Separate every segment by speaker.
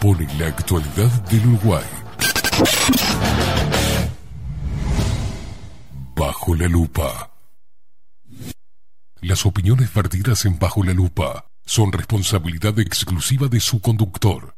Speaker 1: Pone la actualidad del Uruguay. Bajo la lupa. Las opiniones vertidas en Bajo la lupa son responsabilidad exclusiva de su conductor.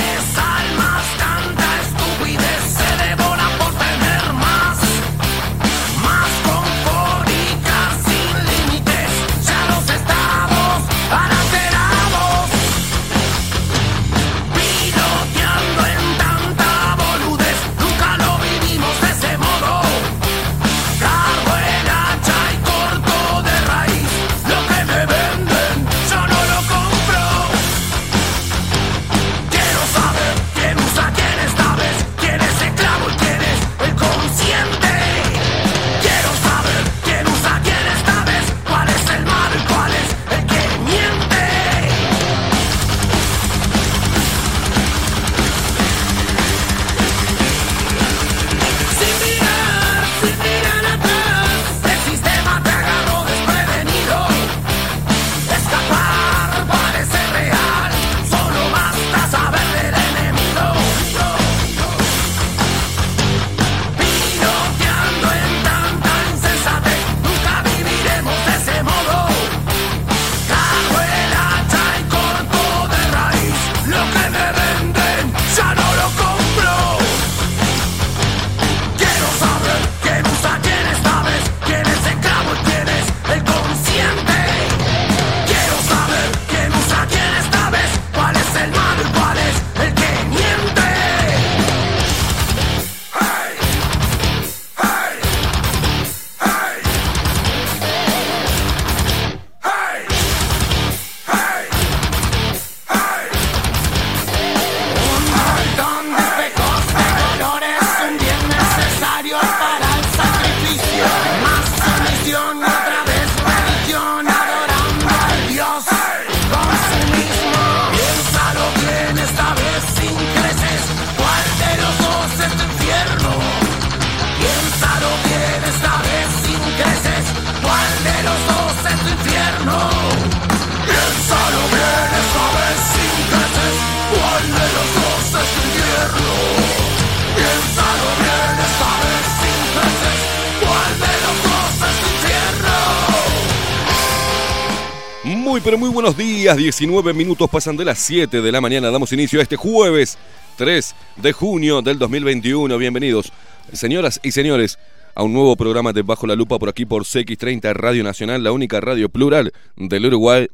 Speaker 2: Días. 19 minutos pasan de las 7 de la mañana. Damos inicio a este jueves 3 de junio del 2021. Bienvenidos, señoras y señores, a un nuevo programa de Bajo la Lupa por aquí por CX30 Radio Nacional, la única radio plural del Uruguay.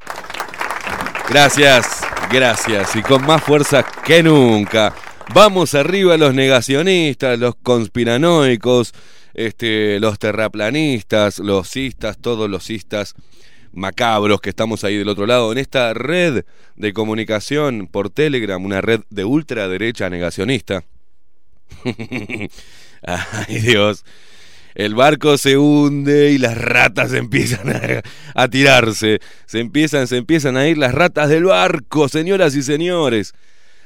Speaker 2: Gracias, gracias. Y con más fuerza que nunca. Vamos arriba los negacionistas, los conspiranoicos, este, los terraplanistas, los cistas, todos los cistas macabros que estamos ahí del otro lado, en esta red de comunicación por Telegram, una red de ultraderecha negacionista. Ay Dios, el barco se hunde y las ratas empiezan a, tirarse, se empiezan, se empiezan a ir las ratas del barco, señoras y señores.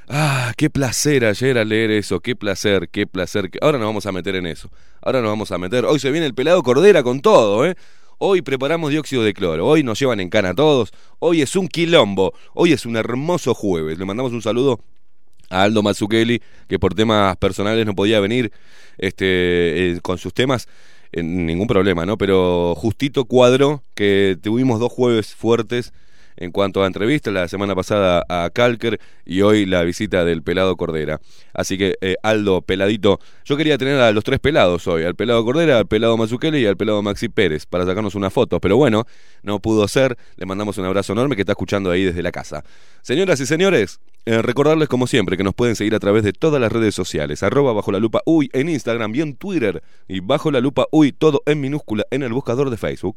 Speaker 2: Ah, qué placer ayer al leer eso, qué placer, qué placer. Ahora nos vamos a meter en eso. Ahora nos vamos a meter. Hoy se viene el pelado Cordera con todo, ¿eh? Hoy preparamos dióxido de cloro, hoy nos llevan en cana a todos, hoy es un quilombo, hoy es un hermoso jueves. Le mandamos un saludo
Speaker 3: a Aldo Mazzucchelli, que por temas personales no podía venir este, eh, con sus temas, eh, ningún problema, ¿no? Pero justito cuadro que tuvimos dos jueves fuertes en cuanto a entrevistas, la semana pasada a Calker y hoy la visita del pelado Cordera. Así que, eh, Aldo, peladito, yo quería tener a los tres pelados hoy, al pelado Cordera, al pelado Mazzucchelli y al pelado Maxi Pérez, para sacarnos una foto, pero bueno, no pudo ser, le mandamos un abrazo enorme que está escuchando ahí desde la casa. Señoras y señores, eh, recordarles como siempre que nos pueden seguir a través de todas las redes sociales, arroba bajo la lupa uy en Instagram y en Twitter, y bajo la lupa uy todo en minúscula en el buscador de Facebook.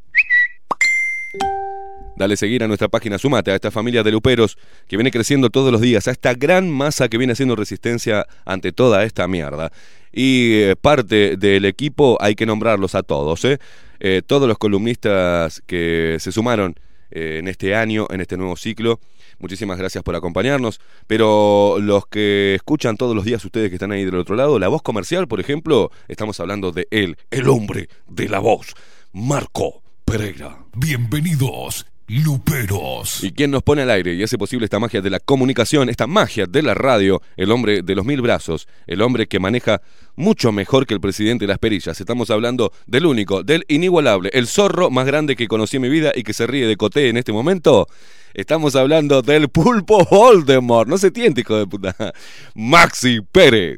Speaker 3: Dale seguir a nuestra página, sumate a esta familia de luperos que viene creciendo todos los días, a esta gran masa que viene haciendo resistencia ante toda esta mierda. Y eh, parte del equipo hay que nombrarlos a todos, ¿eh? Eh, todos los columnistas que se sumaron eh, en este año, en este nuevo ciclo. Muchísimas gracias por acompañarnos. Pero los que escuchan todos los días, ustedes que están ahí del otro lado, la voz comercial, por ejemplo, estamos hablando de él, el hombre de la voz, Marco Pereira.
Speaker 1: Bienvenidos, Luperos.
Speaker 3: Y quien nos pone al aire y hace posible esta magia de la comunicación, esta magia de la radio, el hombre de los mil brazos, el hombre que maneja mucho mejor que el presidente de las perillas. Estamos hablando del único, del inigualable, el zorro más grande que conocí en mi vida y que se ríe de Coté en este momento. Estamos hablando del pulpo Voldemort. No se tiente, hijo de puta. Maxi Pérez.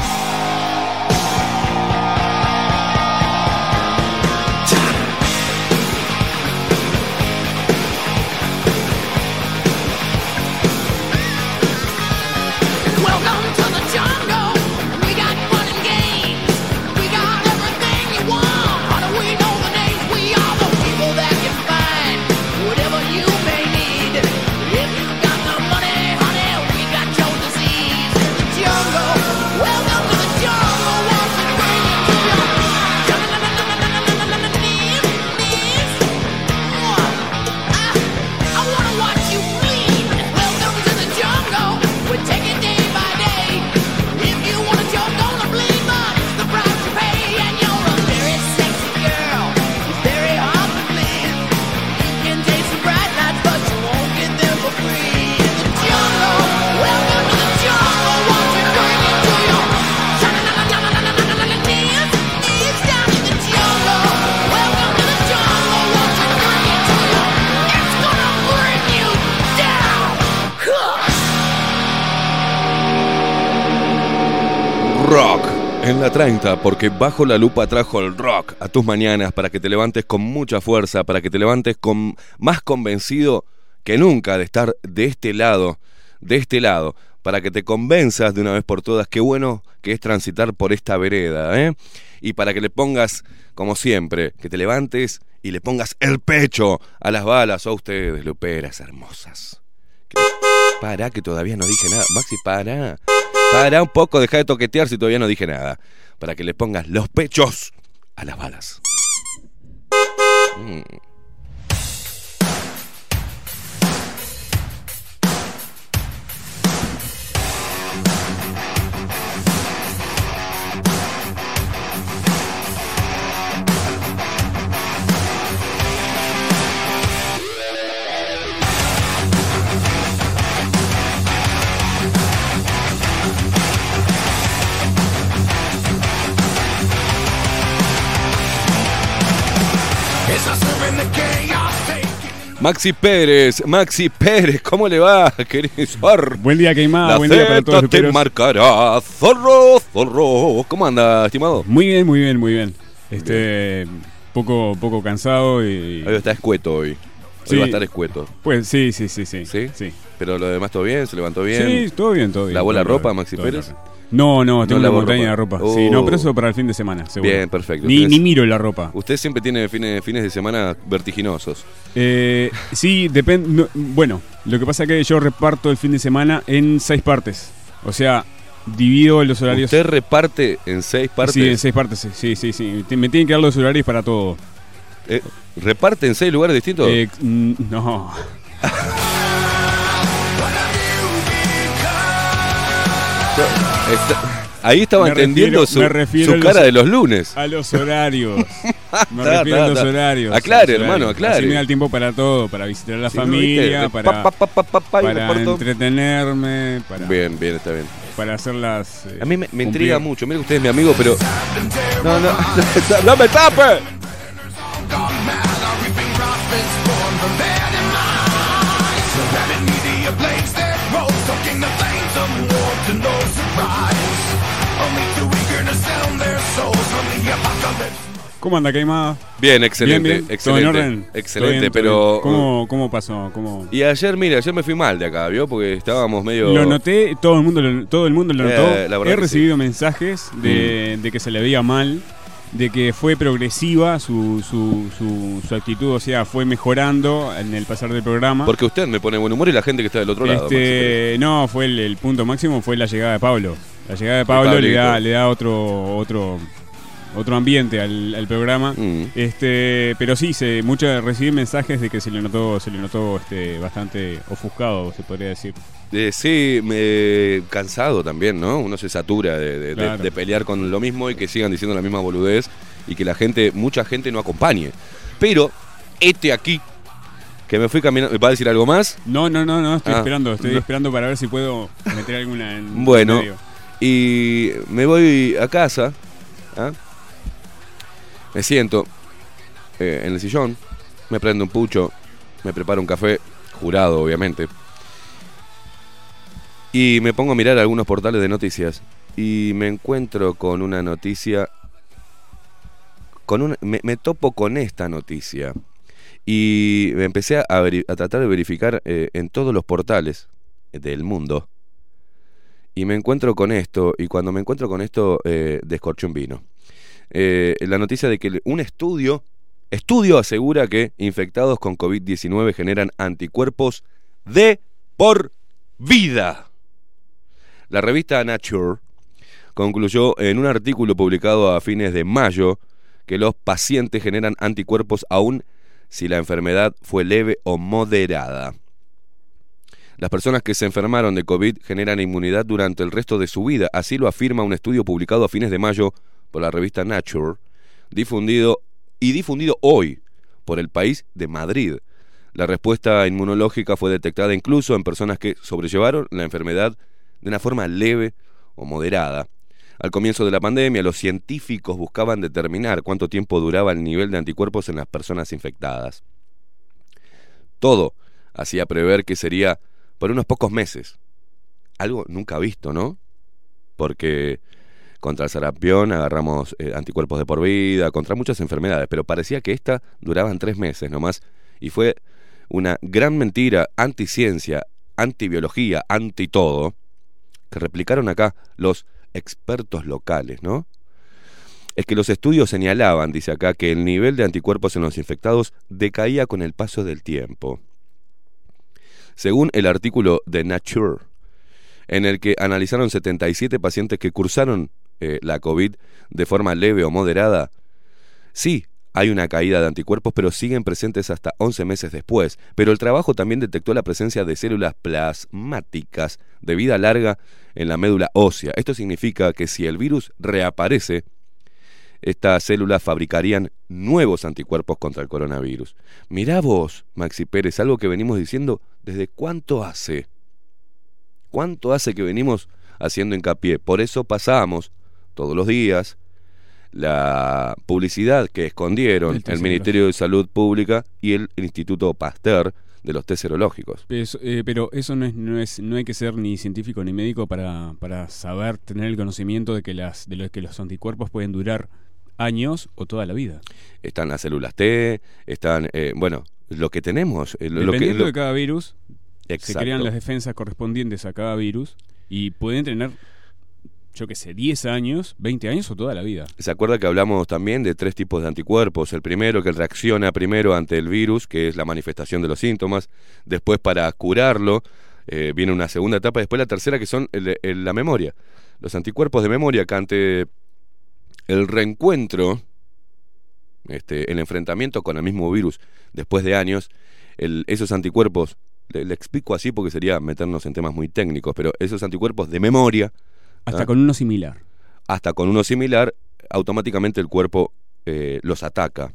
Speaker 3: En la 30, porque bajo la lupa trajo el rock a tus mañanas para que te levantes con mucha fuerza, para que te levantes con más convencido que nunca de estar de este lado, de este lado, para que te convenzas de una vez por todas qué bueno que es transitar por esta vereda, ¿eh? Y para que le pongas, como siempre, que te levantes y le pongas el pecho a las balas a ustedes, luperas hermosas. Para, que todavía no dije nada. Maxi, para. Para un poco, deja de toquetear si todavía no dije nada. Para que le pongas los pechos a las balas. Mm. Maxi Pérez, Maxi Pérez, ¿cómo le va, querido zorro?
Speaker 4: Buen día, Queimada.
Speaker 3: La
Speaker 4: Buen día para todos los
Speaker 3: te marcará, zorro, zorro. ¿Cómo anda, estimado?
Speaker 4: Muy bien, muy bien, muy bien. Este, poco, poco cansado y.
Speaker 3: Hoy está escueto hoy. Hoy
Speaker 4: Sí.
Speaker 3: va a estar escueto.
Speaker 4: Pues sí, sí, sí, sí.
Speaker 3: ¿Sí?
Speaker 4: Sí.
Speaker 3: Pero lo demás todo bien, se levantó bien.
Speaker 4: Sí, todo bien, todo bien.
Speaker 3: ¿Lavó la ropa, Maxi Pérez?
Speaker 4: bien. No, no, tengo
Speaker 3: No
Speaker 4: una montaña de
Speaker 3: ropa.
Speaker 4: Sí, no, pero eso para el fin de semana, seguro.
Speaker 3: Bien, perfecto.
Speaker 4: Ni, ni miro la ropa.
Speaker 3: Usted siempre tiene fines, fines de semana vertiginosos.
Speaker 4: Eh, sí, depende. bueno, lo que pasa es que yo reparto el fin de semana en seis partes. O sea, divido los horarios.
Speaker 3: Usted reparte en seis partes.
Speaker 4: Sí, en seis partes, sí, sí, sí. Me tienen que dar los horarios para todo.
Speaker 3: Eh, ¿Reparte en seis lugares distintos?
Speaker 4: Eh, no.
Speaker 3: Está- ahí estaba
Speaker 4: Me
Speaker 3: entendiendo
Speaker 4: refiero-
Speaker 3: su,
Speaker 4: me refiero
Speaker 3: su
Speaker 4: a los-
Speaker 3: cara de los lunes.
Speaker 4: A los horarios. Me
Speaker 3: Ta,
Speaker 4: refiero
Speaker 3: ta,
Speaker 4: a los horarios.
Speaker 3: Aclare, hermano, aclare.
Speaker 4: Así me da el tiempo para todo, para visitar a la familia, para,
Speaker 3: Pa, pa, pa,
Speaker 4: entretenerme, para,
Speaker 3: Bien, bien, está bien.
Speaker 4: para hacer las... eh,
Speaker 3: A mí me, me
Speaker 4: cumplir.
Speaker 3: intriga mucho. Mire que usted es mi amigo, pero. No, no. ¡No me tape!
Speaker 4: ¿Cómo anda, Caimada?
Speaker 3: Bien, excelente.
Speaker 4: bien, bien.
Speaker 3: Excelente.
Speaker 4: ¿Todo en orden?
Speaker 3: Excelente,
Speaker 4: ¿Todo bien? ¿Todo
Speaker 3: pero.
Speaker 4: ¿Cómo, ¿Cómo pasó? ¿Cómo...
Speaker 3: Y ayer, mire, ayer me fui mal de acá, ¿vio? Porque estábamos medio.
Speaker 4: Lo noté, todo el mundo lo, todo el mundo lo
Speaker 3: Eh,
Speaker 4: notó. He recibido mensajes de, de que se le veía mal, de que fue progresiva su, su, su, su actitud, o sea, fue mejorando en el pasar del programa.
Speaker 3: Porque usted me pone buen humor y la gente que está del otro lado. Maxi.
Speaker 4: Este, no, fue el, el punto máximo fue la llegada de Pablo. La llegada de Pablo le da, le da otro otro otro ambiente al, al programa.
Speaker 3: Mm.
Speaker 4: Este, pero sí, se mucha recibí mensajes de que se le notó se le notó este bastante ofuscado, se podría decir.
Speaker 3: Eh, sí, me, cansado también, ¿no? Uno se satura de, de- de-
Speaker 4: Claro.
Speaker 3: de pelear con lo mismo y que sigan diciendo la misma boludez y que la gente, mucha gente no acompañe. Pero este aquí, que me fui caminando, ¿me va a decir algo más?
Speaker 4: No, no, no, no, estoy
Speaker 3: Ah,
Speaker 4: esperando, estoy
Speaker 3: no.
Speaker 4: esperando para ver si puedo meter alguna en
Speaker 3: Bueno. Y me voy a casa, ¿ah? Me siento eh, en el sillón, me prendo un pucho, me preparo un café, jurado obviamente, y me pongo a mirar algunos portales de noticias y me encuentro con una noticia, con una, me, topo con esta noticia y me empecé a, a tratar de verificar eh, en todos los portales del mundo y me encuentro con esto, y cuando me encuentro con esto, eh, descorché un vino. Eh, la noticia de que un estudio, estudio asegura que infectados con COVID-19 generan anticuerpos de por vida. La revista Nature concluyó en un artículo publicado a fines de mayo que los pacientes generan anticuerpos aún si la enfermedad fue leve o moderada. Las personas que se enfermaron de COVID generan inmunidad durante el resto de su vida, así lo afirma un estudio publicado a fines de mayo por la revista Nature, difundido y difundido hoy por el país de Madrid. La respuesta inmunológica fue detectada incluso en personas que sobrellevaron la enfermedad de una forma leve o moderada. Al comienzo de la pandemia, los científicos buscaban determinar cuánto tiempo duraba el nivel de anticuerpos en las personas infectadas. Todo hacía prever que sería por unos pocos meses. Algo nunca visto, ¿no? Porque contra el sarampión agarramos eh, anticuerpos de por vida, contra muchas enfermedades, pero parecía que esta duraban tres meses nomás y fue una gran mentira anticiencia, antibiología, anti todo, que replicaron acá los expertos locales, ¿no? Es que los estudios señalaban, dice acá, que el nivel de anticuerpos en los infectados decaía con el paso del tiempo. Según el artículo de Nature, en el que analizaron 77 pacientes que cursaron eh, la COVID de forma leve o moderada, sí, hay una caída de anticuerpos, pero siguen presentes hasta 11 meses después. Pero el trabajo también detectó la presencia de células plasmáticas de vida larga en la médula ósea. Esto significa que si el virus reaparece, estas células fabricarían nuevos anticuerpos contra el coronavirus. Mirá vos, Maxi Pérez, algo que venimos diciendo desde cuánto hace. ¿Cuánto hace que venimos haciendo hincapié? Por eso pasamos todos los días la publicidad que escondieron
Speaker 4: El
Speaker 3: el, Ministerio de Salud Pública y el Instituto Pasteur de los test serológicos.
Speaker 4: Eh, pero eso no es, no es, no hay que ser ni científico ni médico para, para saber tener el conocimiento de que las, de lo que los anticuerpos pueden durar años o toda la vida.
Speaker 3: Están las células T, están, eh, bueno, lo que tenemos. eh, lo, lo que,
Speaker 4: Dependiendo
Speaker 3: lo-
Speaker 4: de cada virus, se crean las defensas correspondientes a cada virus y pueden tener, yo qué sé, 10 años, 20 años o toda la vida.
Speaker 3: ¿Se acuerda que hablamos también de tres tipos de anticuerpos? El primero que reacciona primero ante el virus, que es la manifestación de los síntomas. Después para curarlo eh, viene una segunda etapa. Después la tercera que son el- el- la memoria. Los anticuerpos de memoria que ante el reencuentro, este, el enfrentamiento con el mismo virus después de años, el- esos anticuerpos, le, le explico así porque sería meternos en temas muy técnicos, pero esos anticuerpos de memoria,
Speaker 4: Hasta
Speaker 3: Ah.
Speaker 4: con uno similar.
Speaker 3: hasta con uno similar, automáticamente el cuerpo eh, los ataca.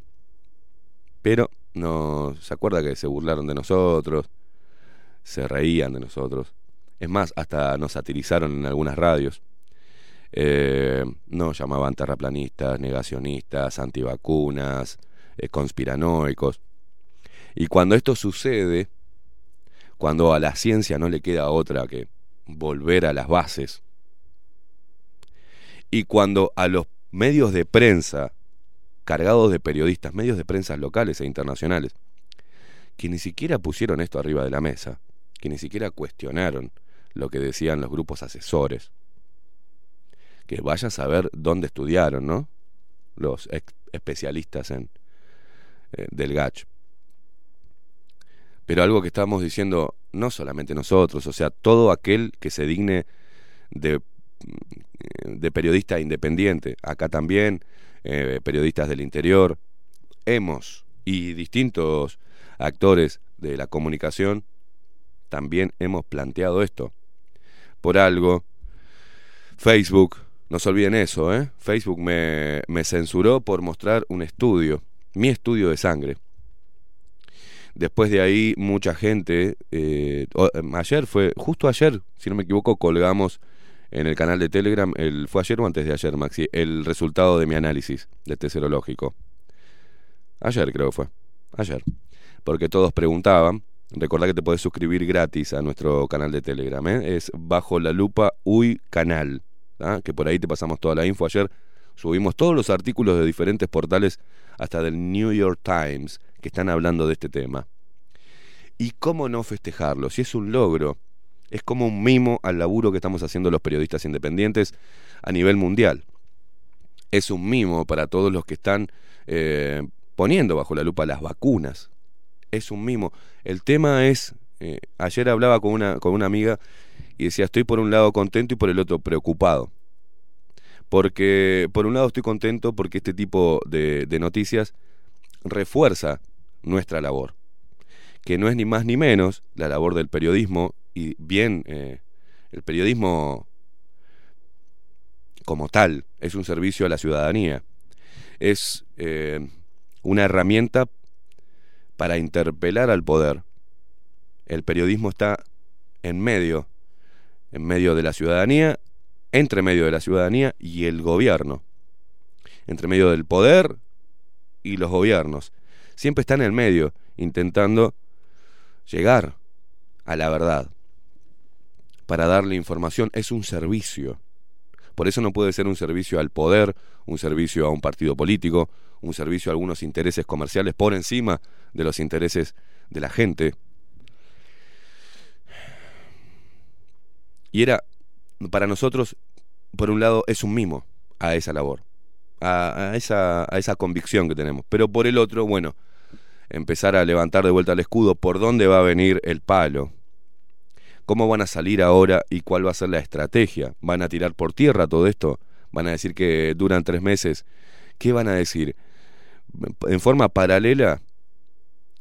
Speaker 3: Pero no se acuerda que se burlaron de nosotros, se reían de nosotros. Es más, hasta nos satirizaron en algunas radios. Eh, nos llamaban terraplanistas, negacionistas, antivacunas, eh, conspiranoicos. Y cuando esto sucede, cuando a la ciencia no le queda otra que volver a las bases, y cuando a los medios de prensa, cargados de periodistas, medios de prensa locales e internacionales, que ni siquiera pusieron esto arriba de la mesa, que ni siquiera cuestionaron lo que decían los grupos asesores, que vaya a saber dónde estudiaron, ¿no? Los especialistas en eh, del GACH. Pero algo que estamos diciendo no solamente nosotros, o sea, todo aquel que se digne de de periodista independiente, acá también, eh, periodistas del interior, hemos y distintos actores de la comunicación también hemos planteado esto. Por algo, Facebook, no se olviden eso, ¿eh? Facebook me, me censuró por mostrar un estudio, mi estudio de sangre. Después de ahí, mucha gente, eh, o- ayer fue, justo ayer, si no me equivoco, colgamos en el canal de Telegram, el, fue ayer o antes de ayer, Maxi, el resultado de mi análisis de este serológico. Ayer creo que fue, ayer. Porque todos preguntaban, recordá que te podés suscribir gratis a nuestro canal de Telegram, ¿eh? es bajo la lupa UI canal, ¿ah? que por ahí te pasamos toda la info. Ayer subimos todos los artículos de diferentes portales, hasta del New York Times, que están hablando de este tema. ¿Y cómo no festejarlo? Si es un logro, es como un mimo al laburo que estamos haciendo los periodistas independientes a nivel mundial. Es un mimo para todos los que están eh, poniendo bajo la lupa las vacunas. Es un mimo. El tema es, eh, ayer hablaba con una, con una amiga y decía, estoy por un lado contento y por el otro preocupado. Porque por un lado estoy contento porque este tipo de, de noticias refuerza nuestra labor, que no es ni más ni menos la labor del periodismo y bien eh, el periodismo como tal es un servicio a la ciudadanía, es eh, una herramienta para interpelar al poder. El periodismo está en medio, en medio de la ciudadanía, entre medio de la ciudadanía y el gobierno, entre medio del poder y los gobiernos. Siempre está en el medio, intentando llegar a la verdad para darle información. Es un servicio. Por eso no puede ser un servicio al poder, un servicio a un partido político, un servicio a algunos intereses comerciales por encima de los intereses de la gente. Y era, para nosotros, por un lado, es un mimo a esa labor, a, a esa, a esa convicción que tenemos. Pero por el otro, bueno, empezar a levantar de vuelta el escudo, por dónde va a venir el palo, cómo van a salir ahora y cuál va a ser la estrategia. ¿Van a tirar por tierra todo esto? ¿Van a decir que duran tres meses? ¿Qué van a decir? En forma paralela,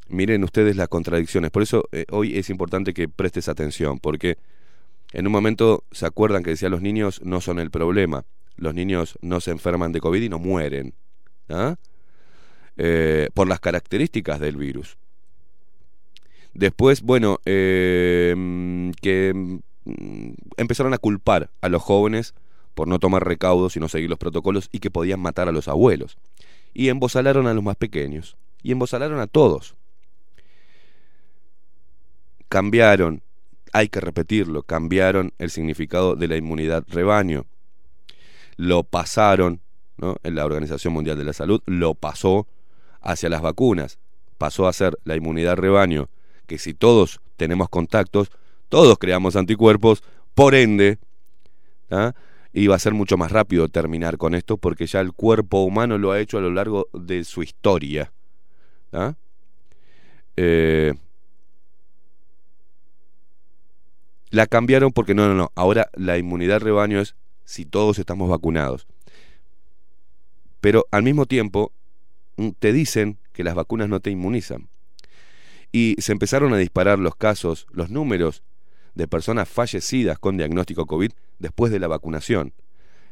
Speaker 3: miren ustedes las contradicciones. Por eso eh, hoy es importante que prestes atención, porque en un momento se acuerdan que decía los niños no son el problema. Los niños no se enferman de COVID y no mueren. ¿ah? Eh, por las características del virus. Después, bueno, eh, que mm, empezaron a culpar a los jóvenes por no tomar recaudos y no seguir los protocolos y que podían matar a los abuelos. Y embosalaron a los más pequeños. Y embosalaron a todos. Cambiaron, hay que repetirlo, cambiaron el significado de la inmunidad rebaño. Lo pasaron, ¿no? En la Organización Mundial de la Salud lo pasó hacia las vacunas. Pasó a ser la inmunidad rebaño que si todos tenemos contactos, todos creamos anticuerpos, por ende, ¿ah? iba a ser mucho más rápido terminar con esto porque ya el cuerpo humano lo ha hecho a lo largo de su historia. ¿ah? Eh, la cambiaron porque no, no, no, ahora la inmunidad rebaño es si todos estamos vacunados. Pero al mismo tiempo mm, te dicen que las vacunas no te inmunizan. Y se empezaron a disparar los casos, los números de personas fallecidas con diagnóstico COVID después de la vacunación.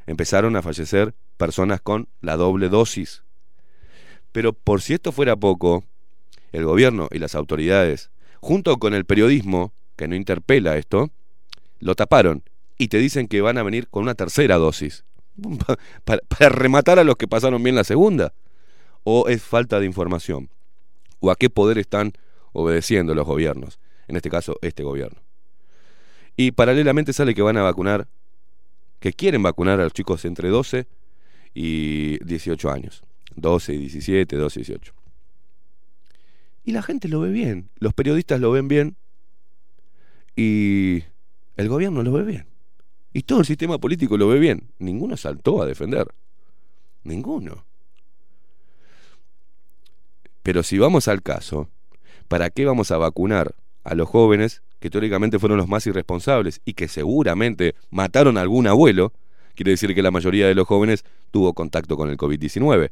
Speaker 3: Empezaron a fallecer personas con la doble dosis. Pero por si esto fuera poco, el gobierno y las autoridades, junto con el periodismo, que no interpela esto, lo taparon y te dicen que van a venir con una tercera dosis. Para, rematar a los que pasaron bien la segunda. ¿O es falta de información? ¿O a qué poder están obedeciendo los gobiernos? En este caso, este gobierno. Y paralelamente sale que van a vacunar, que quieren vacunar a los chicos entre 12 y 18 años. 12 y 17, 12 y 18. Y la gente lo ve bien, los periodistas lo ven bien y el gobierno lo ve bien. Y todo el sistema político lo ve bien. Ninguno saltó a defender. Ninguno. Pero si vamos al caso, ¿para qué vamos a vacunar a los jóvenes que teóricamente fueron los más irresponsables y que seguramente mataron a algún abuelo? Quiere decir que la mayoría de los jóvenes tuvo contacto con el COVID-19.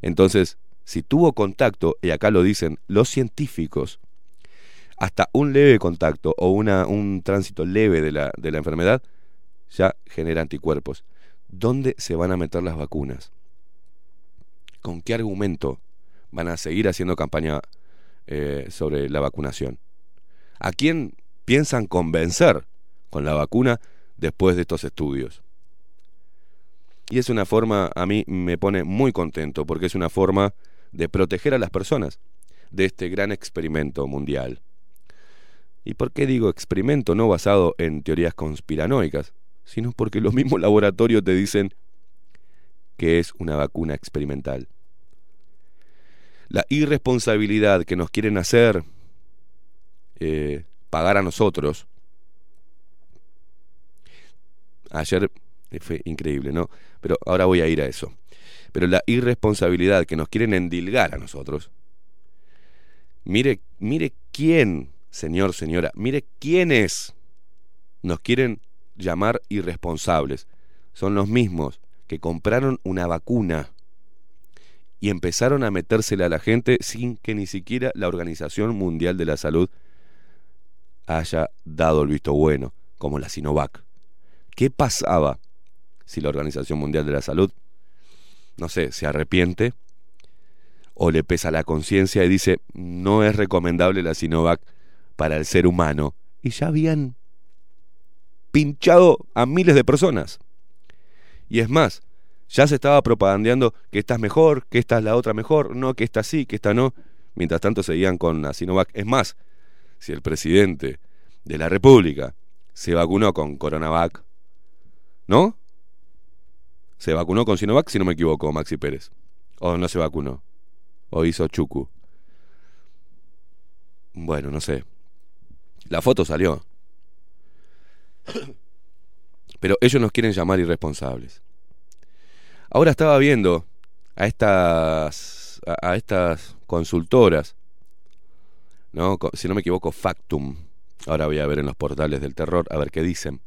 Speaker 3: Entonces, si tuvo contacto, y acá lo dicen los científicos, hasta un leve contacto o un tránsito leve de la, de la enfermedad, ya genera anticuerpos. ¿Dónde se van a meter las vacunas? ¿Con qué argumento van a seguir haciendo campaña eh, sobre la vacunación? ¿A quién piensan convencer con la vacuna después de estos estudios? Y es una forma, a mí me pone muy contento, porque es una forma de proteger a las personas de este gran experimento mundial. ¿Y por qué digo experimento no basado en teorías conspiranoicas? Sino porque los mismos laboratorios te dicen que es una vacuna experimental. La irresponsabilidad que nos quieren hacer eh, pagar a nosotros. Ayer fue increíble, ¿no? Pero ahora voy a ir a eso. Pero la irresponsabilidad que nos quieren endilgar a nosotros. Mire, mire quién señor, señora, mire quiénes nos quieren llamar irresponsables. Son los mismos que compraron una vacuna y empezaron a metérsela a la gente sin que ni siquiera la Organización Mundial de la Salud haya dado el visto bueno, como la Sinovac. ¿Qué pasaba si la Organización Mundial de la Salud, no sé, se arrepiente o le pesa la conciencia y dice no es recomendable la Sinovac para el ser humano y ya habían pinchado a miles de personas. Y es más, ya se estaba propagandeando que esta es mejor, que esta es la otra mejor, no, que esta sí, que esta no. Mientras tanto seguían con la Sinovac. Es más, si el presidente de la República se vacunó con Coronavac, ¿no? Se vacunó con Sinovac, si no me equivoco, Maxi Pérez. O no se vacunó. O hizo Chucu. Bueno, no sé. La foto salió. Pero ellos nos quieren llamar irresponsables. Ahora estaba viendo a estas a, estas consultoras, ¿no? Si no me equivoco, Factum. Ahora voy a ver en los portales del terror a ver qué dicen.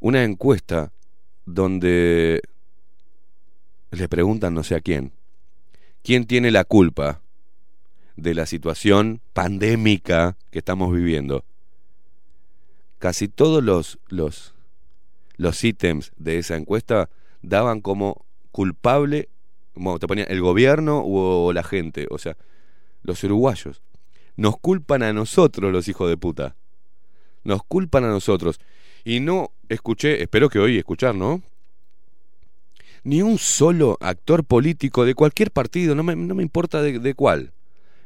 Speaker 3: Una encuesta donde le preguntan no sé a quién. ¿Quién tiene la culpa de la situación pandémica que estamos viviendo. Casi todos los, los, los ítems de esa encuesta daban como culpable, como te ponían el gobierno o la gente, o sea, los uruguayos. Nos culpan a nosotros los hijos de puta. Nos culpan a nosotros. Y no escuché, espero que hoy escuchar, ¿no? Ni un solo actor político de cualquier partido, no me, importa de cuál,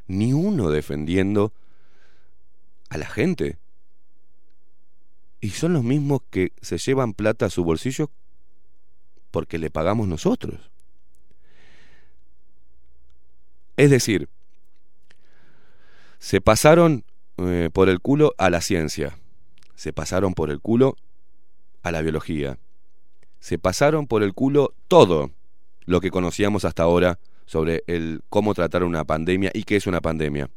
Speaker 3: ni uno defendiendo a la gente. Y son los mismos que se llevan plata a su bolsillo porque le pagamos nosotros. Es decir, se pasaron eh, por el culo a la ciencia, se pasaron por el culo a la biología, se pasaron por el culo todo lo que conocíamos hasta ahora sobre el cómo tratar una pandemia y qué es una pandemia.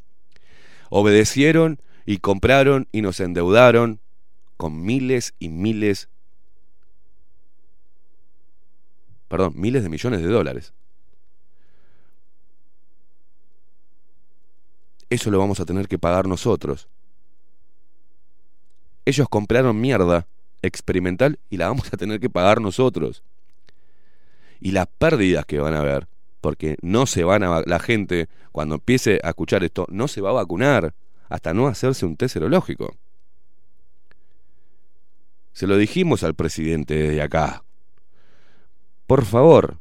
Speaker 3: Obedecieron y compraron y nos endeudaron con miles y miles perdón, miles de millones de dólares. Eso lo vamos a tener que pagar nosotros. Ellos compraron mierda experimental y la vamos a tener que pagar nosotros. Y las pérdidas que van a haber, porque no se van a la gente cuando empiece a escuchar esto no se va a vacunar hasta no hacerse un test serológico. Se lo dijimos al presidente desde acá. Por favor,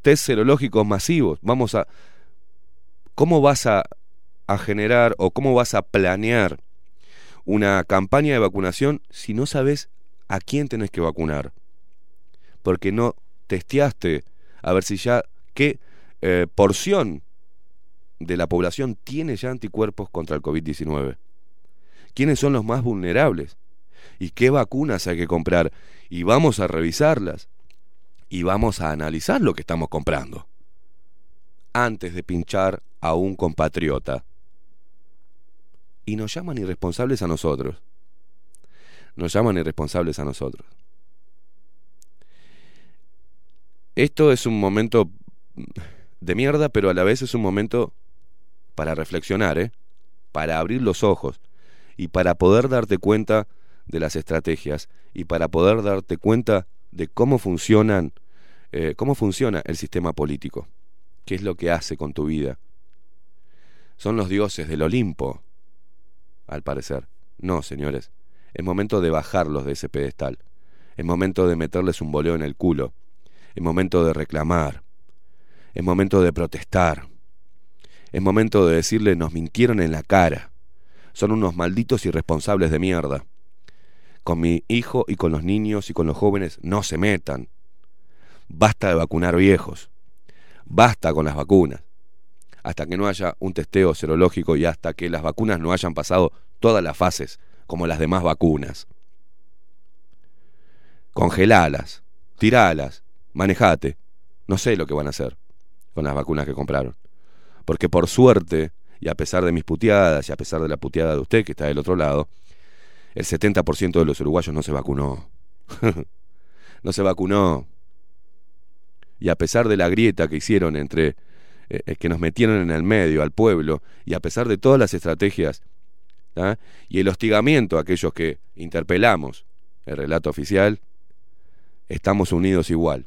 Speaker 3: test serológicos masivos. Vamos a ¿Cómo vas a, a generar o cómo vas a planear una campaña de vacunación si no sabes a quién tenés que vacunar? Porque no testeaste a ver si ya qué eh, porción de la población tiene ya anticuerpos contra el COVID-19. ¿Quiénes son los más vulnerables? ¿Y qué vacunas hay que comprar? Y vamos a revisarlas. Y vamos a analizar lo que estamos comprando. Antes de pinchar a un compatriota. Y nos llaman irresponsables a nosotros. Nos llaman irresponsables a nosotros. Esto es un momento de mierda, pero a la vez es un momento para reflexionar, ¿eh? para abrir los ojos y para poder darte cuenta de las estrategias y para poder darte cuenta de cómo funcionan, eh, cómo funciona el sistema político, qué es lo que hace con tu vida, son los dioses del Olimpo, al parecer. No, señores, es momento de bajarlos de ese pedestal. Es momento de meterles un boleo en el culo. Es momento de reclamar. Es momento de protestar. Es momento de decirle nos mintieron en la cara. Son unos malditos irresponsables de mierda. Con mi hijo y con los niños y con los jóvenes no se metan. Basta de vacunar viejos. Basta con las vacunas hasta que no haya un testeo serológico y hasta que las vacunas no hayan pasado todas las fases, como las demás vacunas. Congelalas, tiralas, manejate. No sé lo que van a hacer con las vacunas que compraron. Porque por suerte, y a pesar de mis puteadas y a pesar de la puteada de usted que está del otro lado, el 70% de los uruguayos no se vacunó. no se vacunó. Y a pesar de la grieta que hicieron entre eh, que nos metieron en el medio, al pueblo, y a pesar de todas las estrategias y el hostigamiento a aquellos que interpelamos el relato oficial, estamos unidos igual.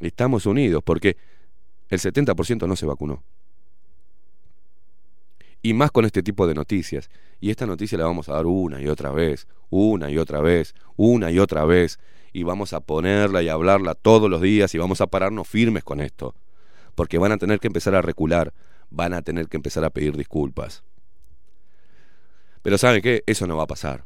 Speaker 3: Estamos unidos porque el 70% no se vacunó. Y más con este tipo de noticias. Y esta noticia la vamos a dar una y otra vez, una y otra vez, una y otra vez. Y vamos a ponerla y hablarla todos los días y vamos a pararnos firmes con esto porque van a tener que empezar a recular, van a tener que empezar a pedir disculpas. Pero ¿sabe qué? Eso no va a pasar.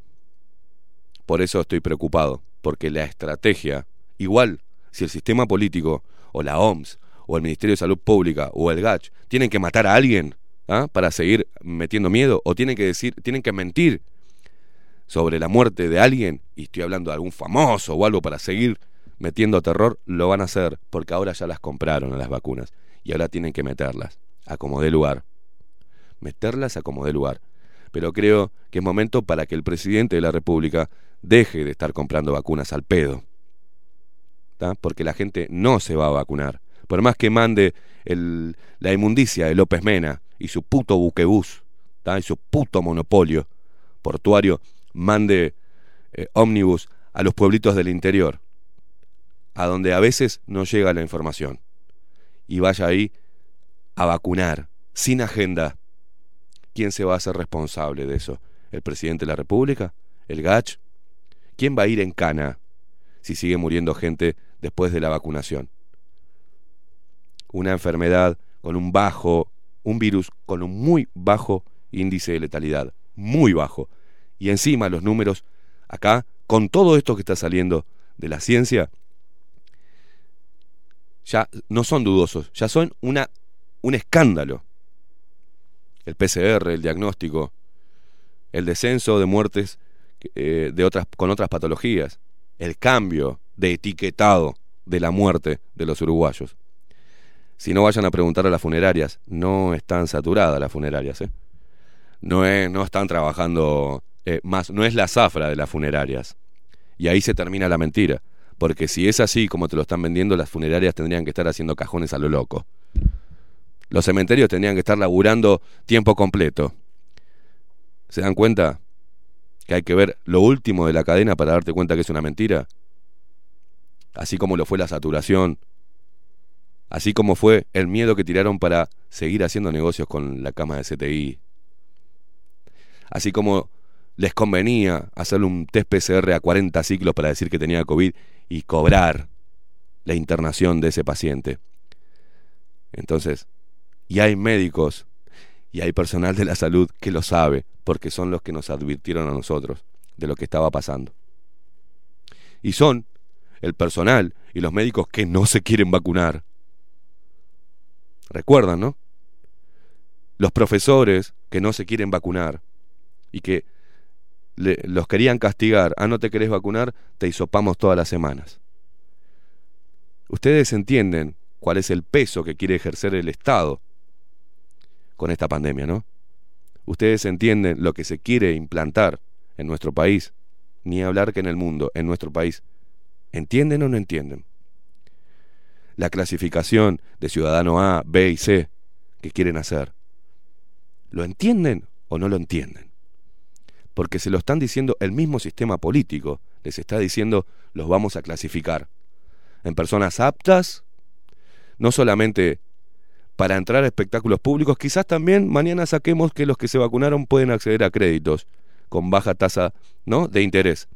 Speaker 3: Por eso estoy preocupado, porque la estrategia, igual si el sistema político, o la OMS, o el Ministerio de Salud Pública, o el GACH, tienen que matar a alguien ¿ah? para seguir metiendo miedo, o tienen que decir, tienen que mentir sobre la muerte de alguien, y estoy hablando de algún famoso o algo para seguir metiendo terror, lo van a hacer, porque ahora ya las compraron a las vacunas y ahora tienen que meterlas, a como dé lugar. Meterlas a como dé lugar. Pero creo que es momento para que el presidente de la República deje de estar comprando vacunas al pedo. Porque la gente no se va a vacunar. Por más que mande el, la inmundicia de López Mena y su puto buquebús y su puto monopolio portuario, mande eh, ómnibus a los pueblitos del interior a donde a veces no llega la información y vaya ahí a vacunar sin agenda. ¿Quién se va a hacer responsable de eso? ¿El presidente de la República? ¿El GACH? ¿Quién va a ir en cana si sigue muriendo gente después de la vacunación? Una enfermedad con un bajo, un virus con un muy bajo índice de letalidad, muy bajo. Y encima los números, acá, con todo esto que está saliendo de la ciencia, ya no son dudosos, ya son una, un escándalo. El PCR, el diagnóstico, el descenso de muertes eh, de otras, con otras patologías, el cambio de etiquetado de la muerte de los uruguayos. Si no vayan a preguntar a las funerarias, no están saturadas las funerarias, ¿eh? no, no están trabajando eh, más, no es la zafra de las funerarias. Y ahí se termina la mentira Porque si es así como te lo están vendiendo, las funerarias tendrían que estar haciendo cajones a lo loco. Los cementerios tendrían que estar laburando tiempo completo. ¿Se dan cuenta? Que hay que ver lo último de la cadena para darte cuenta que es una mentira. Así como lo fue la saturación. Así como fue el miedo que tiraron para seguir haciendo negocios con la cama de CTI. Así como les convenía hacerle un test PCR a 40 ciclos para decir que tenía COVID y cobrar la internación de ese paciente. Entonces, y hay médicos y hay personal de la salud que lo sabe, porque son los que nos advirtieron a nosotros de lo que estaba pasando. Y son el personal y los médicos que no se quieren vacunar. Recuerdan, ¿no? Los profesores que no se quieren vacunar y que los querían castigar. Ah, no te querés vacunar, te hisopamos todas las semanas. Ustedes entienden cuál es el peso que quiere ejercer el Estado con esta pandemia, ¿no? Ustedes entienden lo que se quiere implantar en nuestro país, ni hablar que en el mundo, en nuestro país. ¿Entienden o no entienden? La clasificación de ciudadano A, B y C que quieren hacer. ¿Lo entienden o no lo entienden? Porque se lo están diciendo el mismo sistema político, les está diciendo los vamos a clasificar en personas aptas, no solamente para entrar a espectáculos públicos. Quizás también mañana saquemos que los que se vacunaron pueden acceder a créditos con baja tasa ¿no? de interés.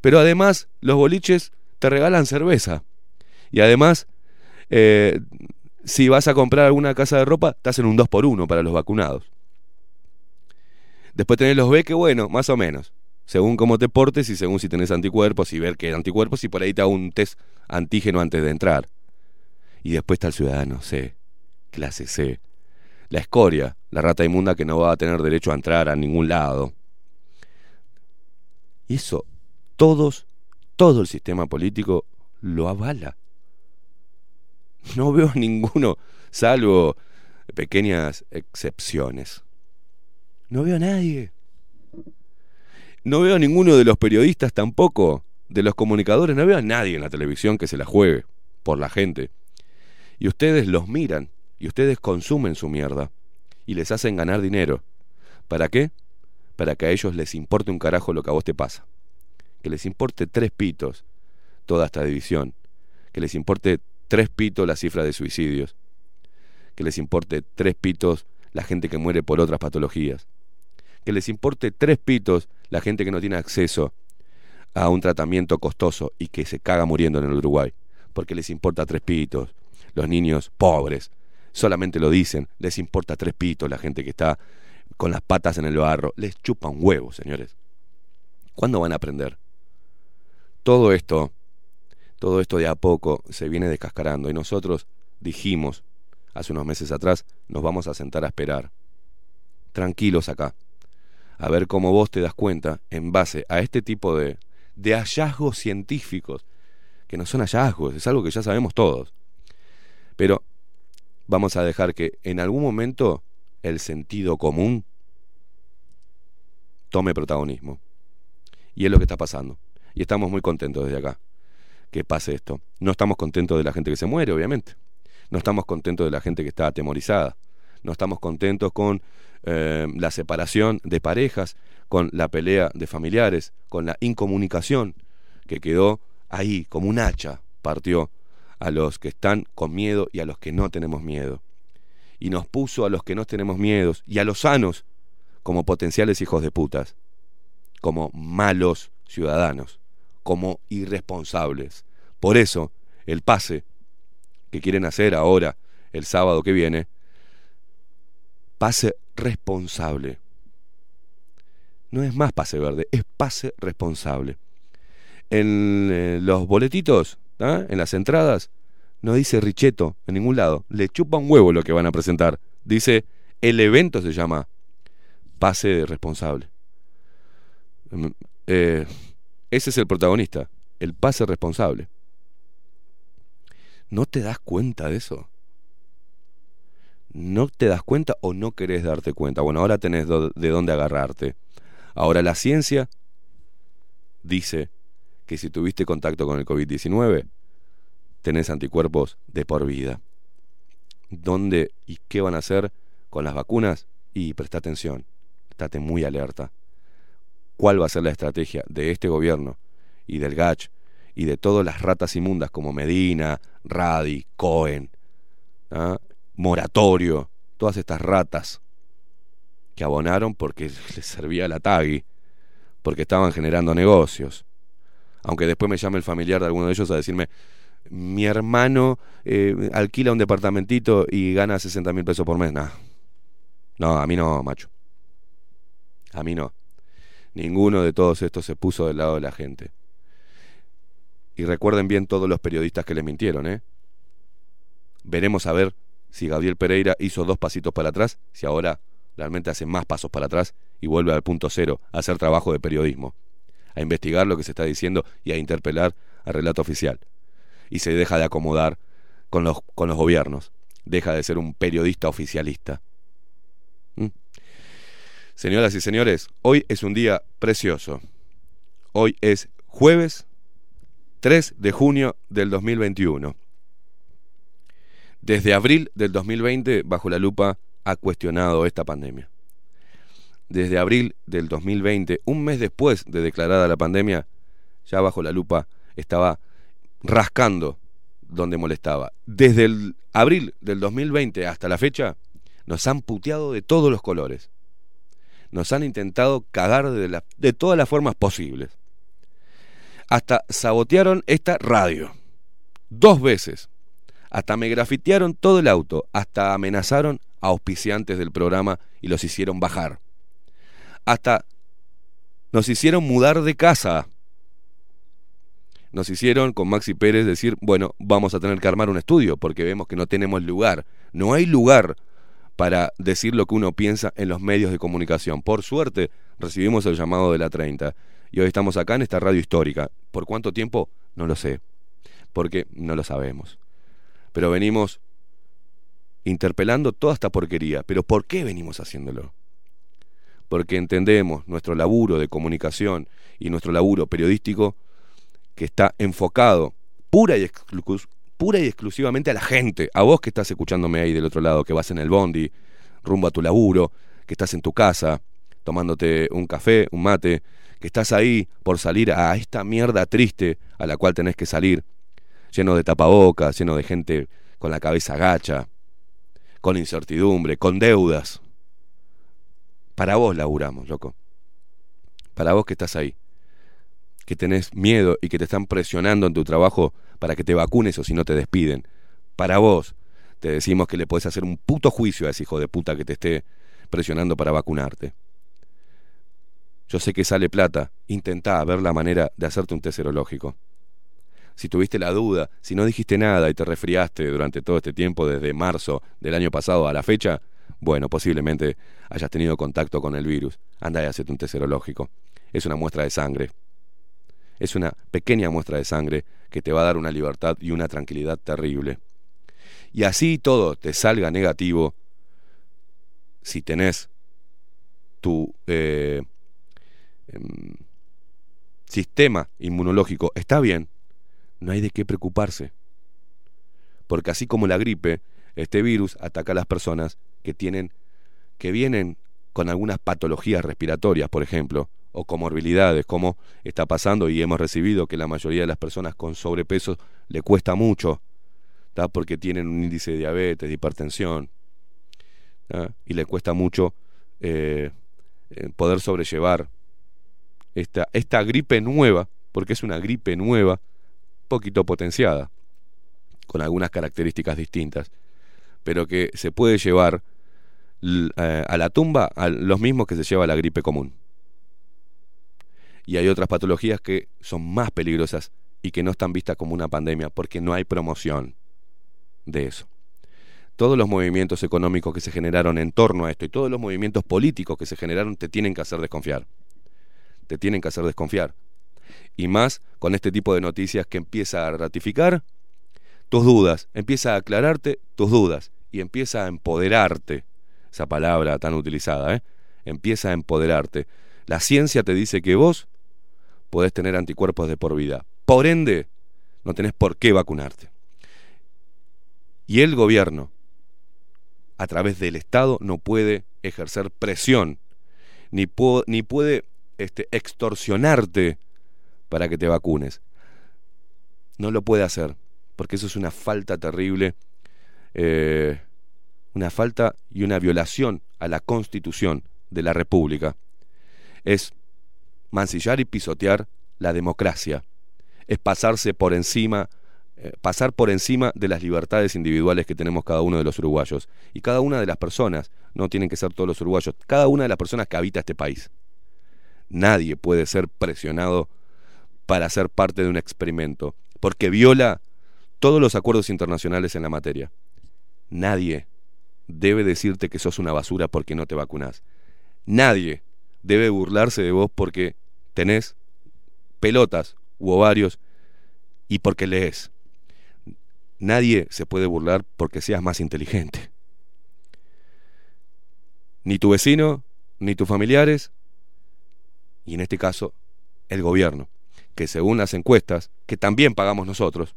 Speaker 3: Pero además los boliches te regalan cerveza. Y además, eh, si vas a comprar alguna casa de ropa, te hacen un 2 por 1 para los vacunados. Después tenés los B que bueno, más o menos. Según cómo te portes y según si tenés anticuerpos y ver hay anticuerpos y por ahí te hago un test antígeno antes de entrar. Y después está el ciudadano C clase C. La escoria, la rata inmunda que no va a tener derecho a entrar a ningún lado. Y eso, todos, todo el sistema político lo avala. No veo ninguno, salvo pequeñas excepciones. No veo a nadie. No veo a ninguno de los periodistas tampoco, de los comunicadores, no veo a nadie en la televisión que se la juegue por la gente. Y ustedes los miran y ustedes consumen su mierda y les hacen ganar dinero. ¿Para qué? Para que a ellos les importe un carajo lo que a vos te pasa. Que les importe tres pitos toda esta división. Que les importe tres pitos la cifra de suicidios. Que les importe tres pitos la gente que muere por otras patologías. Que les importe tres pitos la gente que no tiene acceso a un tratamiento costoso y que se caga muriendo en el Uruguay. Porque les importa tres pitos los niños pobres solamente lo dicen, les importa tres pitos la gente que está con las patas en el barro, les chupa un huevo, señores. ¿Cuándo van a aprender? Todo esto, todo esto de a poco se viene descascarando y nosotros dijimos hace unos meses atrás, nos vamos a sentar a esperar. Tranquilos acá. A ver cómo vos te das cuenta en base a este tipo de, de hallazgos científicos, que no son hallazgos, es algo que ya sabemos todos. Pero vamos a dejar que en algún momento el sentido común tome protagonismo. Y es lo que está pasando. Y estamos muy contentos desde acá que pase esto. No estamos contentos de la gente que se muere, obviamente. No estamos contentos de la gente que está atemorizada. No estamos contentos con eh, la separación de parejas, con la pelea de familiares, con la incomunicación que quedó ahí como un hacha, partió a los que están con miedo y a los que no tenemos miedo. Y nos puso a los que no tenemos miedos y a los sanos como potenciales hijos de putas, como malos ciudadanos, como irresponsables. Por eso, el pase que quieren hacer ahora, el sábado que viene, pase responsable. No es más pase verde, es pase responsable. En eh, los boletitos en las entradas, no dice Richeto en ningún lado. Le chupa un huevo lo que van a presentar. Dice, el evento se llama Pase Responsable. Mm, eh, ese es el protagonista, el pase responsable. ¿No te das cuenta de eso? ¿No te das cuenta o no querés darte cuenta? Bueno, ahora tenés de dónde agarrarte. Ahora la ciencia dice que si tuviste contacto con el COVID-19, tenés anticuerpos de por vida. ¿Dónde y qué van a hacer con las vacunas? Y presta atención, estate muy alerta. ¿Cuál va a ser la estrategia de este gobierno y del GACH y de todas las ratas inmundas como Medina, Radi, Cohen, ¿ah? Moratorio, todas estas ratas que abonaron porque les servía la tagui, porque estaban generando negocios. Aunque después me llame el familiar de alguno de ellos a decirme, mi hermano eh, alquila un departamentito y gana 60 mil pesos por mes. No. no, a mí no, macho. A mí no. Ninguno de todos estos se puso del lado de la gente. Y recuerden bien todos los periodistas que les mintieron, ¿eh? Veremos a ver si Gabriel Pereira hizo dos pasitos para atrás, si ahora realmente hace más pasos para atrás y vuelve al punto cero, a hacer trabajo de periodismo, a investigar lo que se está diciendo y a interpelar al relato oficial. Y se deja de acomodar con los, con los gobiernos, deja de ser un periodista oficialista. Señoras y señores, hoy es un día precioso. Hoy es jueves 3 de junio del 2021. Desde abril del 2020, bajo la lupa, ha cuestionado esta pandemia. Desde abril del 2020, un mes después de declarada la pandemia, ya bajo la lupa estaba rascando donde molestaba. Desde el abril del 2020 hasta la fecha, nos han puteado de todos los colores. Nos han intentado cagar de, todas las formas posibles. Hasta sabotearon esta radio. Dos veces. Hasta me grafitearon todo el auto. Hasta amenazaron a auspiciantes del programa y los hicieron bajar. Hasta nos hicieron mudar de casa. Nos hicieron con Maxi Pérez decir, bueno, vamos a tener que armar un estudio porque vemos que no tenemos lugar. No hay lugar para decir lo que uno piensa en los medios de comunicación. Por suerte, recibimos el llamado de la 30 y hoy estamos acá en esta radio histórica. ¿Por cuánto tiempo? No lo sé, porque no lo sabemos. Pero venimos interpelando toda esta porquería. ¿Pero por qué venimos haciéndolo? Porque entendemos nuestro laburo de comunicación y nuestro laburo periodístico que está enfocado pura y, pura y exclusivamente a la gente, a vos que estás escuchándome ahí del otro lado, que vas en el bondi, rumbo a tu laburo, que estás en tu casa, tomándote un café, un mate, que estás ahí por salir a esta mierda triste a la cual tenés que salir, lleno de tapabocas, lleno de gente con la cabeza gacha, con incertidumbre, con deudas. Para vos laburamos, loco. Para vos que estás ahí que tenés miedo y que te están presionando en tu trabajo para que te vacunes o si no te despiden. Para vos, te decimos que le puedes hacer un puto juicio a ese hijo de puta que te esté presionando para vacunarte. Yo sé que sale plata, intentá ver la manera de hacerte un test. Si tuviste la duda, si no dijiste nada y te resfriaste durante todo este tiempo, desde marzo del año pasado a la fecha, bueno, posiblemente hayas tenido contacto con el virus. Anda y hacete un test. Es una muestra de sangre. Es una pequeña muestra de sangre que te va a dar una libertad y una tranquilidad terrible. Y así todo te salga negativo, si tenés tu eh, em, sistema inmunológico está bien, no hay de qué preocuparse. Porque así como la gripe, este virus ataca a las personas que tienen que vienen con algunas patologías respiratorias, por ejemplo, o comorbilidades, como está pasando y hemos recibido que la mayoría de las personas con sobrepeso le cuesta mucho, porque tienen un índice de diabetes, de hipertensión, y le cuesta mucho eh, eh, poder sobrellevar esta, esta gripe nueva, porque es una gripe nueva, poquito potenciada, con algunas características distintas, pero que se puede llevar eh, a la tumba a los mismos que se lleva la gripe común y hay otras patologías que son más peligrosas y que no están vistas como una pandemia porque no hay promoción de eso. Todos los movimientos económicos que se generaron en torno a esto y todos los movimientos políticos que se generaron te tienen que hacer desconfiar. Te tienen que hacer desconfiar. Y más con este tipo de noticias que empieza a ratificar tus dudas, empieza a aclararte tus dudas y empieza a empoderarte. Esa palabra tan utilizada, ¿eh? Empieza a empoderarte. La ciencia te dice que vos podés tener anticuerpos de por vida. Por ende, no tenés por qué vacunarte. Y el gobierno, a través del Estado, no puede ejercer presión, ni, ni puede este, extorsionarte para que te vacunes. No lo puede hacer, porque eso es una falta terrible, eh, una falta y una violación a la constitución de la República. Es mancillar y pisotear la democracia. Es pasarse por encima, eh, pasar por encima de las libertades individuales que tenemos cada uno de los uruguayos. Y cada una de las personas, no tienen que ser todos los uruguayos, cada una de las personas que habita este país. Nadie puede ser presionado para ser parte de un experimento, porque viola todos los acuerdos internacionales en la materia. Nadie debe decirte que sos una basura porque no te vacunas. Nadie debe burlarse de vos porque tenés pelotas u ovarios y porque lees. Nadie se puede burlar porque seas más inteligente. Ni tu vecino, ni tus familiares, y en este caso, el gobierno, que según las encuestas, que también pagamos nosotros,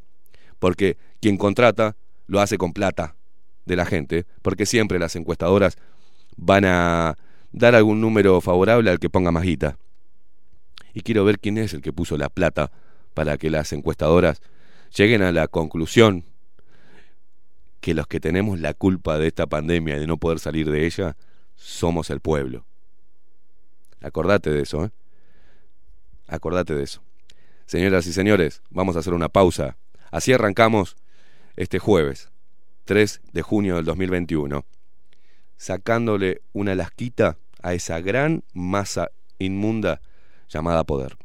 Speaker 3: porque quien contrata lo hace con plata de la gente, porque siempre las encuestadoras van a dar algún número favorable al que ponga más guita. Y quiero ver quién es el que puso la plata para que las encuestadoras lleguen a la conclusión que los que tenemos la culpa de esta pandemia y de no poder salir de ella somos el pueblo. Acordate de eso, ¿eh? Acordate de eso. Señoras y señores, vamos a hacer una pausa. Así arrancamos este jueves, 3 de junio del 2021, sacándole una lasquita a esa gran masa inmunda llamada poder.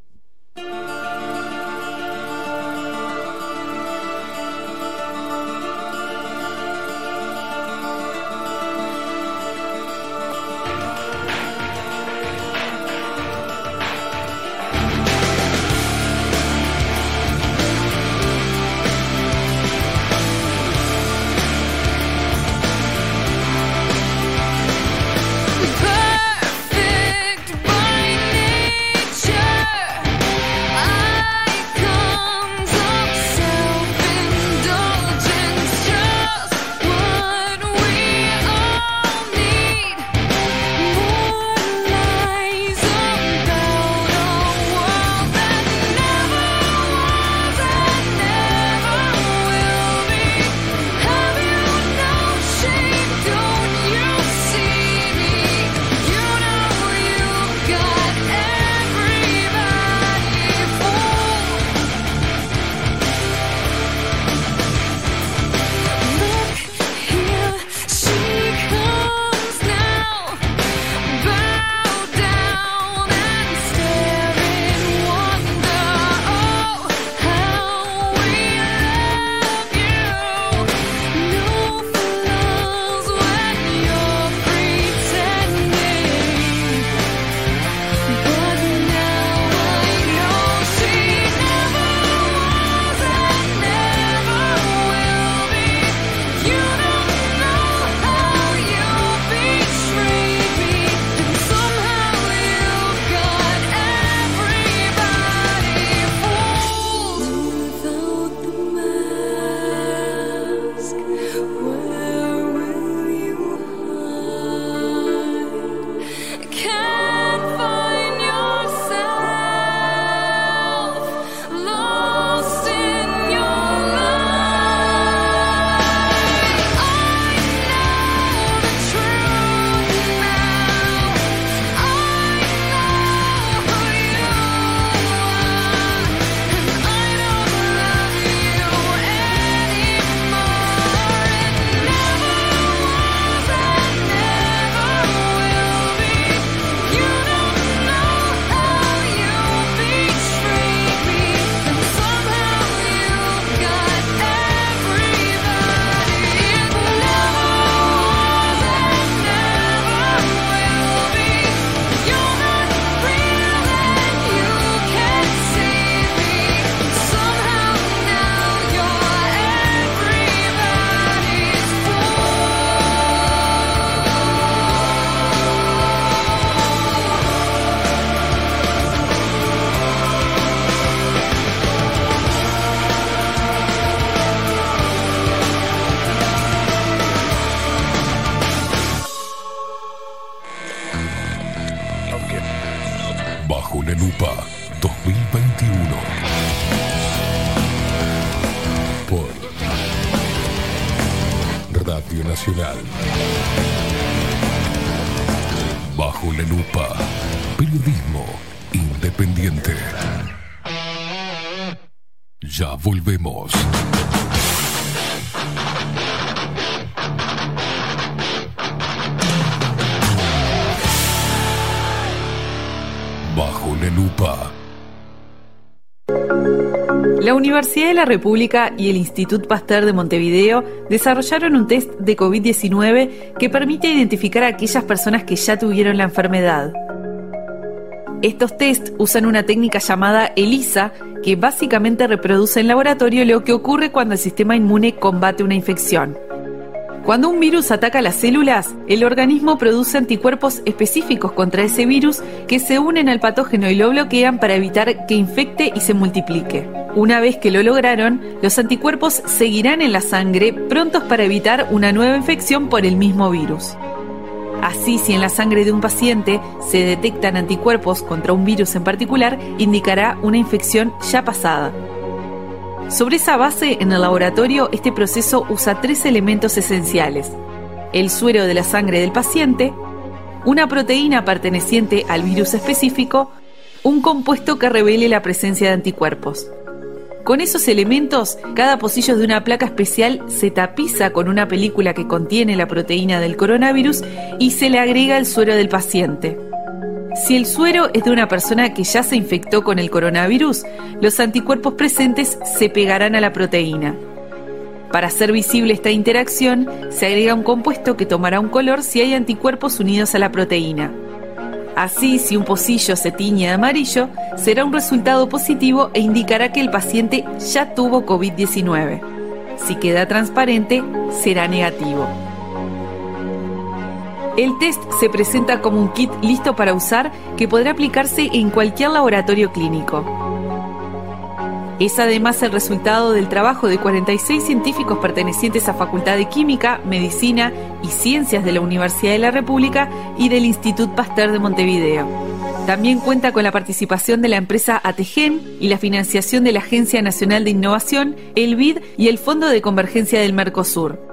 Speaker 5: Universidad de la República y el Institut Pasteur de Montevideo desarrollaron un test de COVID-19 que permite identificar a aquellas personas que ya tuvieron la enfermedad. Estos test usan una técnica llamada ELISA, que básicamente reproduce en laboratorio lo que ocurre cuando el sistema inmune combate una infección. Cuando un virus ataca las células, el organismo produce anticuerpos específicos contra ese virus que se unen al patógeno y lo bloquean para evitar que infecte y se multiplique. Una vez que lo lograron, los anticuerpos seguirán en la sangre prontos para evitar una nueva infección por el mismo virus. Así, si en la sangre de un paciente se detectan anticuerpos contra un virus en particular, indicará una infección ya pasada. Sobre esa base, en el laboratorio, este proceso usa tres elementos esenciales. El suero de la sangre del paciente, una proteína perteneciente al virus específico, un compuesto que revele la presencia de anticuerpos. Con esos elementos, cada pocillo de una placa especial se tapiza con una película que contiene la proteína del coronavirus y se le agrega el suero del paciente. Si el suero es de una persona que ya se infectó con el coronavirus, los anticuerpos presentes se pegarán a la proteína. Para hacer visible esta interacción, se agrega un compuesto que tomará un color si hay anticuerpos unidos a la proteína. Así, si un pocillo se tiñe de amarillo, será un resultado positivo e indicará que el paciente ya tuvo COVID-19. Si queda transparente, será negativo. El test se presenta como un kit listo para usar que podrá aplicarse en cualquier laboratorio clínico. Es además el resultado del trabajo de 46 científicos pertenecientes a Facultad de Química, Medicina y Ciencias de la Universidad de la República y del Institut Pasteur de Montevideo. También cuenta con la participación de la empresa Ategen y la financiación de la Agencia Nacional de Innovación, el BID y el Fondo de Convergencia del Mercosur.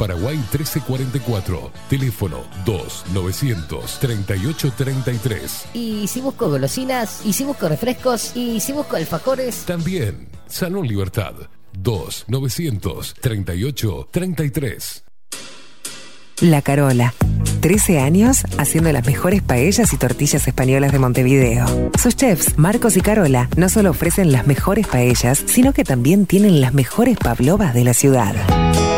Speaker 1: Paraguay 1344. Teléfono 2-938-33.
Speaker 6: Y si busco golosinas. Y si busco refrescos. Y si busco alfajores.
Speaker 1: También. Salón Libertad. 2-938-33.
Speaker 7: La Carola. 13 años haciendo las mejores paellas y tortillas españolas de Montevideo. Sus chefs, Marcos y Carola, no solo ofrecen las mejores paellas, sino que también tienen las mejores pavlovas de la ciudad.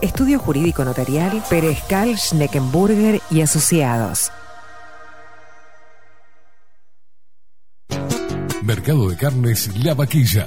Speaker 7: Estudio Jurídico Notarial, Perezcal, Schneckenburger y Asociados.
Speaker 1: Mercado de Carnes La Vaquilla.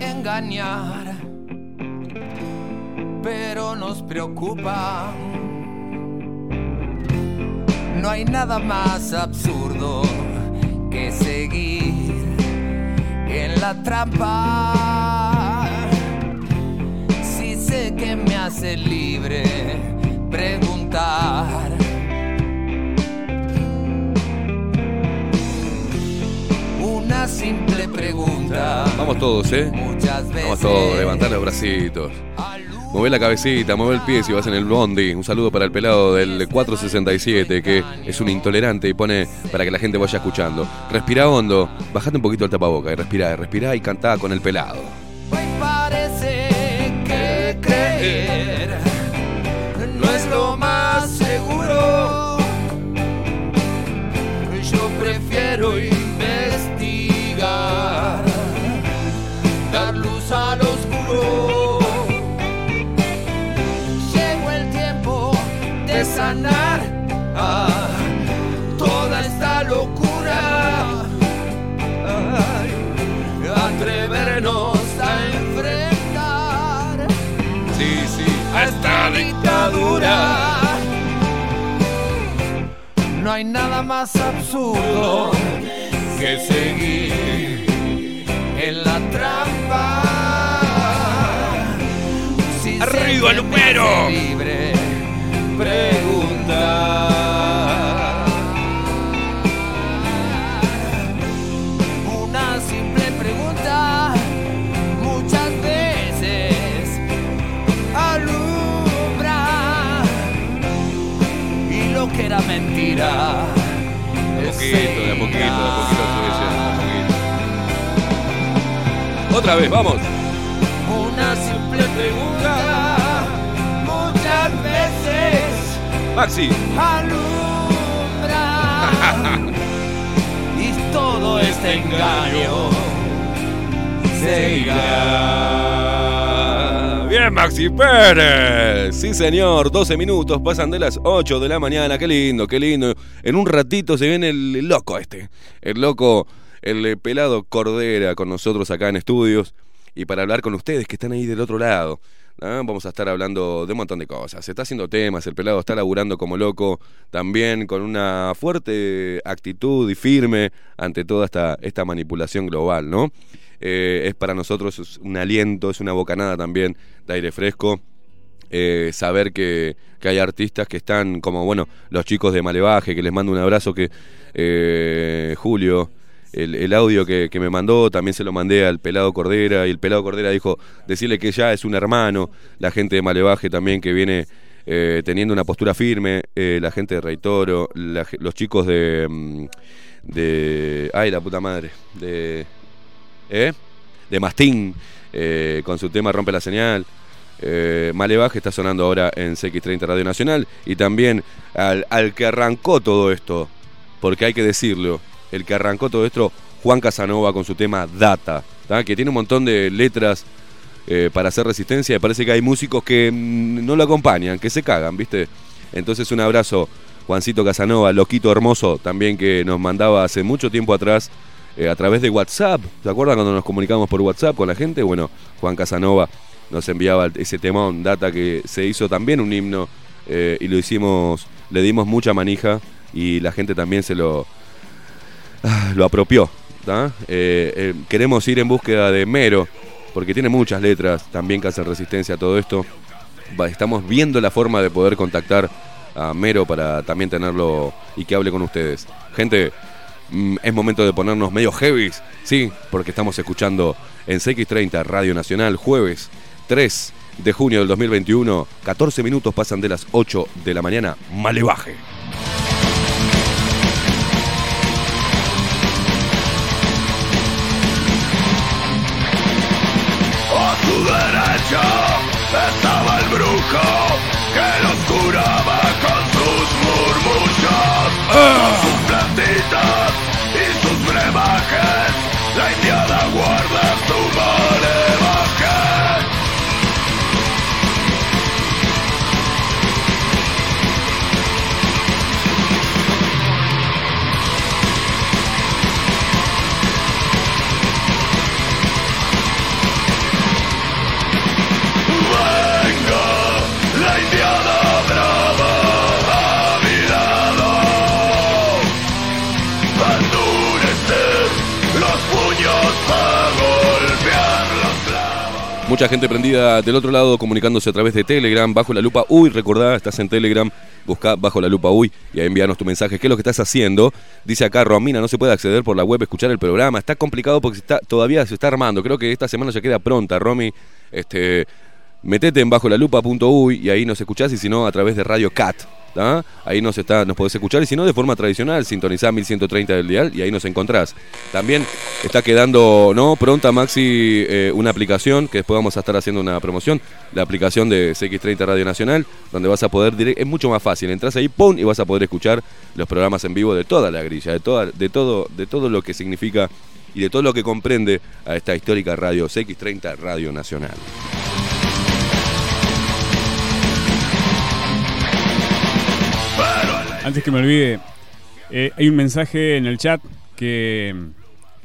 Speaker 8: engañar.
Speaker 9: pero nos preocupa. No hay nada más absurdo que seguir en la trampa. Si sé que me hace libre preguntar. Una simple pregunta.
Speaker 3: Vamos todos, ¿eh?
Speaker 9: Muchas veces.
Speaker 3: Vamos todos, levantar los bracitos. Mueve la cabecita, mueve el pie si vas en el bondi. Un saludo para el pelado del 467, que es un intolerante y pone para que la gente vaya escuchando. Respira hondo, bajate un poquito el tapaboca y respira, respira y cantá con el pelado.
Speaker 9: Hoy parece que creer no es lo más seguro. Yo prefiero dar luz al oscuro. Llegó el tiempo de sanar toda esta locura. Ay, atrevernos a enfrentar
Speaker 3: Sí, sí.
Speaker 9: a esta dictadura. No hay nada más absurdo que seguir en la trampa. Si
Speaker 3: ¡Arriba, Lupero!
Speaker 9: Libre preguntar. Una simple pregunta muchas veces alumbra y lo que era mentira.
Speaker 3: De a poquito, de a poquito, de a poquito, de a poquito. Otra vez, vamos.
Speaker 9: Una simple pregunta muchas veces
Speaker 3: Maxi.
Speaker 9: alumbra y todo este engaño seguirá.
Speaker 3: Maxi Pérez. Sí, señor. 12 minutos pasan de las 8 de la mañana. Qué lindo, qué lindo. En un ratito se viene el, loco este. El loco, el eh, pelado Cordera con nosotros acá en estudios. Y para hablar con ustedes que están ahí del otro lado. Vamos a estar hablando de un montón de cosas. Se está haciendo temas, el pelado está laburando como loco, también con una fuerte actitud y firme ante toda esta, esta manipulación global, ¿no? Eh, es para nosotros un aliento, es una bocanada también de aire fresco. Eh, saber que, que hay artistas que están como, bueno, los chicos de Malevaje, que les mando un abrazo, que eh, Julio, el, audio que, que me mandó, también se lo mandé al Pelado Cordera, y el Pelado Cordera dijo, decirle que ya es un hermano, la gente de Malevaje también que viene eh, teniendo una postura firme, la gente de Rey Toro, los chicos de... mm, de... Ay, la puta madre, de... ¿eh? de Mastín, eh, con su tema Rompe la Señal. Eh, Malevaje está sonando ahora en CX30 Radio Nacional. Y también al, que arrancó todo esto, porque hay que decirlo, el que arrancó todo esto, Juan Casanova con su tema Data, que tiene un montón de letras eh, para hacer resistencia. Y parece que hay músicos que mm, no lo acompañan, que se cagan, ¿viste? Entonces un abrazo, Juancito Casanova, loquito hermoso, también que nos mandaba hace mucho tiempo atrás eh, a través de WhatsApp. ¿Se acuerdan cuando nos comunicamos por WhatsApp con la gente? Bueno, Juan Casanova nos enviaba ese temón, data que se hizo también un himno eh, y lo hicimos, le dimos mucha manija y la gente también se lo, ah, lo apropió. Eh, queremos ir en búsqueda de Mero, porque tiene muchas letras también que hacen resistencia a todo esto. Estamos viendo la forma de poder contactar a Mero para también tenerlo y que hable con ustedes. Gente, es momento de ponernos medio heavies, sí, porque estamos escuchando en CX30 Radio Nacional, jueves 3 de junio del 2021, 14 minutos pasan de las 8 de la mañana, Malevaje.
Speaker 8: A su derecha estaba el brujo y sus brebajes. La indiada guarda su malevaje.
Speaker 3: Mucha gente prendida del otro lado comunicándose a través de Telegram, bajo la lupa Uy, recordá, estás en Telegram, busca bajo la lupa Uy y envíanos tu mensaje. ¿Qué es lo que estás haciendo? Dice acá Romina, no se puede acceder por la web, escuchar el programa. Está complicado porque está, todavía se está armando. Creo que esta semana ya queda pronta, Romy. Este, metete en bajo la lupa.uy y ahí nos escuchás y si no a través de Radio Cat. Ahí nos, está, nos podés escuchar y si no de forma tradicional, sintonizá 1130 del dial y ahí nos encontrás. También está quedando, ¿no? Pronta, Maxi, eh, una aplicación que después vamos a estar haciendo una promoción, la aplicación de CX30 Radio Nacional, donde vas a poder, direct- es mucho más fácil, entras ahí, ¡pum! y vas a poder escuchar los programas en vivo de toda la grilla, de, toda, de, todo, de todo lo que significa y de todo lo que comprende a esta histórica radio CX30 Radio Nacional.
Speaker 4: Antes que me olvide, eh, hay un mensaje en el chat que,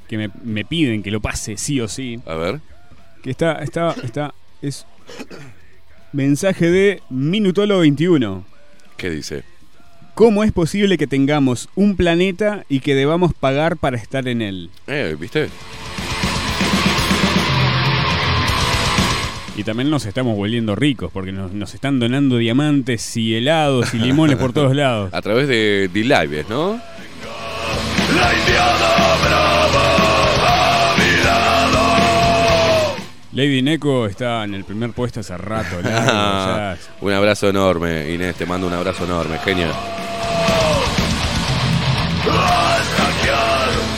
Speaker 4: que me, me piden que lo pase sí o sí.
Speaker 3: A ver.
Speaker 4: Que está, está, está, es mensaje de Minutolo 21.
Speaker 3: ¿Qué dice?
Speaker 4: ¿Cómo es posible que tengamos un planeta y que debamos pagar para estar en él?
Speaker 3: Eh, ¿viste?
Speaker 4: Y también nos estamos volviendo ricos porque nos, nos están donando diamantes y helados y limones por todos lados.
Speaker 3: A través de D-Live, ¿no?
Speaker 10: La indiana brava a mi lado.
Speaker 4: Lady Neko está en el primer puesto hace rato. largo, ya.
Speaker 3: un abrazo enorme, Inés, te mando un abrazo enorme, genial.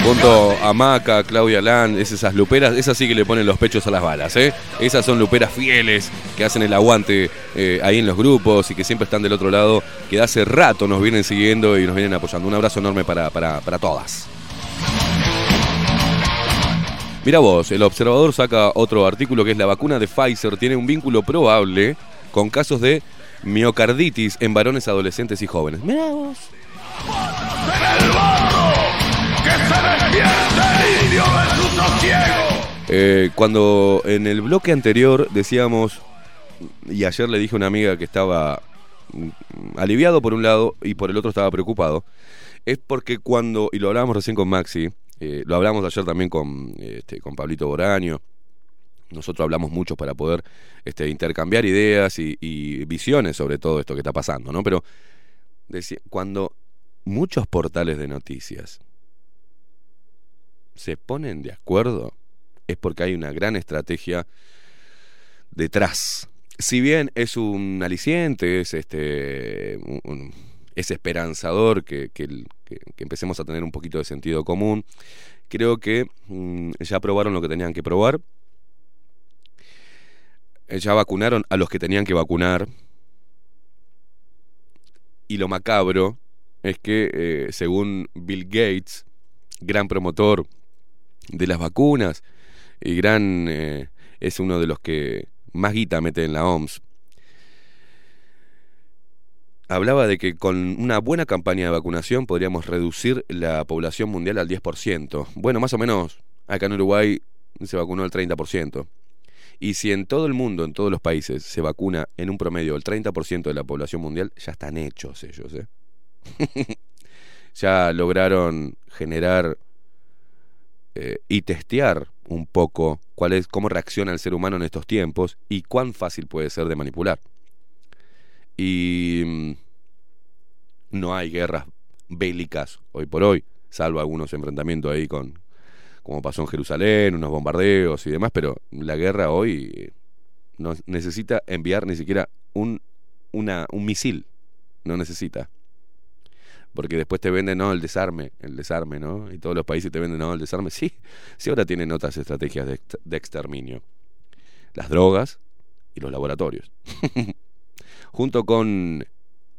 Speaker 3: Junto a Maca, Claudia Land, es esas luperas, esas sí que le ponen los pechos a las balas, ¿eh? Esas son luperas fieles que hacen el aguante eh, ahí en los grupos y que siempre están del otro lado, que hace rato nos vienen siguiendo y nos vienen apoyando. Un abrazo enorme para, para, para todas. Mira vos, el observador saca otro artículo que es la vacuna de Pfizer tiene un vínculo probable con casos de miocarditis en varones adolescentes y jóvenes. Mira vos. Eh, cuando en el bloque anterior decíamos, y ayer le dije a una amiga que estaba mm, aliviado por un lado y por el otro estaba preocupado, es porque cuando, y lo hablábamos recién con Maxi, eh, lo hablamos ayer también con, este, con Pablito Boraño, nosotros hablamos mucho para poder este, intercambiar ideas y, visiones sobre todo esto que está pasando, ¿no? Pero cuando muchos portales de noticias se ponen de acuerdo, es porque hay una gran estrategia detrás. Si bien es un aliciente, es este es esperanzador que, que- que empecemos a tener un poquito de sentido común, creo que mm, ya probaron lo que tenían que probar. Eh, Ya vacunaron a los que tenían que vacunar. Y lo macabro es que, eh, según Bill Gates, gran promotor de las vacunas y gran eh, es uno de los que más guita mete en la OMS. Hablaba de que con una buena campaña de vacunación podríamos reducir la población mundial al 10%. Bueno, más o menos, acá en Uruguay se vacunó el 30%. Y si en todo el mundo, en todos los países, se vacuna en un promedio el 30% de la población mundial, ya están hechos ellos. ¿eh? ya lograron generar eh, y testear un poco cuál es, cómo reacciona el ser humano en estos tiempos y cuán fácil puede ser de manipular. Y mm, no hay guerras bélicas hoy por hoy, salvo algunos enfrentamientos ahí con, como pasó en Jerusalén, unos bombardeos y demás, pero la guerra hoy no necesita enviar ni siquiera un, un misil, no necesita porque después te venden no el desarme, el desarme, ¿no? Y todos los países te venden no el desarme. Sí, sí ahora tienen otras estrategias de, ext- de exterminio. Las drogas y los laboratorios. Junto con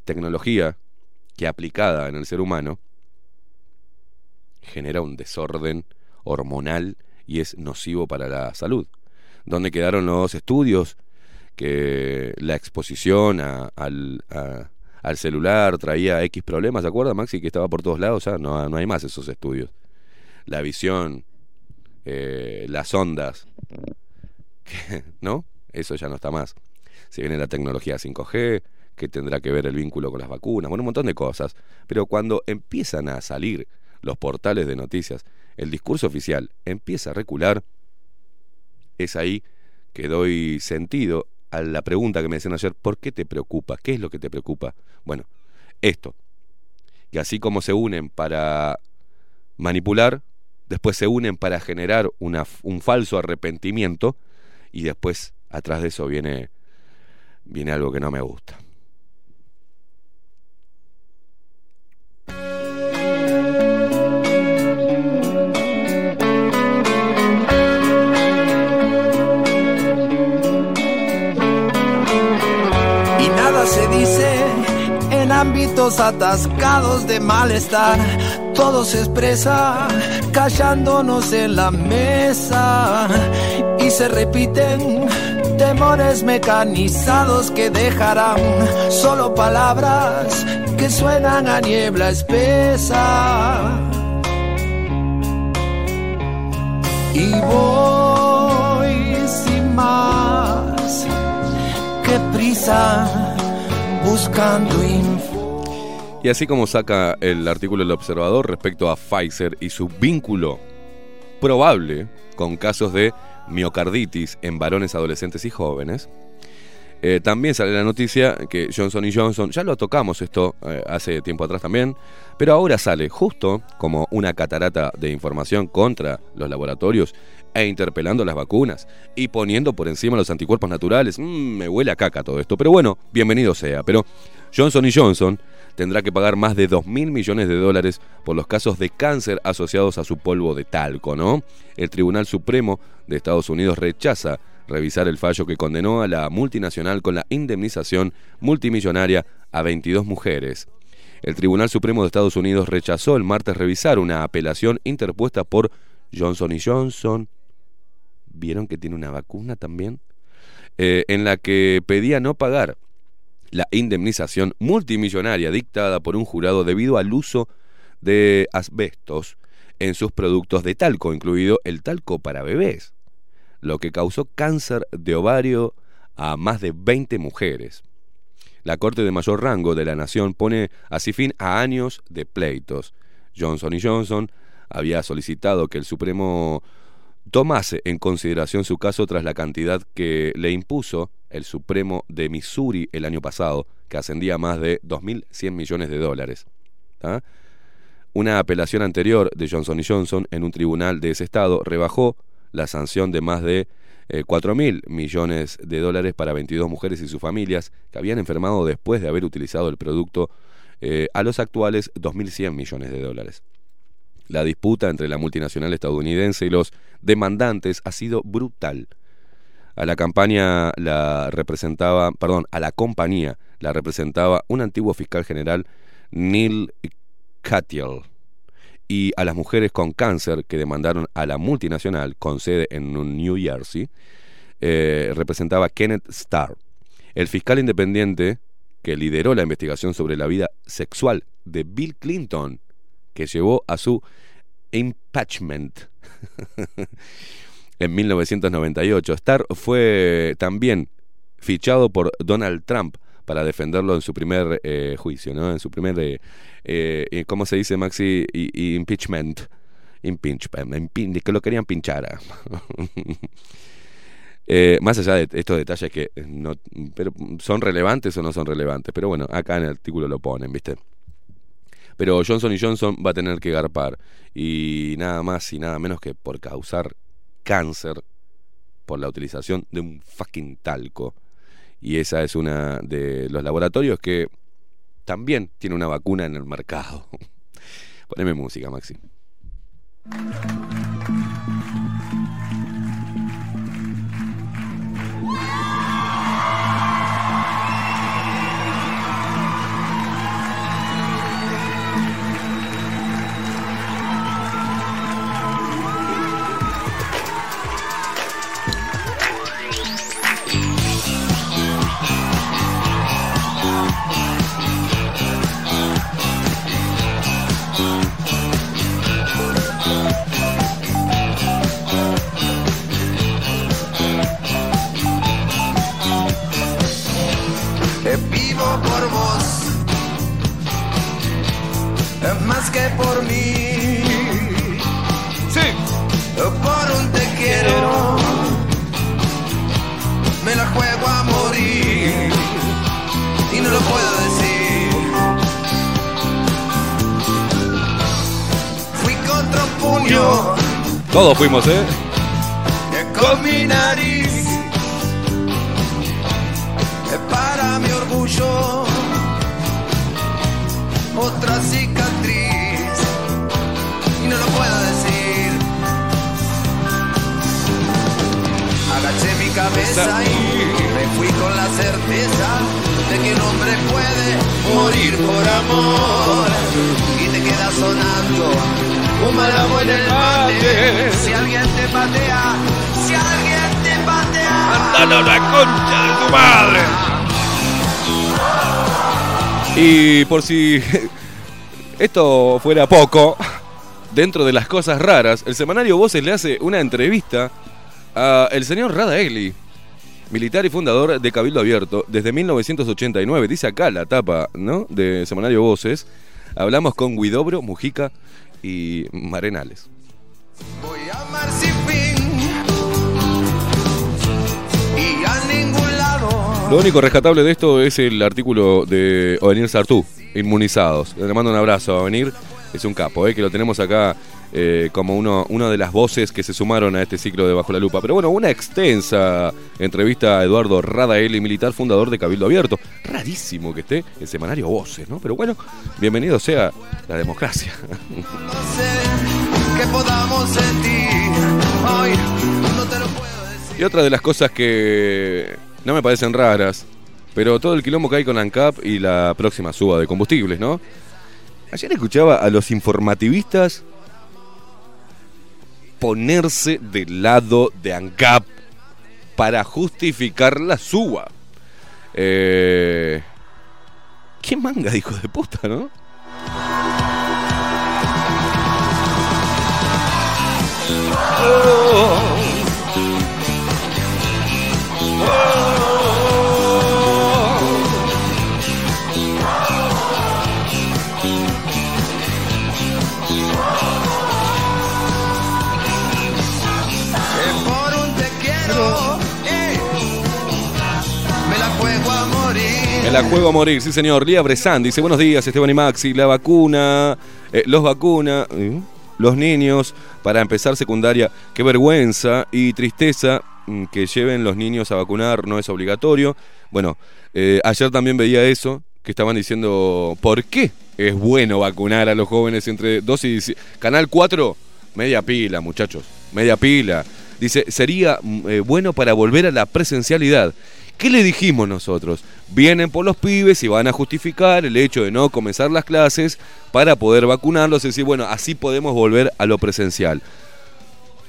Speaker 3: tecnología que aplicada en el ser humano genera un desorden hormonal y es nocivo para la salud. ¿Dónde quedaron los estudios que la exposición a- al celular traía X problemas, ¿se acuerda Maxi? Que estaba por todos lados, ya no, no hay más esos estudios. La visión, eh, las ondas, ¿no? Eso ya no está más. Se viene la tecnología 5G, que tendrá que ver el vínculo con las vacunas, bueno, un montón de cosas. Pero cuando empiezan a salir los portales de noticias, el discurso oficial empieza a recular, es ahí que doy sentido a la pregunta que me decían ayer, ¿por qué te preocupa? ¿Qué es lo que te preocupa? Bueno, esto. Y así como se unen para manipular, después se unen para generar una, un falso arrepentimiento y después atrás de eso viene, viene algo que no me gusta.
Speaker 11: Ámbitos atascados de malestar. Todo se expresa callándonos en la mesa y se repiten temores mecanizados que dejarán solo palabras que suenan a niebla espesa. Y voy sin más que prisa buscando.
Speaker 3: Y así como saca el artículo del observador respecto a Pfizer y su vínculo probable con casos de miocarditis en varones adolescentes y jóvenes, eh, también sale la noticia que Johnson Johnson, ya lo tocamos esto eh, hace tiempo atrás también, pero ahora sale justo como una catarata de información contra los laboratorios e interpelando las vacunas y poniendo por encima los anticuerpos naturales. Mm, me huele a caca todo esto, pero bueno, bienvenido sea. Pero Johnson Johnson tendrá que pagar más de 2 mil millones de dólares por los casos de cáncer asociados a su polvo de talco, ¿no? El Tribunal Supremo de Estados Unidos rechaza revisar el fallo que condenó a la multinacional con la indemnización multimillonaria a 22 mujeres. El Tribunal Supremo de Estados Unidos rechazó el martes revisar una apelación interpuesta por Johnson Johnson. ¿Vieron que tiene una vacuna también? Eh, en la que pedía no pagar la indemnización multimillonaria dictada por un jurado debido al uso de asbestos en sus productos de talco, incluido el talco para bebés lo que causó cáncer de ovario a más de 20 mujeres. La Corte de mayor rango de la nación pone así fin a años de pleitos. Johnson Johnson había solicitado que el Supremo tomase en consideración su caso tras la cantidad que le impuso el Supremo de Missouri el año pasado, que ascendía a más de 2.100 millones de dólares. ¿Ah? Una apelación anterior de Johnson Johnson en un tribunal de ese estado rebajó la sanción de más de eh, 4 mil millones de dólares para 22 mujeres y sus familias que habían enfermado después de haber utilizado el producto eh, a los actuales 2.100 millones de dólares. La disputa entre la multinacional estadounidense y los demandantes ha sido brutal. A la campaña la representaba, perdón, a la compañía la representaba un antiguo fiscal general, Neil Katyal y a las mujeres con cáncer que demandaron a la multinacional con sede en New Jersey, eh, representaba Kenneth Starr. El fiscal independiente que lideró la investigación sobre la vida sexual de Bill Clinton, que llevó a su impeachment en 1998. Starr fue también fichado por Donald Trump para defenderlo en su primer eh, juicio, ¿no? En su primer, eh, eh, ¿cómo se dice, Maxi? I, impeachment. Que lo querían pinchar. Eh, más allá de estos detalles que no, pero son relevantes o no son relevantes, pero bueno, acá en el artículo lo ponen, ¿viste? Pero Johnson Johnson va a tener que garpar y nada más y nada menos que por causar cáncer por la utilización de un fucking talco. Y esa es una de los laboratorios que también tiene una vacuna en el mercado. Poneme música, Maxi.
Speaker 11: más que por mí. Sí. Por un te quiero,
Speaker 9: me la juego a morir y no lo puedo decir. Fui contra un puño.
Speaker 3: Todos fuimos, ¿eh?
Speaker 9: Que con mi nariz, para mi orgullo, otra sigue. Y me fui con la certeza de que un hombre puede morir por amor. Y te queda sonando un malamo en el mate. Si alguien te patea si alguien te patea.
Speaker 3: ¡Mándalo la concha de tu madre! Y por si esto fuera poco, dentro de las cosas raras, el semanario Voces le hace una entrevista a el señor Rada Egli, militar y fundador de Cabildo Abierto desde 1989. Dice acá la tapa, ¿no? De semanario Voces. Hablamos con Guidobro, Mujica y Marenales.
Speaker 9: voy a amar sin fin y a ningún lado
Speaker 3: Lo único rescatable de esto es el artículo de Ovenir Sartú, Inmunizados. Le mando un abrazo a Ovenir, es un capo, ¿eh? que lo tenemos acá eh, como uno, una de las voces que se sumaron a este ciclo de Bajo la Lupa. Pero bueno, una extensa entrevista a Eduardo Radaeli, militar fundador de Cabildo Abierto. Rarísimo que esté en semanario Voces, ¿no? Pero bueno, bienvenido sea la democracia.
Speaker 9: no sé que podamos sentir hoy no te lo puedo decir
Speaker 3: Y otra de las cosas que no me parecen raras, pero todo el quilombo que hay con ANCAP y la próxima suba de combustibles, ¿no? Ayer escuchaba a los informativistas ponerse del lado de ANCAP para justificar la suba. Eh... ¿Qué manga, hijo de puta, no?
Speaker 9: que la juego a morir,
Speaker 3: sí señor. Lía Bresán dice, buenos días Esteban y Maxi, la vacuna, eh, los vacuna, ¿eh? los niños, para empezar secundaria, qué vergüenza y tristeza mm, que lleven los niños a vacunar, no es obligatorio. Bueno, eh, ayer también veía eso, que estaban diciendo, ¿por qué es bueno vacunar a los jóvenes entre 2 y 10? Canal 4, media pila, muchachos, media pila. Dice, sería mm, bueno para volver a la presencialidad. ¿Qué le dijimos nosotros? Vienen por los pibes y van a justificar el hecho de no comenzar las clases para poder vacunarlos y decir, bueno, así podemos volver a lo presencial.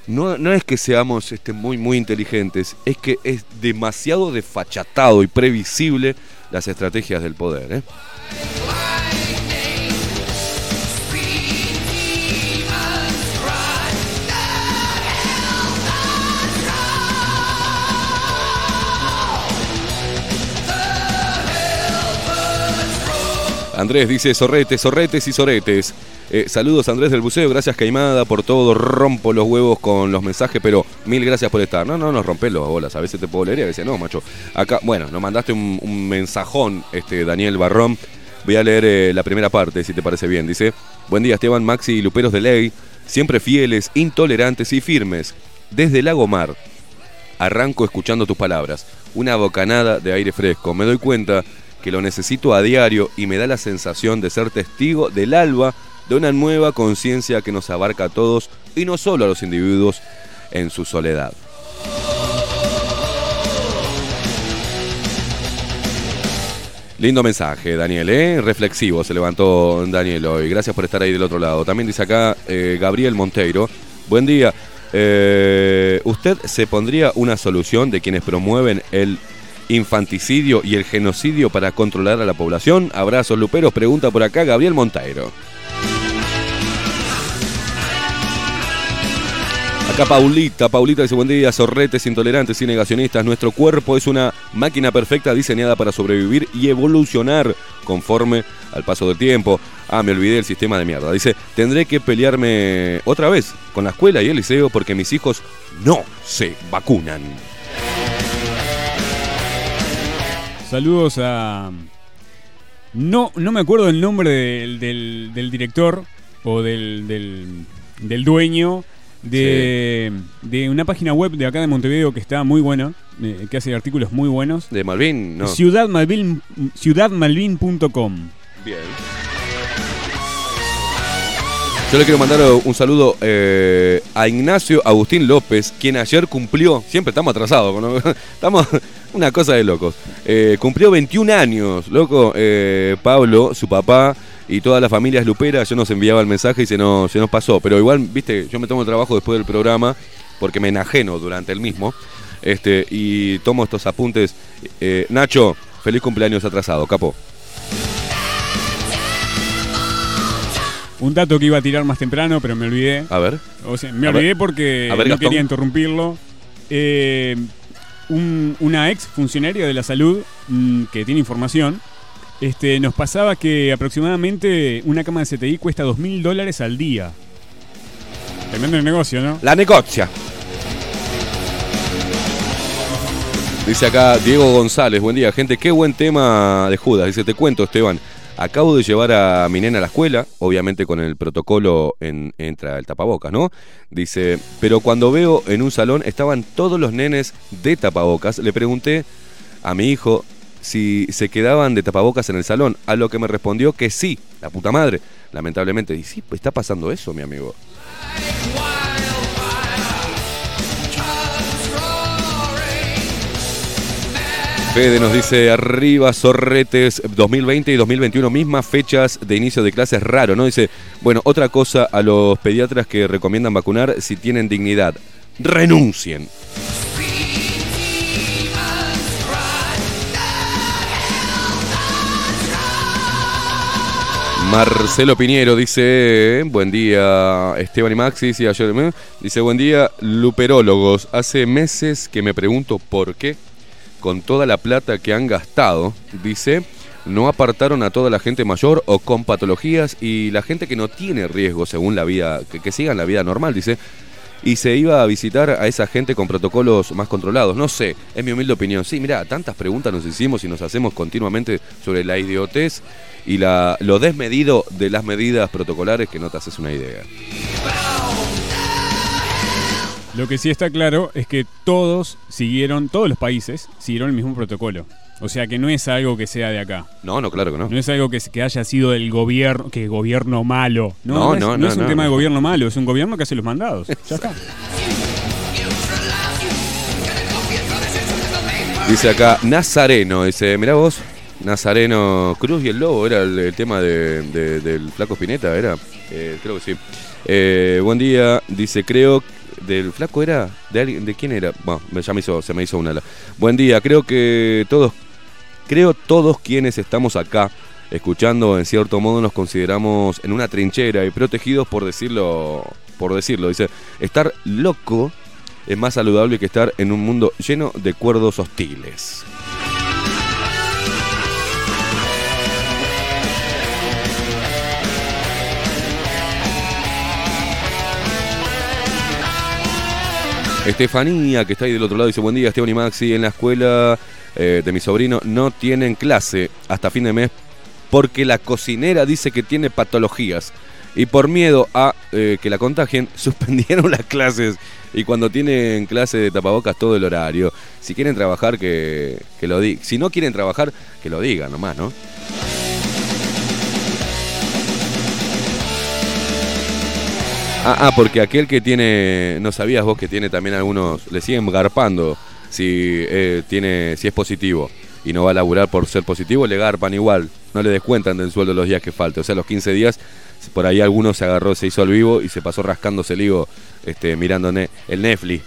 Speaker 3: No, no es que seamos este, muy, muy inteligentes, es que es demasiado desfachatado y previsible las estrategias del poder. ¿eh? Andrés dice sorretes, sorretes y soretes. Eh, saludos Andrés del Buceo, gracias Caimada por todo. Rompo los huevos con los mensajes, pero mil gracias por estar. No, no, no rompes los bolas. A veces te puedo leer y a veces no, macho. Acá, bueno, nos mandaste un, mensajón, este Daniel Barrón. Voy a leer eh, la primera parte, si te parece bien. Dice: Buen día, Esteban, Maxi y Luperos de Ley. Siempre fieles, intolerantes y firmes. Desde Lagomar, arranco escuchando tus palabras. Una bocanada de aire fresco. Me doy cuenta que lo necesito a diario y me da la sensación de ser testigo del alba de una nueva conciencia que nos abarca a todos y no solo a los individuos en su soledad. Lindo mensaje, Daniel, ¿eh? Reflexivo se levantó Daniel hoy. Gracias por estar ahí del otro lado. También dice acá eh, Gabriel Monteiro. Buen día. Eh, ¿Usted se pondría una solución de quienes promueven el infanticidio y el genocidio para controlar a la población? Abrazos luperos, pregunta por acá Gabriel Monteiro. Acá Paulita, Paulita dice buen día, sorretes, intolerantes y negacionistas. Nuestro cuerpo es una máquina perfecta diseñada para sobrevivir y evolucionar conforme al paso del tiempo. Ah, me olvidé del sistema de mierda. Dice, tendré que pelearme otra vez con la escuela y el liceo porque mis hijos no se vacunan.
Speaker 4: Saludos a. No, no me acuerdo el nombre del, del- del director o del, del, del dueño de, de una página web de acá de Montevideo que está muy buena, eh, que hace artículos muy buenos.
Speaker 3: De Malvin, no.
Speaker 4: Ciudadmalvin, ciudadmalvin.com.
Speaker 3: Bien. Yo le quiero mandar un saludo eh, a Ignacio Agustín López, quien ayer cumplió, siempre estamos atrasados, estamos una cosa de locos. Eh, cumplió 21 años, loco. eh, Pablo, su papá y toda la familia es lupera, yo nos enviaba el mensaje y se nos, se nos pasó. Pero igual, viste, yo me tomo el trabajo después del programa porque me enajeno durante el mismo. Este, y tomo estos apuntes. Eh, Nacho, feliz cumpleaños atrasado, capo.
Speaker 4: Un dato que iba a tirar más temprano, pero me olvidé.
Speaker 3: A ver.
Speaker 4: O sea, me
Speaker 3: A
Speaker 4: olvidé
Speaker 3: ver.
Speaker 4: porque
Speaker 3: ver,
Speaker 4: no
Speaker 3: Gastón.
Speaker 4: quería interrumpirlo. Eh, un- una ex funcionaria de la salud mm, que tiene información este, nos pasaba que aproximadamente una cama de CTI cuesta dos mil dólares al día. Tremendo negocio, ¿no?
Speaker 3: La negocia. Dice acá Diego González, buen día, gente, qué buen tema de Judas. Dice, te cuento, Esteban, acabo de llevar a mi nena a la escuela, obviamente con el protocolo en, entra el tapabocas, ¿no? Dice, pero cuando veo en un salón estaban todos los nenes de tapabocas, le pregunté a mi hijo si se quedaban de tapabocas en el salón, a lo que me respondió que sí, la puta madre, lamentablemente. Y sí, está pasando eso, mi amigo. Fede nos dice arriba Sorretes 2020 y 2021 mismas fechas de inicio de clases raro, ¿no? Dice, bueno, otra cosa a los pediatras que recomiendan vacunar si tienen dignidad, renuncien. Marcelo Piñero dice, buen día Esteban y Maxi, sí, ayer, ¿eh? dice, buen día luperólogos, hace meses que me pregunto por qué con toda la plata que han gastado, dice, no apartaron a toda la gente mayor o con patologías y la gente que no tiene riesgo según la vida, que, sigan la vida normal, dice, y se iba a visitar a esa gente con protocolos más controlados. No sé, es mi humilde opinión. Sí, mira, tantas preguntas nos hicimos y nos hacemos continuamente sobre la idiotez y lo desmedido de las medidas protocolares que no te haces una idea.
Speaker 4: Lo que sí está claro es que todos siguieron, todos los países siguieron el mismo protocolo. O sea que no es algo que sea de acá.
Speaker 3: No, no, claro que no.
Speaker 4: No es algo que, que haya sido del gobierno, que gobierno malo. No,
Speaker 3: No,
Speaker 4: es,
Speaker 3: no,
Speaker 4: no
Speaker 3: no,
Speaker 4: es un tema de gobierno malo, es un gobierno que hace los mandados. Ya está.
Speaker 3: Dice acá, Nazareno, dice, mirá vos, Nazareno Cruz y el Lobo, era el, el tema de- de- del Flaco Spinetta, era, Eh, creo que sí. Eh, buen día, dice, creo, del Flaco era, de alguien, ¿de quién era? Bueno, ya me hizo, se me hizo una. la- Buen día, creo que todos, creo todos quienes estamos acá escuchando, en cierto modo nos consideramos en una trinchera y protegidos por decirlo, por decirlo, dice, estar loco es más saludable que estar en un mundo lleno de cuerdos hostiles. Estefanía, que está ahí del otro lado, dice, buen día, Esteban y Maxi, en la escuela eh, de mi sobrino no tienen clase hasta fin de mes porque la cocinera dice que tiene patologías y por miedo a eh, que la contagien, suspendieron las clases y cuando tienen clase de tapabocas todo el horario. Si quieren trabajar, que, que lo digan. Si no quieren trabajar, que lo digan nomás, ¿no? Ah, ah, porque aquel que tiene, no sabías vos que tiene también algunos, le siguen garpando si eh, tiene, si es positivo y no va a laburar por ser positivo, le garpan igual, no le descuentan del sueldo los días que falte. O sea, los 15 días, por ahí alguno se agarró, se hizo al vivo y se pasó rascándose el higo, este, mirando el Netflix.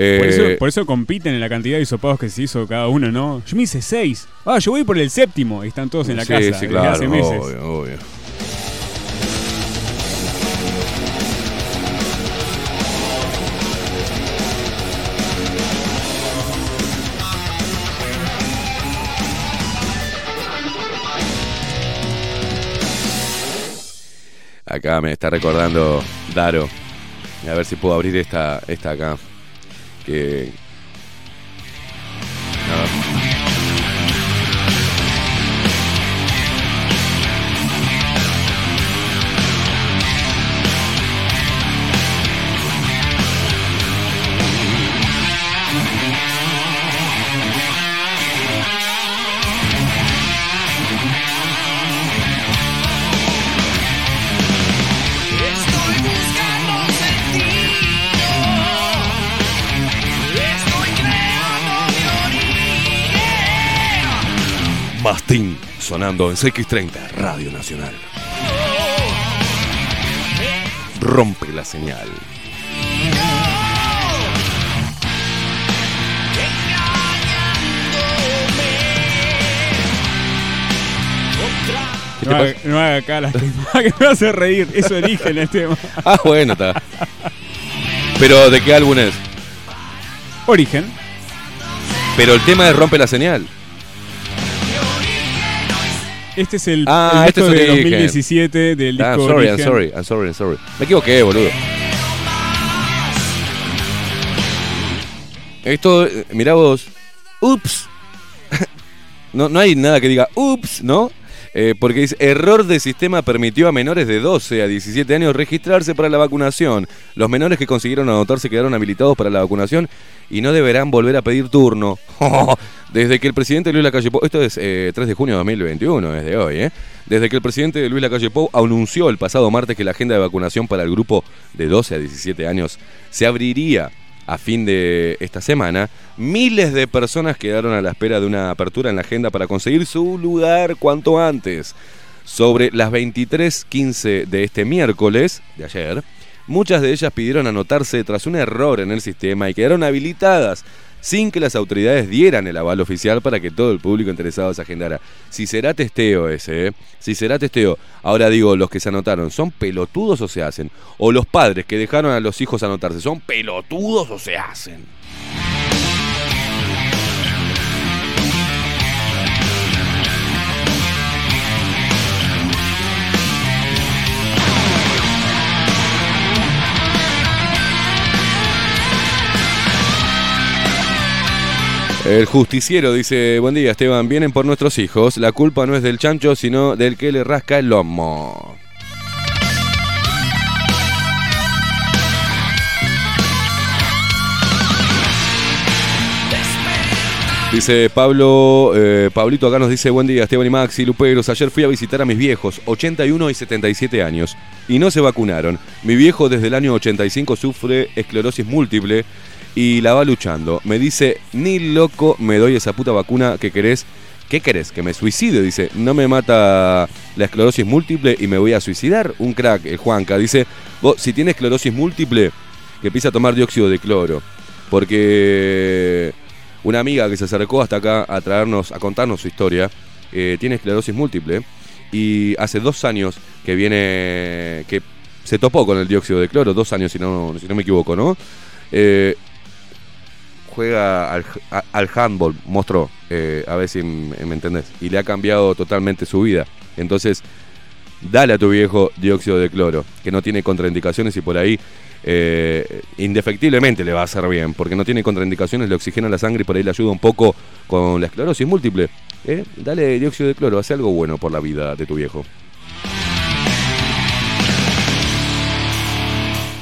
Speaker 3: Eh,
Speaker 4: Por eso, por eso compiten en la cantidad de hisopados que se hizo cada uno, ¿no? Yo me hice seis. Ah, yo voy por el séptimo. Y están todos en la
Speaker 3: sí,
Speaker 4: casa
Speaker 3: sí,
Speaker 4: desde
Speaker 3: claro,
Speaker 4: hace meses.
Speaker 3: obvio, obvio. Acá me está recordando Daro. A ver si puedo abrir esta, esta acá. Que. A ver. Mastín sonando en CX30, Radio Nacional. Rompe la señal. ¿Qué te
Speaker 4: No haga, no haga caras que me hace reír. Eso eligen el tema.
Speaker 3: Ah, bueno, está. Pero, ¿de qué álbum es?
Speaker 4: Origen.
Speaker 3: Pero el tema es Rompe la señal.
Speaker 4: Este es el,
Speaker 3: Ah,
Speaker 4: el
Speaker 3: este
Speaker 4: disco
Speaker 3: es
Speaker 4: de
Speaker 3: Origen.
Speaker 4: 2017 del
Speaker 3: Ah,
Speaker 4: disco
Speaker 3: I'm sorry, I'm sorry, I'm sorry, I'm sorry. Me equivoqué, boludo. Esto, eh, mirá vos. Ups. No, no hay nada que diga ups, ¿no? Eh, porque dice, error de sistema permitió a menores de 12 a 17 años registrarse para la vacunación. Los menores que consiguieron anotarse quedaron habilitados para la vacunación y no deberán volver a pedir turno. Desde que el presidente Luis Lacalle Pou, esto es eh, 3 de junio de 2021, es de hoy, ¿eh? Desde que el presidente Luis Lacalle Pou anunció el pasado martes que la agenda de vacunación para el grupo de 12 a 17 años se abriría a fin de esta semana, miles de personas quedaron a la espera de una apertura en la agenda para conseguir su lugar cuanto antes. Sobre las 23.15 de este miércoles, de ayer, muchas de ellas pidieron anotarse tras un error en el sistema y quedaron habilitadas sin que las autoridades dieran el aval oficial para que todo el público interesado se agendara. Si será testeo ese, ¿eh? Si será testeo. Ahora digo, los que se anotaron, ¿son pelotudos o se hacen? O los padres que dejaron a los hijos anotarse, ¿son pelotudos o se hacen? El justiciero dice, buen día Esteban, vienen por nuestros hijos, la culpa no es del chancho, sino del que le rasca el lomo. Dice Pablo, eh, Pablito acá nos dice, buen día Esteban y Maxi, Luperos, ayer fui a visitar a mis viejos, 81 y 77 años, y no se vacunaron. Mi viejo desde el año 85 sufre esclerosis múltiple y la va luchando. Me dice, ni loco me doy esa puta vacuna que querés. ¿Qué querés? Que me suicide, dice. No me mata la esclerosis múltiple y me voy a suicidar. Un crack, el Juanca. Dice, vos, si tienes esclerosis múltiple, que empieza a tomar dióxido de cloro. Porque una amiga que se acercó hasta acá a traernos, a contarnos su historia, eh, tiene esclerosis múltiple y hace dos años que viene, que se topó con el dióxido de cloro, dos años si no, si no me equivoco, ¿no? Eh, juega al, handball, mostró, eh, a ver si m- me entendés, y le ha cambiado totalmente su vida. Entonces, dale a tu viejo dióxido de cloro, que no tiene contraindicaciones y por ahí eh, indefectiblemente le va a hacer bien, porque no tiene contraindicaciones, le oxigena la sangre y por ahí le ayuda un poco con la esclerosis múltiple. Eh, Dale dióxido de cloro, hace algo bueno por la vida de tu viejo.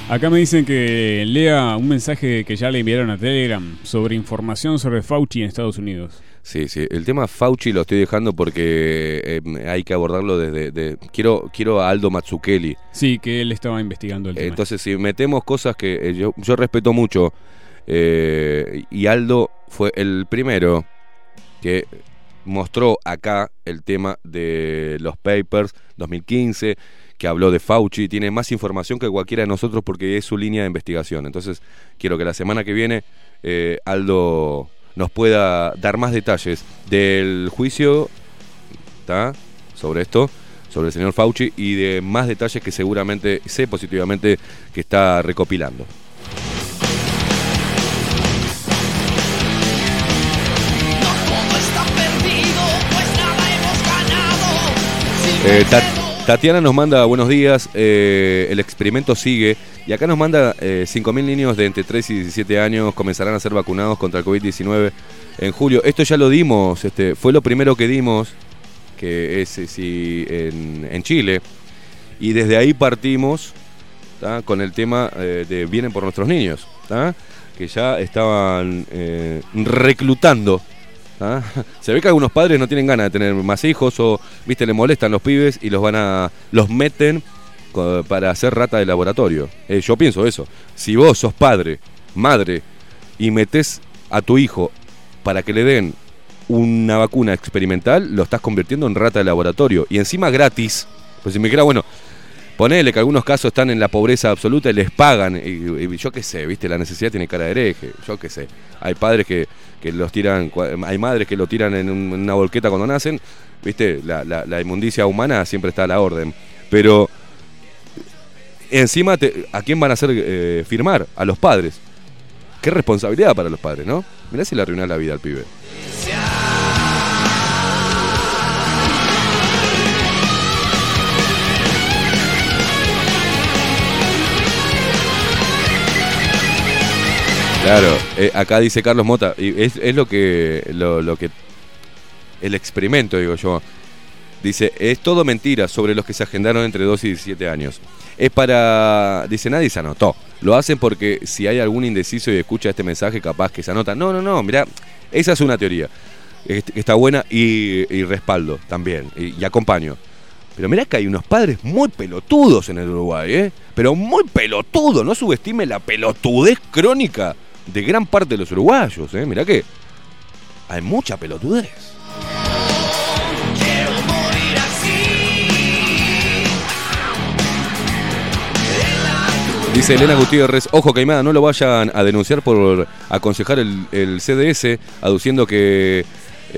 Speaker 4: Acá me dicen que lea un mensaje que ya le enviaron a Telegram sobre información sobre Fauci en Estados Unidos.
Speaker 3: Sí, sí. El tema Fauci lo estoy dejando porque eh, hay que abordarlo desde... de- quiero, quiero a Aldo Matsukeli.
Speaker 4: Sí, que él estaba investigando el tema.
Speaker 3: Entonces, si metemos cosas que eh, yo, yo respeto mucho, eh, y Aldo fue el primero que mostró acá el tema de los papers 2015, que habló de Fauci, tiene más información que cualquiera de nosotros porque es su línea de investigación. Entonces, quiero que la semana que viene eh, Aldo nos pueda dar más detalles del juicio ¿tá? sobre esto, sobre el señor Fauci y de más detalles que seguramente sé positivamente que está recopilando.
Speaker 8: Pues
Speaker 3: Eh, Tatiana nos manda buenos días, eh, el experimento sigue y acá nos manda eh, 5.000 niños de entre 3 y 17 años comenzarán a ser vacunados contra el COVID-19 en julio. Esto ya lo dimos, este, fue lo primero que dimos, que es eh, sí, en, Chile, y desde ahí partimos con el tema eh, de Vienen por nuestros niños, que ya estaban reclutando ¿Ah? Se ve que algunos padres no tienen ganas de tener más hijos o, viste, le molestan los pibes y los van a, los meten para hacer rata de laboratorio. Eh, yo pienso eso. Si vos sos padre, madre y metés a tu hijo para que le den una vacuna experimental, lo estás convirtiendo en rata de laboratorio. Y encima gratis. Pues si me dijera, bueno, ponele que algunos casos están en la pobreza absoluta y les pagan. Y, yo qué sé, viste, la necesidad tiene cara de hereje. Yo qué sé. Hay padres que, que los tiran, hay madres que lo tiran en, un- en una volqueta cuando nacen. Viste, la, la- la inmundicia humana siempre está a la orden. Pero encima, ¿a quién van a hacer eh, firmar? A los padres. Qué responsabilidad para los padres, ¿no? Mirá si le arruinás la vida al pibe. Claro, eh, acá dice Carlos Mota, y es, lo que lo, que el experimento, digo yo. Dice, es todo mentira sobre los que se agendaron entre 2 y 17 años. Es para... Dice, nadie se anotó. Lo hacen porque si hay algún indeciso y escucha este mensaje, capaz que se anota. No, no, no, mira, esa es una teoría. Est- Está buena y, y respaldo también. Y, y acompaño. Pero mirá que hay unos padres muy pelotudos en el Uruguay, ¿eh? Pero muy pelotudos. No subestime la pelotudez crónica de gran parte de los uruguayos, ¿eh? Mirá que hay mucha pelotudez. Dice Elena Gutiérrez, ojo Caimada, no lo vayan a denunciar por aconsejar el, el CDS, aduciendo que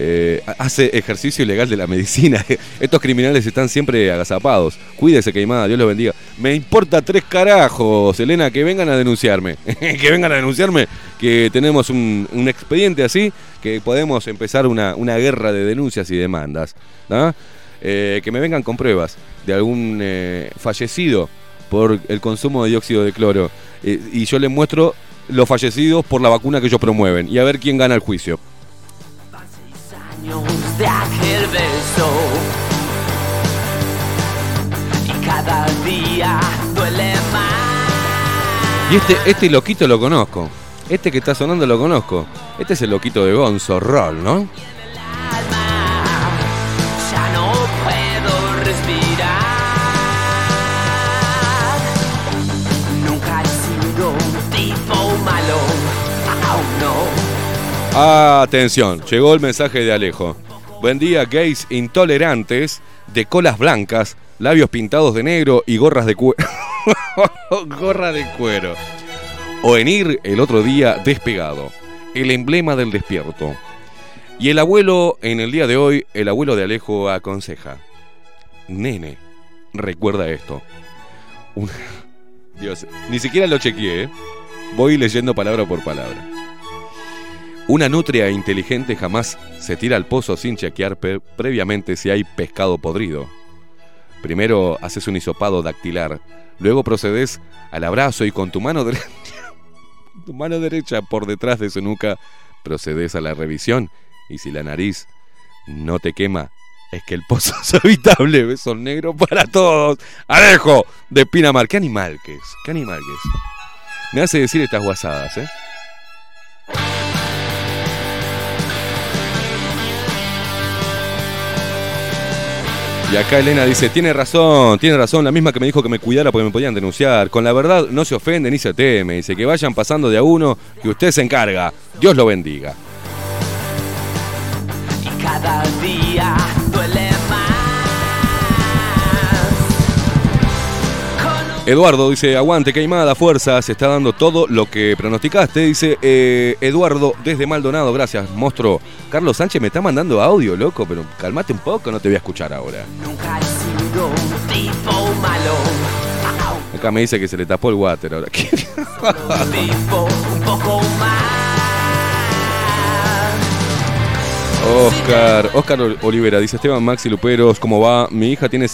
Speaker 3: eh, hace ejercicio ilegal de la medicina. Estos criminales están siempre agazapados. Cuídese Caimada, Dios los bendiga. Me importa tres carajos, Elena, que vengan a denunciarme. que vengan a denunciarme, que tenemos un, expediente así, que podemos empezar una, guerra de denuncias y demandas. ¿no? Eh, que me vengan con pruebas de algún eh, fallecido por el consumo de dióxido de cloro. Y yo les muestro los fallecidos por la vacuna que ellos promueven. Y a ver quién gana el juicio.
Speaker 12: Años de aquel beso y cada día duele más.
Speaker 3: Y este, este loquito lo conozco. Este que está sonando lo conozco. Este es el loquito de Gonzo Roll, ¿no? Atención, llegó el mensaje de Alejo. Buen día, gays intolerantes, de colas blancas, labios pintados de negro y gorras de cuero. Gorra de cuero. O en ir el otro día despegado, el emblema del despierto. Y el abuelo, en el día de hoy, el abuelo de Alejo aconseja. Nene, recuerda esto. Dios, ni siquiera lo chequeé, ¿eh? Voy leyendo palabra por palabra. Una nutria inteligente jamás se tira al pozo sin chequear previamente si hay pescado podrido. Primero haces un hisopado dactilar, luego procedes al abrazo y con tu mano derecha, tu mano derecha por detrás de su nuca procedes a la revisión y si la nariz no te quema es que el pozo es habitable, beso negro para todos. Alejo de Pinamar, qué animal que es, qué animal que es. Me hace decir estas guasadas, ¿eh? Y acá Elena dice, tiene razón, tiene razón, la misma que me dijo que me cuidara porque me podían denunciar. Con la verdad no se ofende ni se teme. Dice que vayan pasando de a uno, que usted se encarga. Dios lo bendiga.
Speaker 12: Y cada día duele
Speaker 3: Eduardo dice, aguante, queimada, fuerza, se está dando todo lo que pronosticaste. Dice eh, Eduardo desde Maldonado, gracias, monstruo. Carlos Sánchez me está mandando audio, loco, pero calmate un poco, no te voy a escuchar ahora.
Speaker 12: Nunca he sido un tipo malo,
Speaker 3: Acá me dice que se le tapó el water ahora. ¿Qué?
Speaker 12: un tipo un poco más.
Speaker 3: Oscar, Oscar Ol- Olivera, dice Esteban Maxi Luperos, ¿cómo va? Mi hija tiene...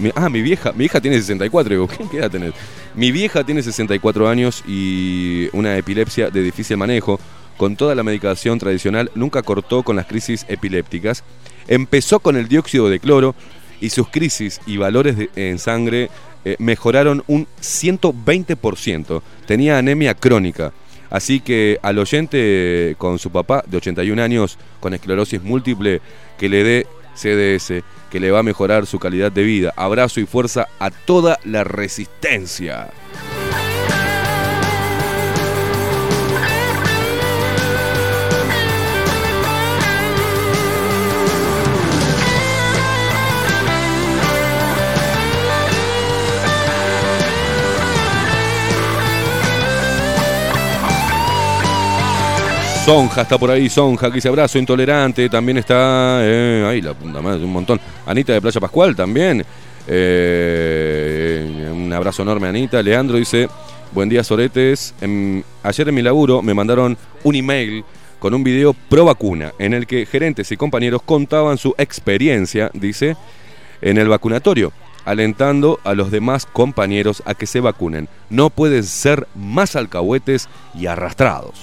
Speaker 3: mi- ah, mi vieja, mi hija tiene 64, digo, ¿qué, edad tenés? Mi vieja tiene 64 años y una epilepsia de difícil manejo. Con toda la medicación tradicional, nunca cortó con las crisis epilépticas. Empezó con el dióxido de cloro y sus crisis y valores en sangre eh, mejoraron un 120%. Tenía anemia crónica. Así que al oyente con su papá de 81 años con esclerosis múltiple, que le dé CDS, que le va a mejorar su calidad de vida. Abrazo y fuerza a toda la resistencia. Sonja está por ahí, Sonja, que dice abrazo intolerante. También está. Eh, ahí la punta madre, un montón. Anita de Playa Pascual también. Eh, un abrazo enorme, Anita. Leandro dice: Buen día, Soretes. Em, ayer en mi laburo me mandaron un email con un video pro vacuna en el que gerentes y compañeros contaban su experiencia, dice, en el vacunatorio, alentando a los demás compañeros a que se vacunen. No pueden ser más alcahuetes y arrastrados.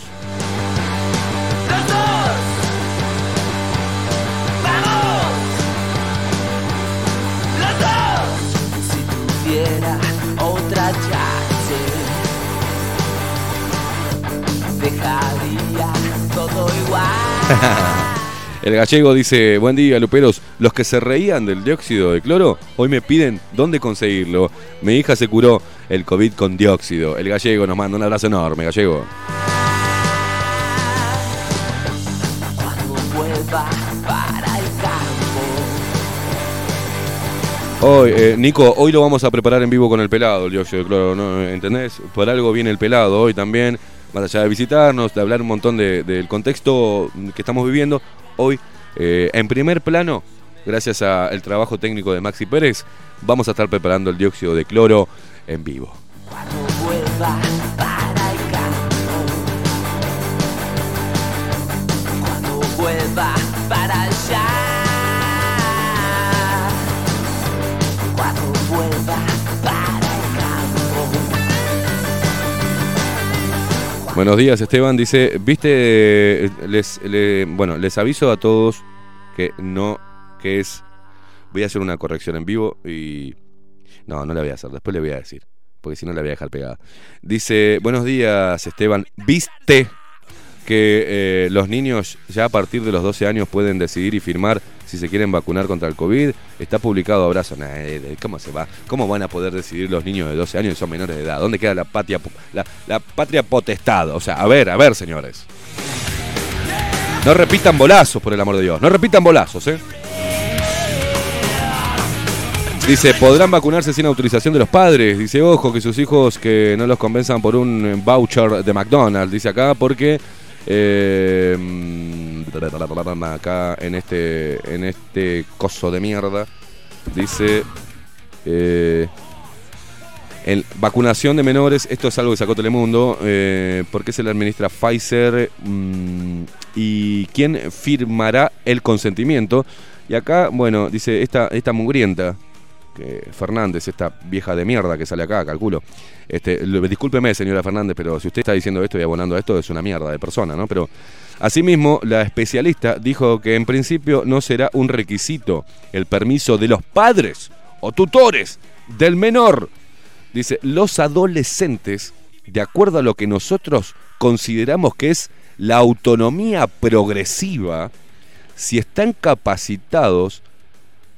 Speaker 12: Otra chance, dejaría todo igual.
Speaker 3: El gallego dice, buen día, Luperos. Los que se reían del dióxido de cloro, hoy me piden dónde conseguirlo. Mi hija se curó el COVID con dióxido. El gallego nos manda un abrazo enorme, gallego.
Speaker 12: Cuando vuelva
Speaker 3: Hoy, eh, Nico, hoy lo vamos a preparar en vivo con el pelado, el dióxido de cloro, ¿no? ¿entendés? Por algo viene el pelado hoy también, más allá de visitarnos, de hablar un montón de- del contexto que estamos viviendo. Hoy, eh, en primer plano, gracias al trabajo técnico de Maxi Pérez, vamos a estar preparando el dióxido de cloro en vivo. Buenos días, Esteban. Dice, viste, les, le- bueno, les aviso a todos que no, que es, voy a hacer una corrección en vivo y, no, no la voy a hacer, después le voy a decir, porque si no la voy a dejar pegada. Dice, buenos días, Esteban. ¿Viste que eh, los niños ya a partir de los 12 años pueden decidir y firmar si se quieren vacunar contra el COVID? Está publicado, abrazo. ¿Cómo se va? ¿Cómo van a poder decidir los niños de 12 años y son menores de edad? ¿Dónde queda la patria, la, la patria potestad? O sea, a ver, a ver, señores. No repitan bolazos, por el amor de Dios. No repitan bolazos, ¿eh? Dice, podrán vacunarse sin autorización de los padres. Dice, ojo, que sus hijos que no los convenzan por un voucher de McDonald's. Dice acá, porque eh, acá en este, en este coso de mierda, dice, eh, vacunación de menores, esto es algo que sacó Telemundo, eh, porque se le administra Pfizer mm, y quién firmará el consentimiento. Y acá, bueno, dice, esta, esta mugrienta, Fernández, esta vieja de mierda que sale acá, calculo. Este, discúlpeme, señora Fernández, pero si usted está diciendo esto y abonando a esto, es una mierda de persona, ¿no? Pero asimismo, la especialista dijo que en principio no será un requisito el permiso de los padres o tutores del menor. Dice, los adolescentes, de acuerdo a lo que nosotros consideramos que es la autonomía progresiva, si están capacitados,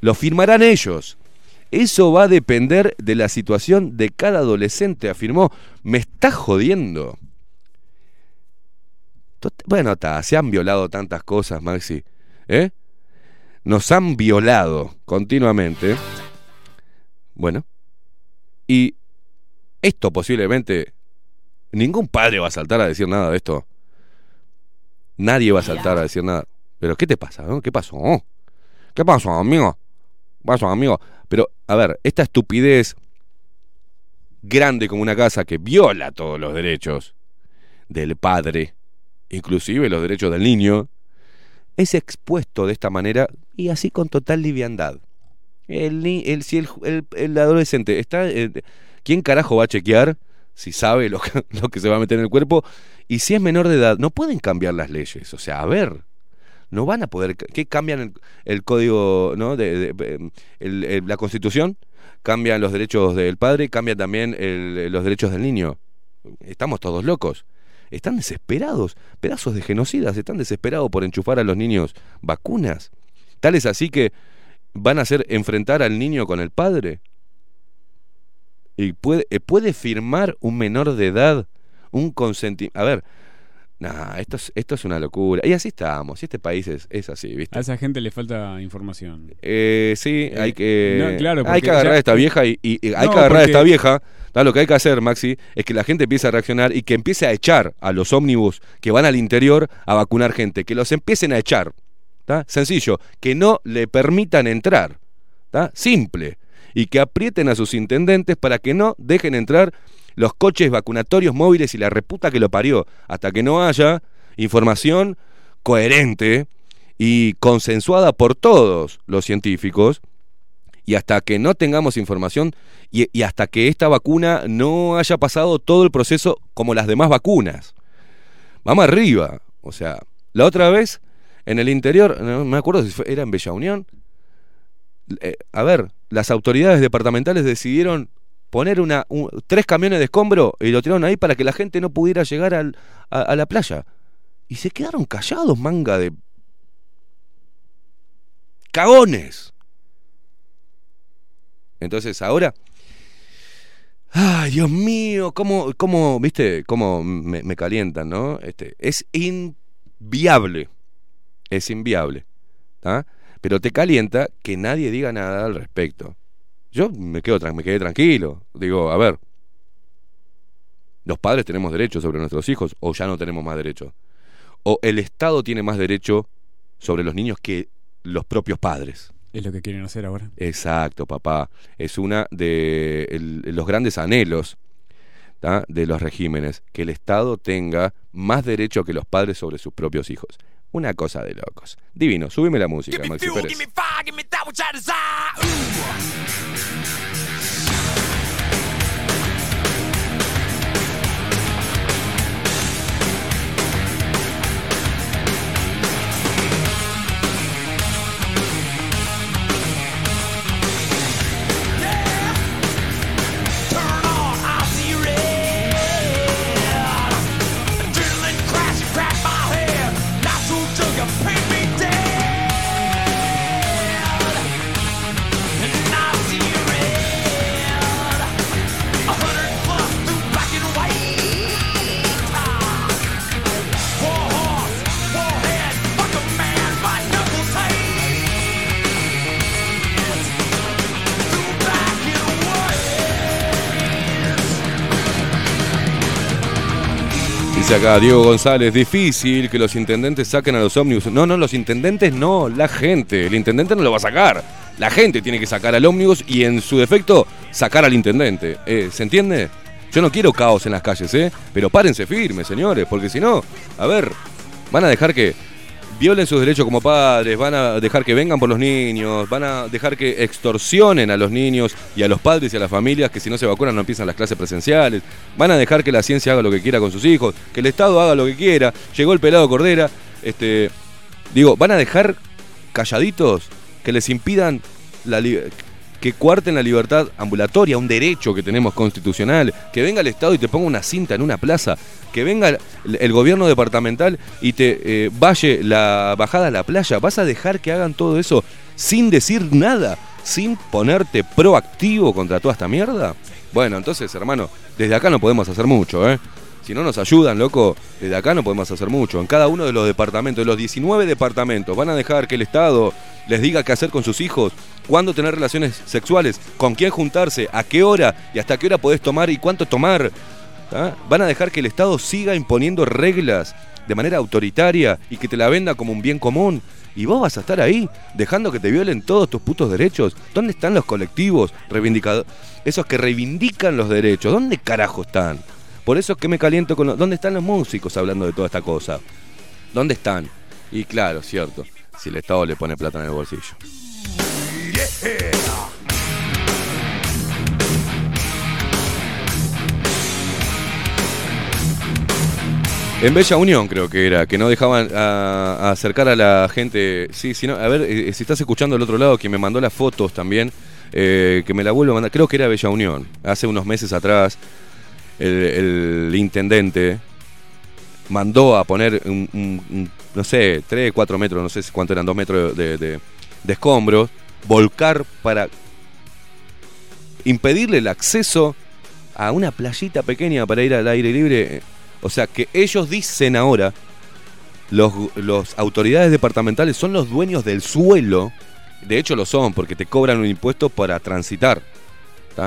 Speaker 3: lo firmarán ellos. Eso va a depender de la situación de cada adolescente, afirmó. Me está jodiendo. Bueno, se han violado tantas cosas, Maxi. ¿Eh? Nos han violado continuamente. Bueno. Y esto posiblemente... Ningún padre va a saltar a decir nada de esto. Nadie va a saltar a decir nada. Pero ¿qué te pasa? ¿Qué pasó? ¿Qué pasó, amigo? ¿Qué pasó, amigo? Pero, a ver, esta estupidez grande como una casa que viola todos los derechos del padre, inclusive los derechos del niño, es expuesto de esta manera y así con total liviandad. El, el- si el, el- el adolescente está... eh, ¿Quién carajo va a chequear si sabe lo que, lo que se va a meter en el cuerpo? Y si es menor de edad, no pueden cambiar las leyes. O sea, a ver, no van a poder... ¿Qué cambian el, el código, no? De, el- la constitución, cambian los derechos del padre, cambian también los derechos del niño. Estamos todos locos. Están desesperados, pedazos de genocidas, están desesperados por enchufar a los niños vacunas. Tal es así que van a hacer enfrentar al niño con el padre. Y puede, eh, puede firmar un menor de edad un consentimiento. A ver, nah, esto, es, esto es una locura. Y así estamos, y este país es, es así, ¿viste?
Speaker 4: A esa gente le falta información.
Speaker 3: Eh, sí,
Speaker 4: Eh,
Speaker 3: hay que,
Speaker 4: no, claro,
Speaker 3: hay que agarrar
Speaker 4: ya-
Speaker 3: a esta vieja y, y- y hay
Speaker 4: No,
Speaker 3: que agarrar a esta vieja ¿tá? Lo que hay que hacer, Maxi, es que la gente empiece a reaccionar y que empiece a echar a los ómnibus que van al interior a vacunar gente, que los empiecen a echar. ¿tá? Sencillo, que no le permitan entrar. ¿tá? Simple. Y que aprieten a sus intendentes para que no dejen entrar los coches vacunatorios móviles y la reputa que lo parió, hasta que no haya información coherente y consensuada por todos los científicos y hasta que no tengamos información y, hasta que esta vacuna no haya pasado todo el proceso como las demás vacunas. Vamos arriba. O sea, la otra vez en el interior, no me acuerdo si fue, era en Bella Unión, eh, a ver, las autoridades departamentales decidieron poner una, un, tres camiones de escombro y lo tiraron ahí para que la gente no pudiera llegar al, a, la playa. Y se quedaron callados, manga de cagones. Entonces ahora, ay Dios mío, cómo, cómo viste, cómo me, me, calientan, ¿no? Este, es inviable, es inviable, ¿tá? Pero te calienta que nadie diga nada al respecto. Yo me quedo, me quedé tranquilo, digo, a ver, los padres tenemos derechos sobre nuestros hijos o ya no tenemos más derechos, o el Estado tiene más derecho sobre los niños que los propios padres.
Speaker 4: Es lo que quieren hacer ahora.
Speaker 3: Exacto, papá. Es una de el, los grandes anhelos ¿tá? de los regímenes, que el Estado tenga más derecho que los padres sobre sus propios hijos. Una cosa de locos. Divino, súbime la música, Maxi Pérez. Acá Diego González, difícil que los intendentes saquen a los ómnibus. No, no, los intendentes no, la gente. El intendente no lo va a sacar. La gente tiene que sacar al ómnibus y en su defecto sacar al intendente. Eh, ¿Se entiende? Yo no quiero caos en las calles, ¿eh? Pero párense firmes, señores, porque si no, a ver, van a dejar que violen sus derechos como padres, van a dejar que vengan por los niños, van a dejar que extorsionen a los niños y a los padres y a las familias que si no se vacunan no empiezan las clases presenciales, van a dejar que la ciencia haga lo que quiera con sus hijos, que el Estado haga lo que quiera, llegó el pelado Cordera, este, digo, van a dejar calladitos que les impidan la que cuarten la libertad ambulatoria, un derecho que tenemos constitucional, que venga el Estado y te ponga una cinta en una plaza, que venga el, gobierno departamental y te eh, valle la bajada a la playa, vas a dejar que hagan todo eso sin decir nada, sin ponerte proactivo contra toda esta mierda. Bueno, entonces, hermano, desde acá no podemos hacer mucho, ¿eh? Si no nos ayudan, loco, desde acá no podemos hacer mucho. En cada uno de los departamentos, de los 19 departamentos, van a dejar que el Estado les diga qué hacer con sus hijos, cuándo tener relaciones sexuales, con quién juntarse, a qué hora y hasta qué hora podés tomar y cuánto tomar. ¿tá? Van a dejar que el Estado siga imponiendo reglas de manera autoritaria y que te la venda como un bien común. Y vos vas a estar ahí, dejando que te violen todos tus putos derechos. ¿Dónde están los colectivos reivindicadores? Esos que reivindican los derechos. ¿Dónde carajo están? Por eso es que me caliento con. ¿Dónde están los músicos hablando de toda esta cosa? ¿Dónde están? Y claro, cierto, si el Estado le pone plata en el bolsillo. En Bella Unión creo que era, que no dejaban acercar a la gente. Sí, si no, a ver, eh, si estás escuchando del otro lado, que me mandó las fotos también, eh, que me la vuelvo a mandar. Creo que era Bella Unión, hace unos meses atrás, el, intendente mandó a poner un, no sé, 3, 4 metros, no sé cuánto eran, 2 metros de, de- de escombros, volcar para impedirle el acceso a una playita pequeña para ir al aire libre. O sea que ellos dicen ahora, los, los autoridades departamentales son los dueños del suelo. De hecho lo son, porque te cobran un impuesto para transitar.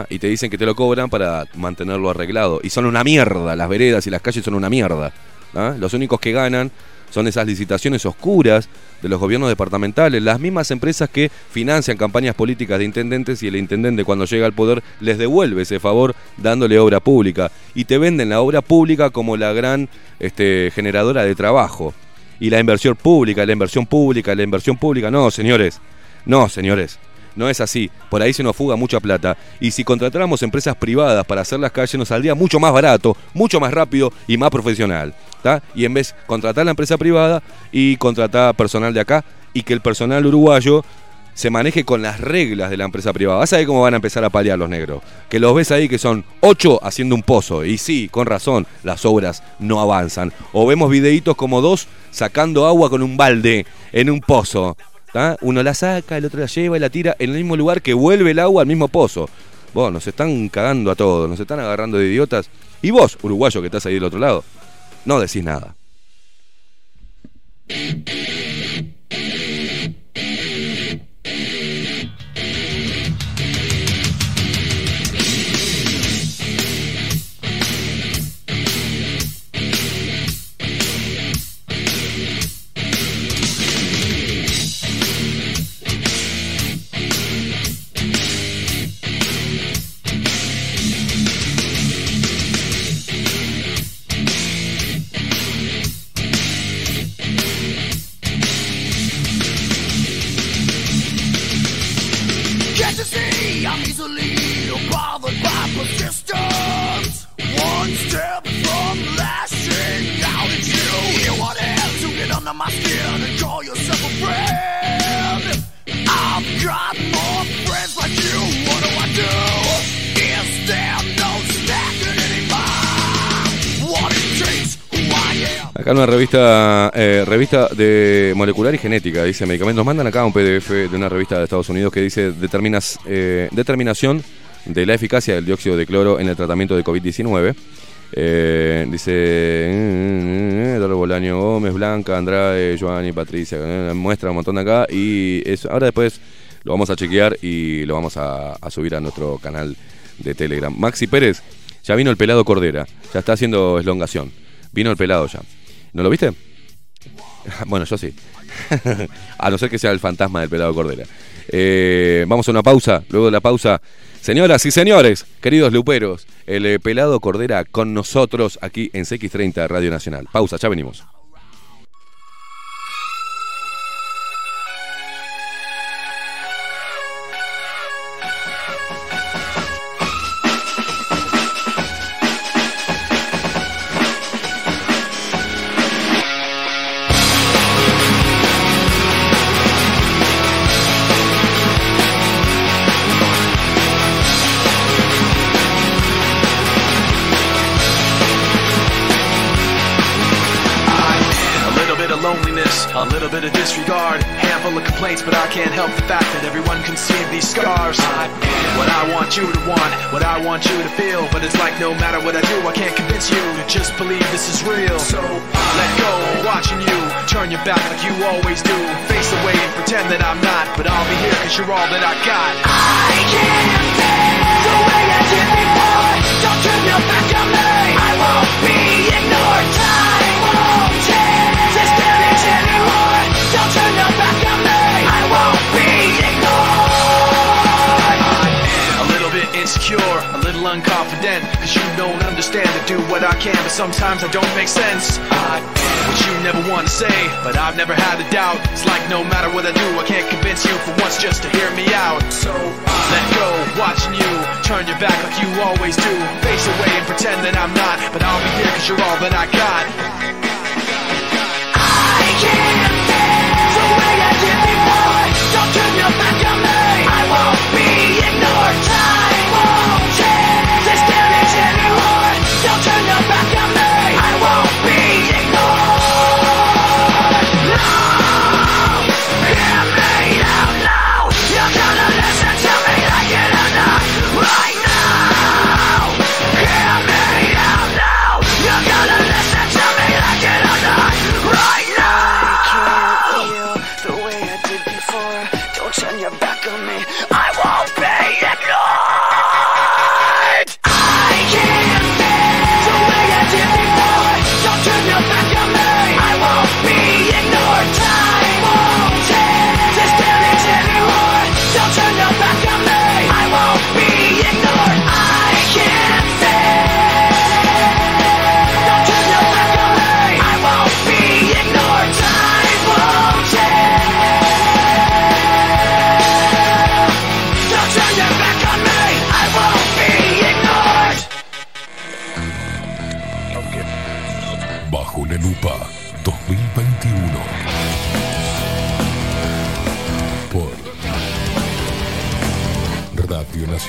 Speaker 3: Y te dicen que te lo cobran para mantenerlo arreglado. Y son una mierda, las veredas y las calles son una mierda. ¿tá? Los únicos que ganan son esas licitaciones oscuras de los gobiernos departamentales, las mismas empresas que financian campañas políticas de intendentes y el intendente cuando llega al poder les devuelve ese favor dándole obra pública y te venden la obra pública como la gran este, generadora de trabajo. Y la inversión pública, la inversión pública, la inversión pública, no, señores, no, señores. No es así, por ahí se nos fuga mucha plata. Y si contratáramos empresas privadas para hacer las calles, nos saldría mucho más barato, mucho más rápido y más profesional. Y en vez contratar la empresa privada y contratar personal de acá y que el personal uruguayo se maneje con las reglas de la empresa privada. Vas a ver cómo van a empezar a paliar los negros. Que los ves ahí que son ocho haciendo un pozo. Y sí, con razón, las obras no avanzan. O vemos videitos como dos sacando agua con un balde en un pozo. ¿Tá? Uno la saca, el otro la lleva y la tira en el mismo lugar que vuelve el agua al mismo pozo. Vos, nos están cagando a todos, nos están agarrando de idiotas. Y vos, uruguayo que estás ahí del otro lado, no decís nada.
Speaker 8: One step from lashing out at you. You want to get under my skin and call yourself a friend. I've got more friends like you. What do I do? Is there no standing anymore? What it takes, who I am.
Speaker 3: Acá una revista eh, revista de molecular y genética, dice medicamentos. Mandan acá un PDF de una revista de Estados Unidos que dice determinas, eh, determinación de la eficacia del dióxido de cloro en el tratamiento de COVID-19. Eh, dice Eduardo Bolaño Gómez, Blanca, Andrade, Joanny, Patricia. eh, muestra un montón de acá y eso, ahora después lo vamos a chequear y lo vamos a, subir a nuestro canal de Telegram. Maxi Pérez, ya vino el pelado Cordera, ya está haciendo elongación. Vino el pelado ya. ¿No lo viste? Bueno, yo sí. a no ser que sea el fantasma del pelado Cordera. Eh, vamos a una pausa. Luego de la pausa, señoras y señores, queridos luperos, el eh, pelado Cordera con nosotros aquí en CX30 Radio Nacional. Pausa, ya venimos.
Speaker 13: But I'll be here cause you're all that I got.
Speaker 8: I can't
Speaker 13: do what I can, but sometimes I don't make sense. I what you never want to say, but I've never had a doubt. It's like no matter what I do, I can't convince you for once just to hear me out. So I let go, watching you turn your back like you always do. Face away and pretend that I'm not, but I'll be here cause you're all that I got.
Speaker 8: I can't stand the way I did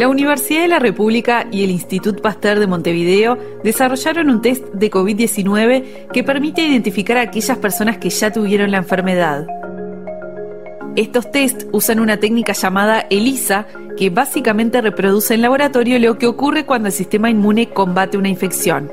Speaker 5: La Universidad de la República y el Institut Pasteur de Montevideo desarrollaron un test de COVID-19 que permite identificar a aquellas personas que ya tuvieron la enfermedad. Estos test usan una técnica llamada ELISA, que básicamente reproduce en laboratorio lo que ocurre cuando el sistema inmune combate una infección.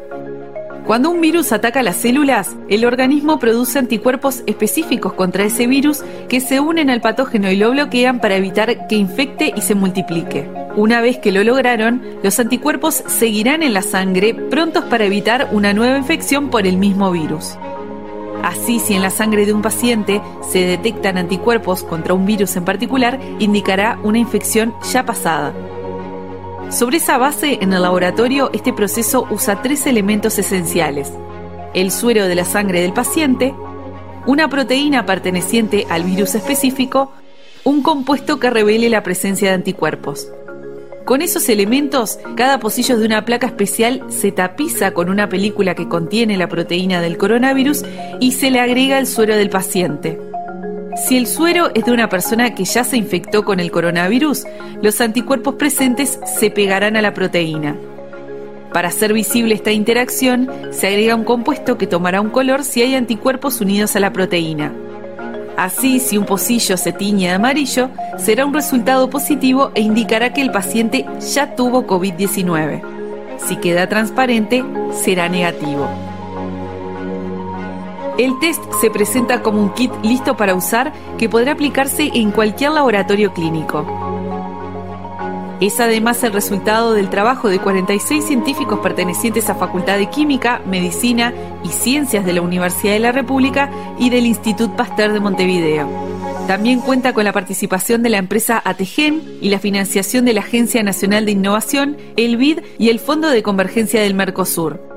Speaker 5: Cuando un virus ataca las células, el organismo produce anticuerpos específicos contra ese virus que se unen al patógeno y lo bloquean para evitar que infecte y se multiplique. Una vez que lo lograron, los anticuerpos seguirán en la sangre prontos para evitar una nueva infección por el mismo virus. Así, si en la sangre de un paciente se detectan anticuerpos contra un virus en particular, indicará una infección ya pasada. Sobre esa base, en el laboratorio, este proceso usa tres elementos esenciales. El suero de la sangre del paciente, una proteína perteneciente al virus específico, un compuesto que revele la presencia de anticuerpos. Con esos elementos, cada pocillo de una placa especial se tapiza con una película que contiene la proteína del coronavirus y se le agrega el suero del paciente. Si el suero es de una persona que ya se infectó con el coronavirus, los anticuerpos presentes se pegarán a la proteína. Para hacer visible esta interacción, se agrega un compuesto que tomará un color si hay anticuerpos unidos a la proteína. Así, si un pocillo se tiñe de amarillo, será un resultado positivo e indicará que el paciente ya tuvo COVID-19. Si queda transparente, será negativo. El test se presenta como un kit listo para usar que podrá aplicarse en cualquier laboratorio clínico. Es además el resultado del trabajo de 46 científicos pertenecientes a Facultad de Química, Medicina y Ciencias de la Universidad de la República y del Institut Pasteur de Montevideo. También cuenta con la participación de la empresa Ategen y la financiación de la Agencia Nacional de Innovación, el BID y el Fondo de Convergencia del Mercosur.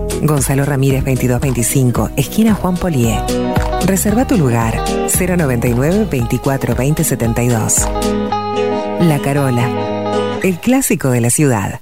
Speaker 7: Gonzalo Ramírez 2225, esquina Juan Polié. Reserva tu lugar 099 24 20 72. La Carola, el clásico de la ciudad.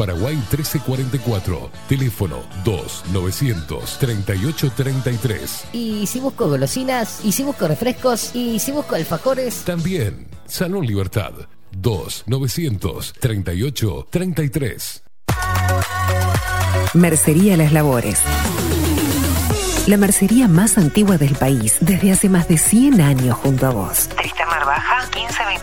Speaker 1: Paraguay 1344, teléfono 2-938-33.
Speaker 6: Y si busco golosinas, y si busco refrescos, y si busco alfajores.
Speaker 1: También, Salón Libertad 2-938-33.
Speaker 7: Mercería Las Labores. La mercería más antigua del país, desde hace más de 100 años junto a vos.
Speaker 14: Tristamar Baja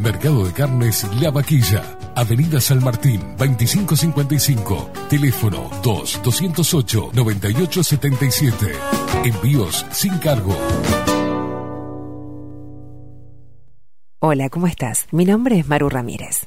Speaker 1: Mercado de Carnes La Vaquilla. Avenida San Martín, 2555. Teléfono 2-208-9877. Envíos sin cargo.
Speaker 7: Hola, ¿cómo estás? Mi nombre es Maru Ramírez.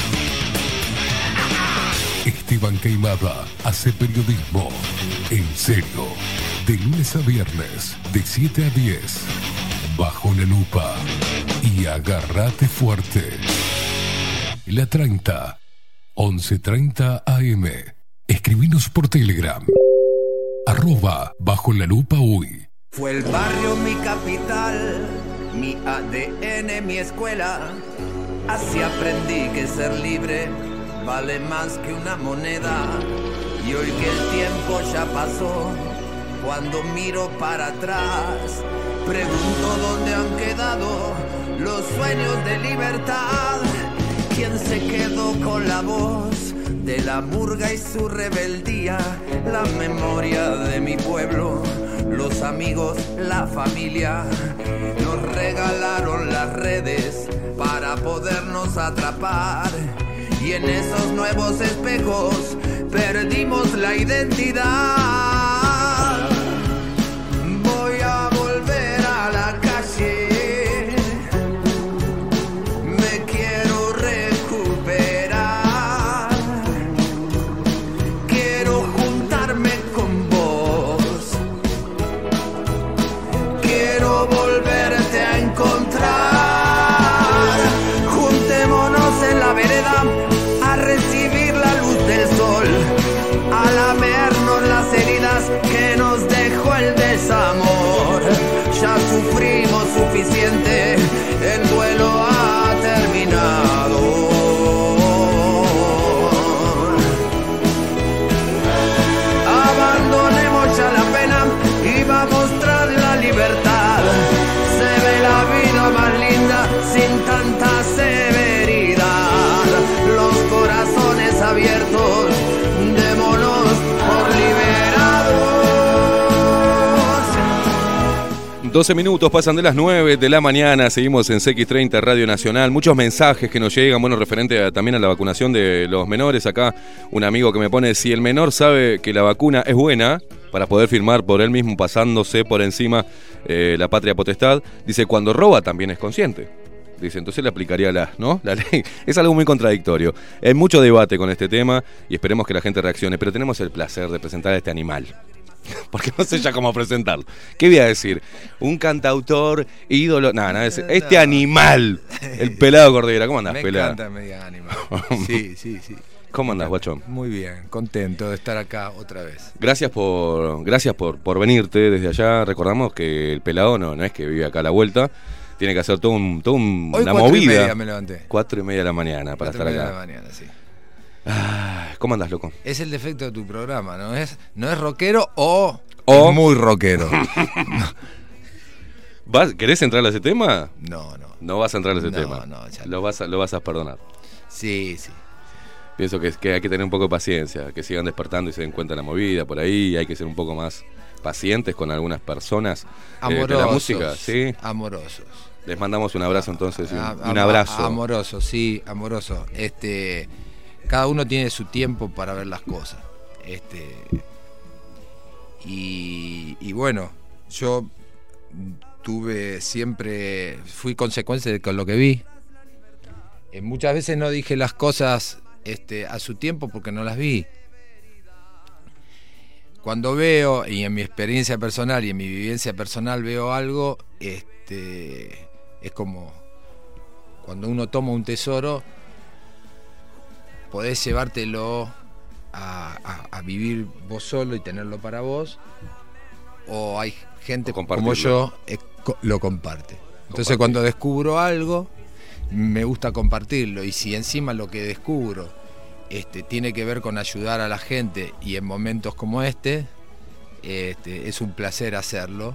Speaker 1: Esteban Queimada hace periodismo en serio. De lunes a viernes, de 7 a 10. Bajo la lupa. Y agárrate fuerte. La 30. 11.30 AM. Escribinos por Telegram. Arroba bajo la lupa uy.
Speaker 9: Fue el barrio mi capital, mi ADN, mi escuela. Así aprendí que ser libre vale más que una moneda. Y hoy que el tiempo ya pasó, cuando miro para atrás, pregunto dónde han quedado los sueños de libertad. ¿Quién se quedó con la voz de la murga y su rebeldía? La memoria de mi pueblo, los amigos, la familia. Nos regalaron las redes para podernos atrapar. Y en esos nuevos espejos perdimos la identidad.
Speaker 3: 12 minutos pasan de las 9 de la mañana, seguimos en CX30 Radio Nacional. Muchos mensajes que nos llegan, bueno, referente a- también a la vacunación de los menores. Acá un amigo que me pone, si el menor sabe que la vacuna es buena, para poder firmar por él mismo pasándose por encima eh, la patria potestad, dice, cuando roba también es consciente. Dice, entonces le aplicaría la, ¿no? la ley. Es algo muy contradictorio. Hay mucho debate con este tema y esperemos que la gente reaccione, pero tenemos el placer de presentar a este animal. Porque no sé ya cómo presentarlo. ¿Qué voy a decir? Un cantautor, ídolo. Nada, nada, es- este animal. El pelado Cordera. ¿Cómo andás,
Speaker 9: Me
Speaker 3: pelado?
Speaker 9: encanta me digan animal. Sí, sí, sí.
Speaker 3: ¿Cómo andás, guachón?
Speaker 9: Muy bien, contento de estar acá otra vez.
Speaker 3: Gracias por gracias por, por venirte desde allá. Recordamos que el pelado no, no es que vive acá a la vuelta. Tiene que hacer todo un, todo un-
Speaker 9: Hoy
Speaker 3: una
Speaker 9: cuatro y
Speaker 3: movida.
Speaker 9: media me levanté.
Speaker 3: Cuatro y media de la mañana para
Speaker 9: Cuatro y
Speaker 3: estar
Speaker 9: media
Speaker 3: acá.
Speaker 9: de la mañana, sí.
Speaker 3: Ah, ¿Cómo andás, loco?
Speaker 9: Es el defecto de tu programa, ¿no es? No es rockero o,
Speaker 3: O-
Speaker 9: es muy rockero.
Speaker 3: ¿Vas- ¿Querés entrar a ese tema?
Speaker 9: No, no.
Speaker 3: No vas a entrar a ese
Speaker 9: No,
Speaker 3: tema.
Speaker 9: no, ya
Speaker 3: lo, vas a, lo vas a perdonar.
Speaker 9: Sí, sí.
Speaker 3: Pienso que, que hay que tener un poco de paciencia, que sigan despertando y se den cuenta de la movida por ahí. Hay que ser un poco más pacientes con algunas personas. eh, de
Speaker 9: Amorosos.
Speaker 3: la música, sí.
Speaker 9: Amorosos.
Speaker 3: Les mandamos un abrazo entonces un,
Speaker 9: A-
Speaker 3: un
Speaker 9: a-
Speaker 3: abrazo.
Speaker 9: Amoroso, sí, amoroso. Este, cada uno tiene su tiempo para ver las cosas. Este, y, bueno, yo tuve siempre, fui consecuencia de con lo que vi. Eh, muchas veces no dije las cosas este, a su tiempo porque no las vi. Cuando veo, y en mi experiencia personal y en mi vivencia personal veo algo, este, es como cuando uno toma un tesoro, podés llevártelo a, a- a vivir vos solo y tenerlo para vos, o hay gente como yo eh, co- lo comparte. Entonces cuando descubro algo, me gusta compartirlo, y si encima lo que descubro este, tiene que ver con ayudar a la gente y en momentos como este, este, es un placer hacerlo.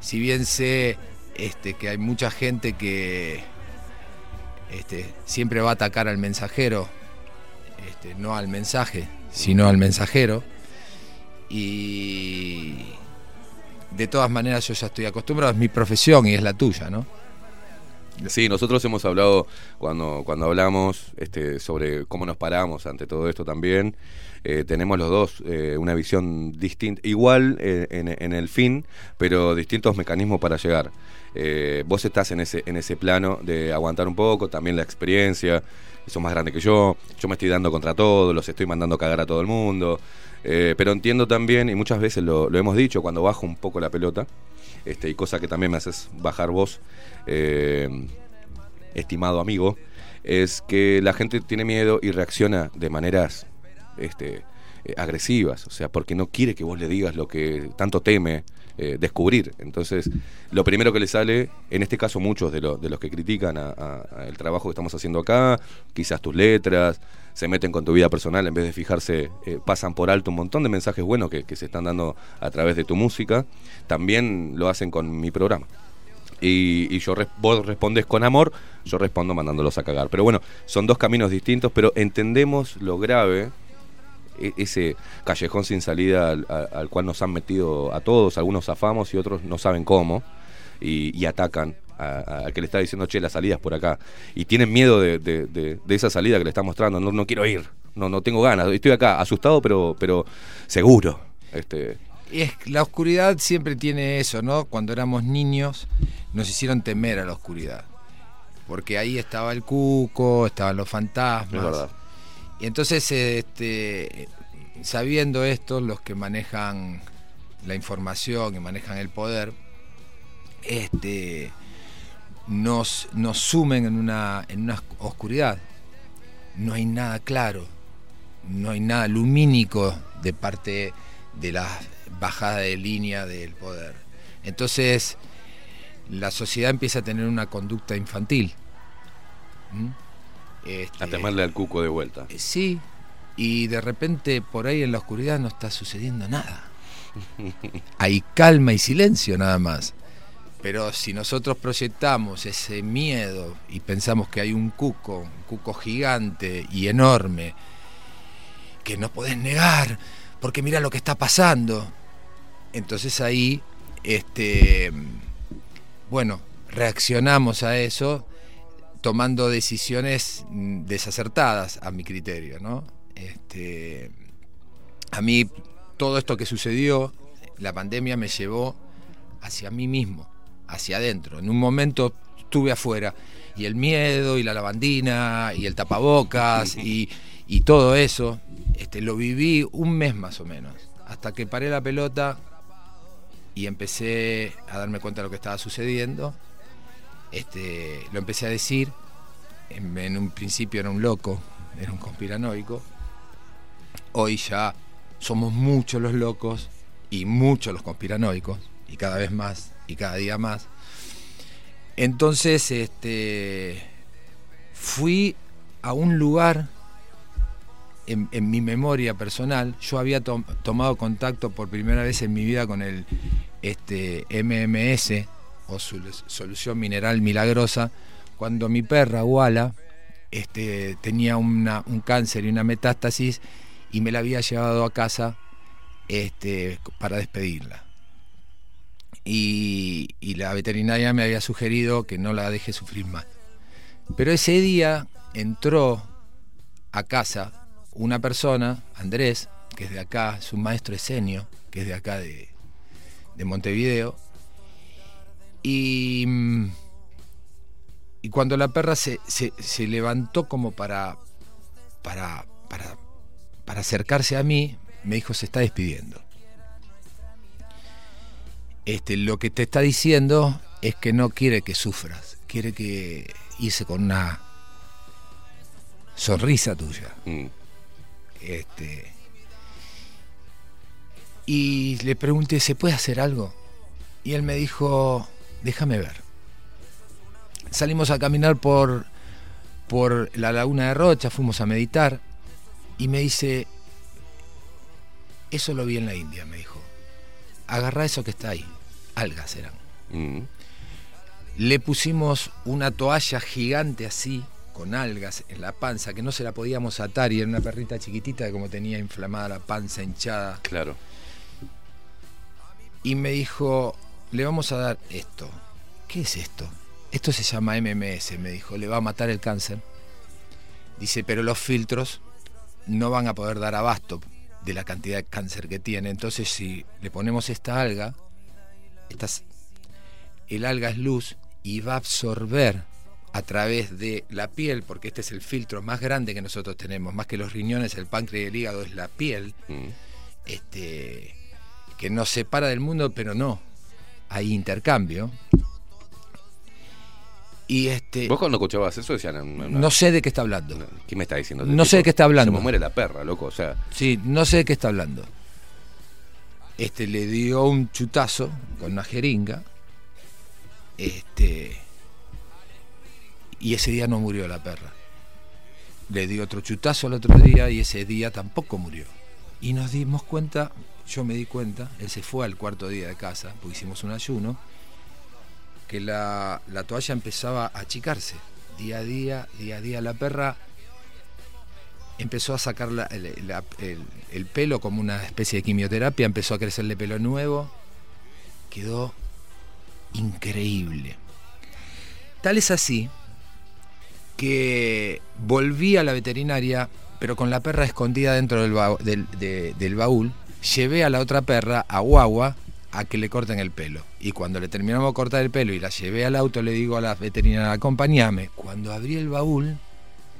Speaker 9: Si bien sé este, que hay mucha gente que este, siempre va a atacar al mensajero, este, no al mensaje, sino al mensajero. Y de todas maneras yo ya estoy acostumbrado, es mi profesión y es la tuya, ¿no?
Speaker 3: Sí, nosotros hemos hablado cuando, cuando hablamos este, sobre cómo nos paramos ante todo esto también. eh, tenemos los dos eh, una visión distinta, igual eh, en, en el fin, pero distintos mecanismos para llegar. Vos estás en ese, en ese plano de aguantar un poco, también la experiencia, sos más grande que yo, yo me estoy dando contra todo, los estoy mandando a cagar a todo el mundo. eh, pero entiendo también, y muchas veces lo, lo hemos dicho, cuando bajo un poco la pelota, este, y cosa que también me haces bajar vos, eh, estimado amigo, es que la gente tiene miedo y reacciona de maneras este, eh, agresivas, o sea, porque no quiere que vos le digas lo que tanto teme eh, descubrir. Entonces, lo primero que le sale, en este caso muchos de, lo- de los que critican a- el trabajo que estamos haciendo acá, quizás tus letras, se meten con tu vida personal en vez de fijarse, eh, pasan por alto un montón de mensajes buenos que, se están dando a través de tu música, también lo hacen con mi programa. Y, y yo vos respondes con amor, yo respondo mandándolos a cagar. Pero bueno, son dos caminos distintos, pero entendemos lo grave, ese callejón sin salida al, cual nos han metido a todos, algunos zafamos y otros no saben cómo, y, y atacan a- al que le está diciendo, che, la salida es por acá. Y tienen miedo de, de- de- de esa salida que le está mostrando, no, no quiero ir, no, no tengo ganas, estoy acá, asustado, pero, pero seguro. Este,
Speaker 9: Y es, la oscuridad siempre tiene eso, ¿no? Cuando éramos niños nos hicieron temer a la oscuridad. Porque ahí estaba el cuco, estaban los fantasmas.
Speaker 3: Es verdad.
Speaker 9: Y entonces, este, sabiendo esto, los que manejan la información y manejan el poder, este, nos, nos sumen en una, en una oscuridad. No hay nada claro, no hay nada lumínico de parte de la bajada de línea del poder. Entonces, la sociedad empieza a tener una conducta infantil. Este,
Speaker 3: a temerle al cuco de vuelta.
Speaker 9: Sí, y de repente por ahí en la oscuridad no está sucediendo nada. Hay calma y silencio nada más. Pero si nosotros proyectamos ese miedo y pensamos que hay un cuco, un cuco gigante y enorme, que no podés negar, porque mira lo que está pasando, entonces ahí este, Bueno, reaccionamos a eso tomando decisiones mm, desacertadas a mi criterio, ¿no? Este, a mí todo esto que sucedió, la pandemia me llevó hacia mí mismo, hacia adentro. En un momento estuve afuera y el miedo y la lavandina y el tapabocas y, y todo eso, este, lo viví un mes más o menos, hasta que paré la pelota y empecé a darme cuenta de lo que estaba sucediendo. Este, lo empecé a decir, en, un principio era un loco, era un conspiranoico, hoy ya somos muchos los locos y muchos los conspiranoicos, y cada vez más, y cada día más. Entonces, este, fui a un lugar en, mi memoria personal. Yo había tom- tomado contacto por primera vez en mi vida con el este, MMS, o Sol- Solución Mineral Milagrosa, cuando mi perra, Wala, este, tenía un cáncer y una metástasis y me la había llevado a casa este, para despedirla. Y, y la veterinaria me había sugerido que no la deje sufrir más. Pero ese día entró a casa una persona, Andrés, que es de acá, es un maestro esenio, que es de acá de, de Montevideo, y, y cuando la perra se, se- se levantó como para, para, para, para acercarse a mí, me dijo, se está despidiendo. Este, lo que te está diciendo es que no quiere que sufras, quiere que irse con una sonrisa tuya.
Speaker 3: Mm.
Speaker 9: Este, y le pregunté, ¿se puede hacer algo? Y él me dijo, déjame ver. Salimos a caminar por, por la laguna de Rocha, fuimos a meditar, y me dice, eso lo vi en la India, me dijo. Agarrá eso que está ahí, algas eran.
Speaker 3: Mm.
Speaker 9: Le pusimos una toalla gigante así, con algas en la panza, que no se la podíamos atar y era una perrita chiquitita que como tenía inflamada la panza hinchada.
Speaker 3: Claro.
Speaker 9: Y me dijo, le vamos a dar esto. ¿Qué es esto? Esto se llama MMS, me dijo, le va a matar el cáncer. Dice, pero los filtros no van a poder dar abasto de la cantidad de cáncer que tiene. Entonces, si le ponemos esta alga, estas, el alga es luz y va a absorber a través de la piel, porque este es el filtro más grande que nosotros tenemos, más que los riñones, el páncreas y el hígado, es la piel,
Speaker 3: Mm.
Speaker 9: este, que nos separa del mundo, pero no, hay intercambio. Y este,
Speaker 3: Vos cuando escuchabas eso decían. No,
Speaker 9: no sé de qué está hablando.
Speaker 3: ¿Qué me está diciendo?
Speaker 9: No sé de qué está hablando.
Speaker 3: Se me muere la perra, loco. O sea.
Speaker 9: Sí, no sé de qué está hablando. Este le dio un chutazo con una jeringa. Este. Y ese día no murió la perra. Le dio otro chutazo al otro día y ese día tampoco murió. Y nos dimos cuenta, yo me di cuenta, él se fue al cuarto día de casa, porque hicimos un ayuno, que la, la toalla empezaba a achicarse. Día a día, día a día. La perra empezó a sacar la- el, pelo como una especie de quimioterapia, empezó a crecerle pelo nuevo, quedó increíble. Tal es así que volví a la veterinaria, pero con la perra escondida dentro del, del baúl, llevé a la otra perra, a Guagua, a que le corten el pelo. Y cuando le terminamos de cortar el pelo y la llevé al auto, le digo a la veterinaria, acompáñame. Cuando abrí el baúl,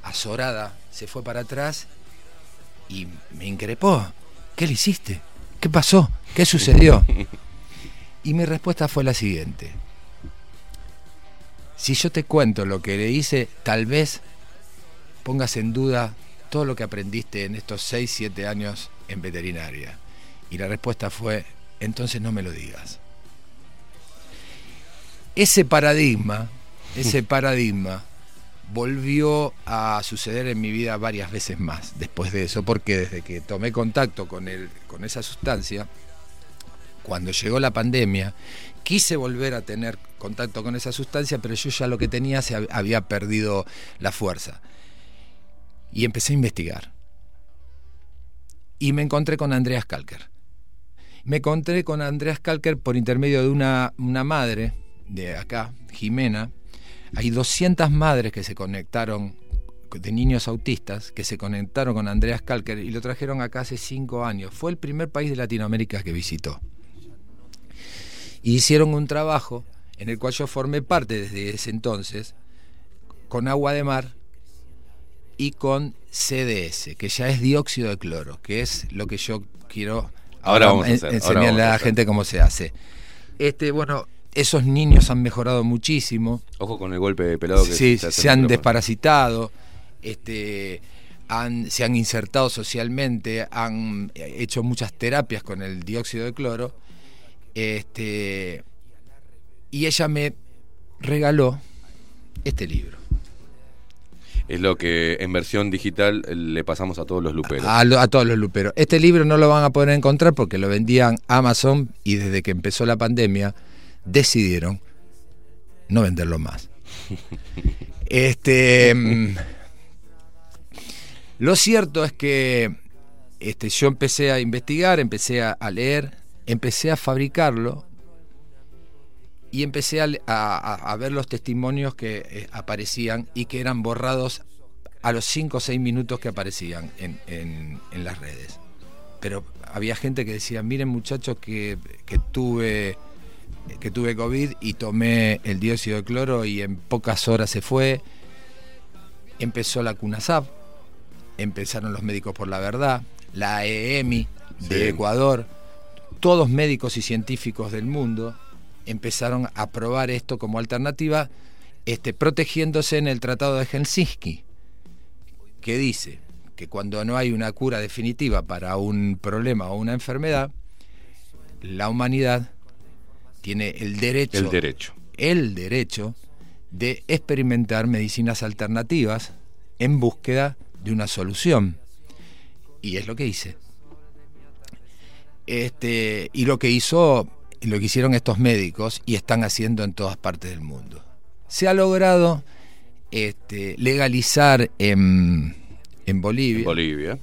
Speaker 9: azorada, se fue para atrás y me increpó. ¿Qué le hiciste? ¿Qué pasó? ¿Qué sucedió? Y mi respuesta fue la siguiente. Si yo te cuento lo que le hice, tal vez pongas en duda todo lo que aprendiste en estos 6, 7 años en veterinaria. Y la respuesta fue, entonces no me lo digas. Ese paradigma, ese paradigma volvió a suceder en mi vida varias veces más después de eso, porque desde que tomé contacto con, el, con esa sustancia, cuando llegó la pandemia, quise volver a tener contacto con esa sustancia, pero yo ya lo que tenía se hab- había perdido la fuerza. Y empecé a investigar. Y me encontré con Andreas Kalker. Me encontré con Andreas Kalker por intermedio de una, una madre de acá, Jimena, hay 200 madres que se conectaron de niños autistas que se conectaron con Andreas Kalker y lo trajeron acá hace cinco años. Fue el primer país de Latinoamérica que visitó. Y hicieron un trabajo en el cual yo formé parte desde ese entonces con agua de mar y con CDS, que ya es dióxido de cloro, que es lo que yo quiero
Speaker 3: Ahora vamos a hacer,
Speaker 9: enseñarle
Speaker 3: vamos a
Speaker 9: la gente cómo se hace. Este, bueno, esos niños han mejorado muchísimo.
Speaker 3: Ojo con el golpe de pelado que
Speaker 9: Sí,
Speaker 3: se
Speaker 9: se han desparasitado, este, han, se han insertado socialmente, han hecho muchas terapias con el dióxido de cloro. Este, y ella me regaló este libro.
Speaker 3: Es lo que en versión digital eh, le pasamos a todos los luperos.
Speaker 9: A, a todos los luperos. Este libro no lo van a poder encontrar porque lo vendían Amazon y desde que empezó la pandemia decidieron no venderlo más. Este, mm, lo cierto es que este, yo empecé a investigar, empecé a leer, empecé a fabricarlo y empecé a, ver los testimonios que eh, aparecían y que eran borrados a los 5 o 6 minutos que aparecían en, en- en las redes. Pero había gente que decía, miren muchachos que, que tuve que tuve COVID y tomé el dióxido de cloro y en pocas horas se fue. Empezó la CUNASAP, empezaron los médicos por la verdad, la EMI de
Speaker 3: Sí.
Speaker 9: Ecuador, todos médicos y científicos del mundo empezaron a probar esto como alternativa, este, protegiéndose en el Tratado de Helsinki, que dice que cuando no hay una cura definitiva para un problema o una enfermedad, la humanidad tiene el derecho,
Speaker 3: El derecho.
Speaker 9: el derecho de experimentar medicinas alternativas en búsqueda de una solución. Y es lo que hice. Este, y lo que hizo, lo que hicieron estos médicos y están haciendo en todas partes del mundo. Se ha logrado este, legalizar en, en Bolivia.
Speaker 3: Bolivia.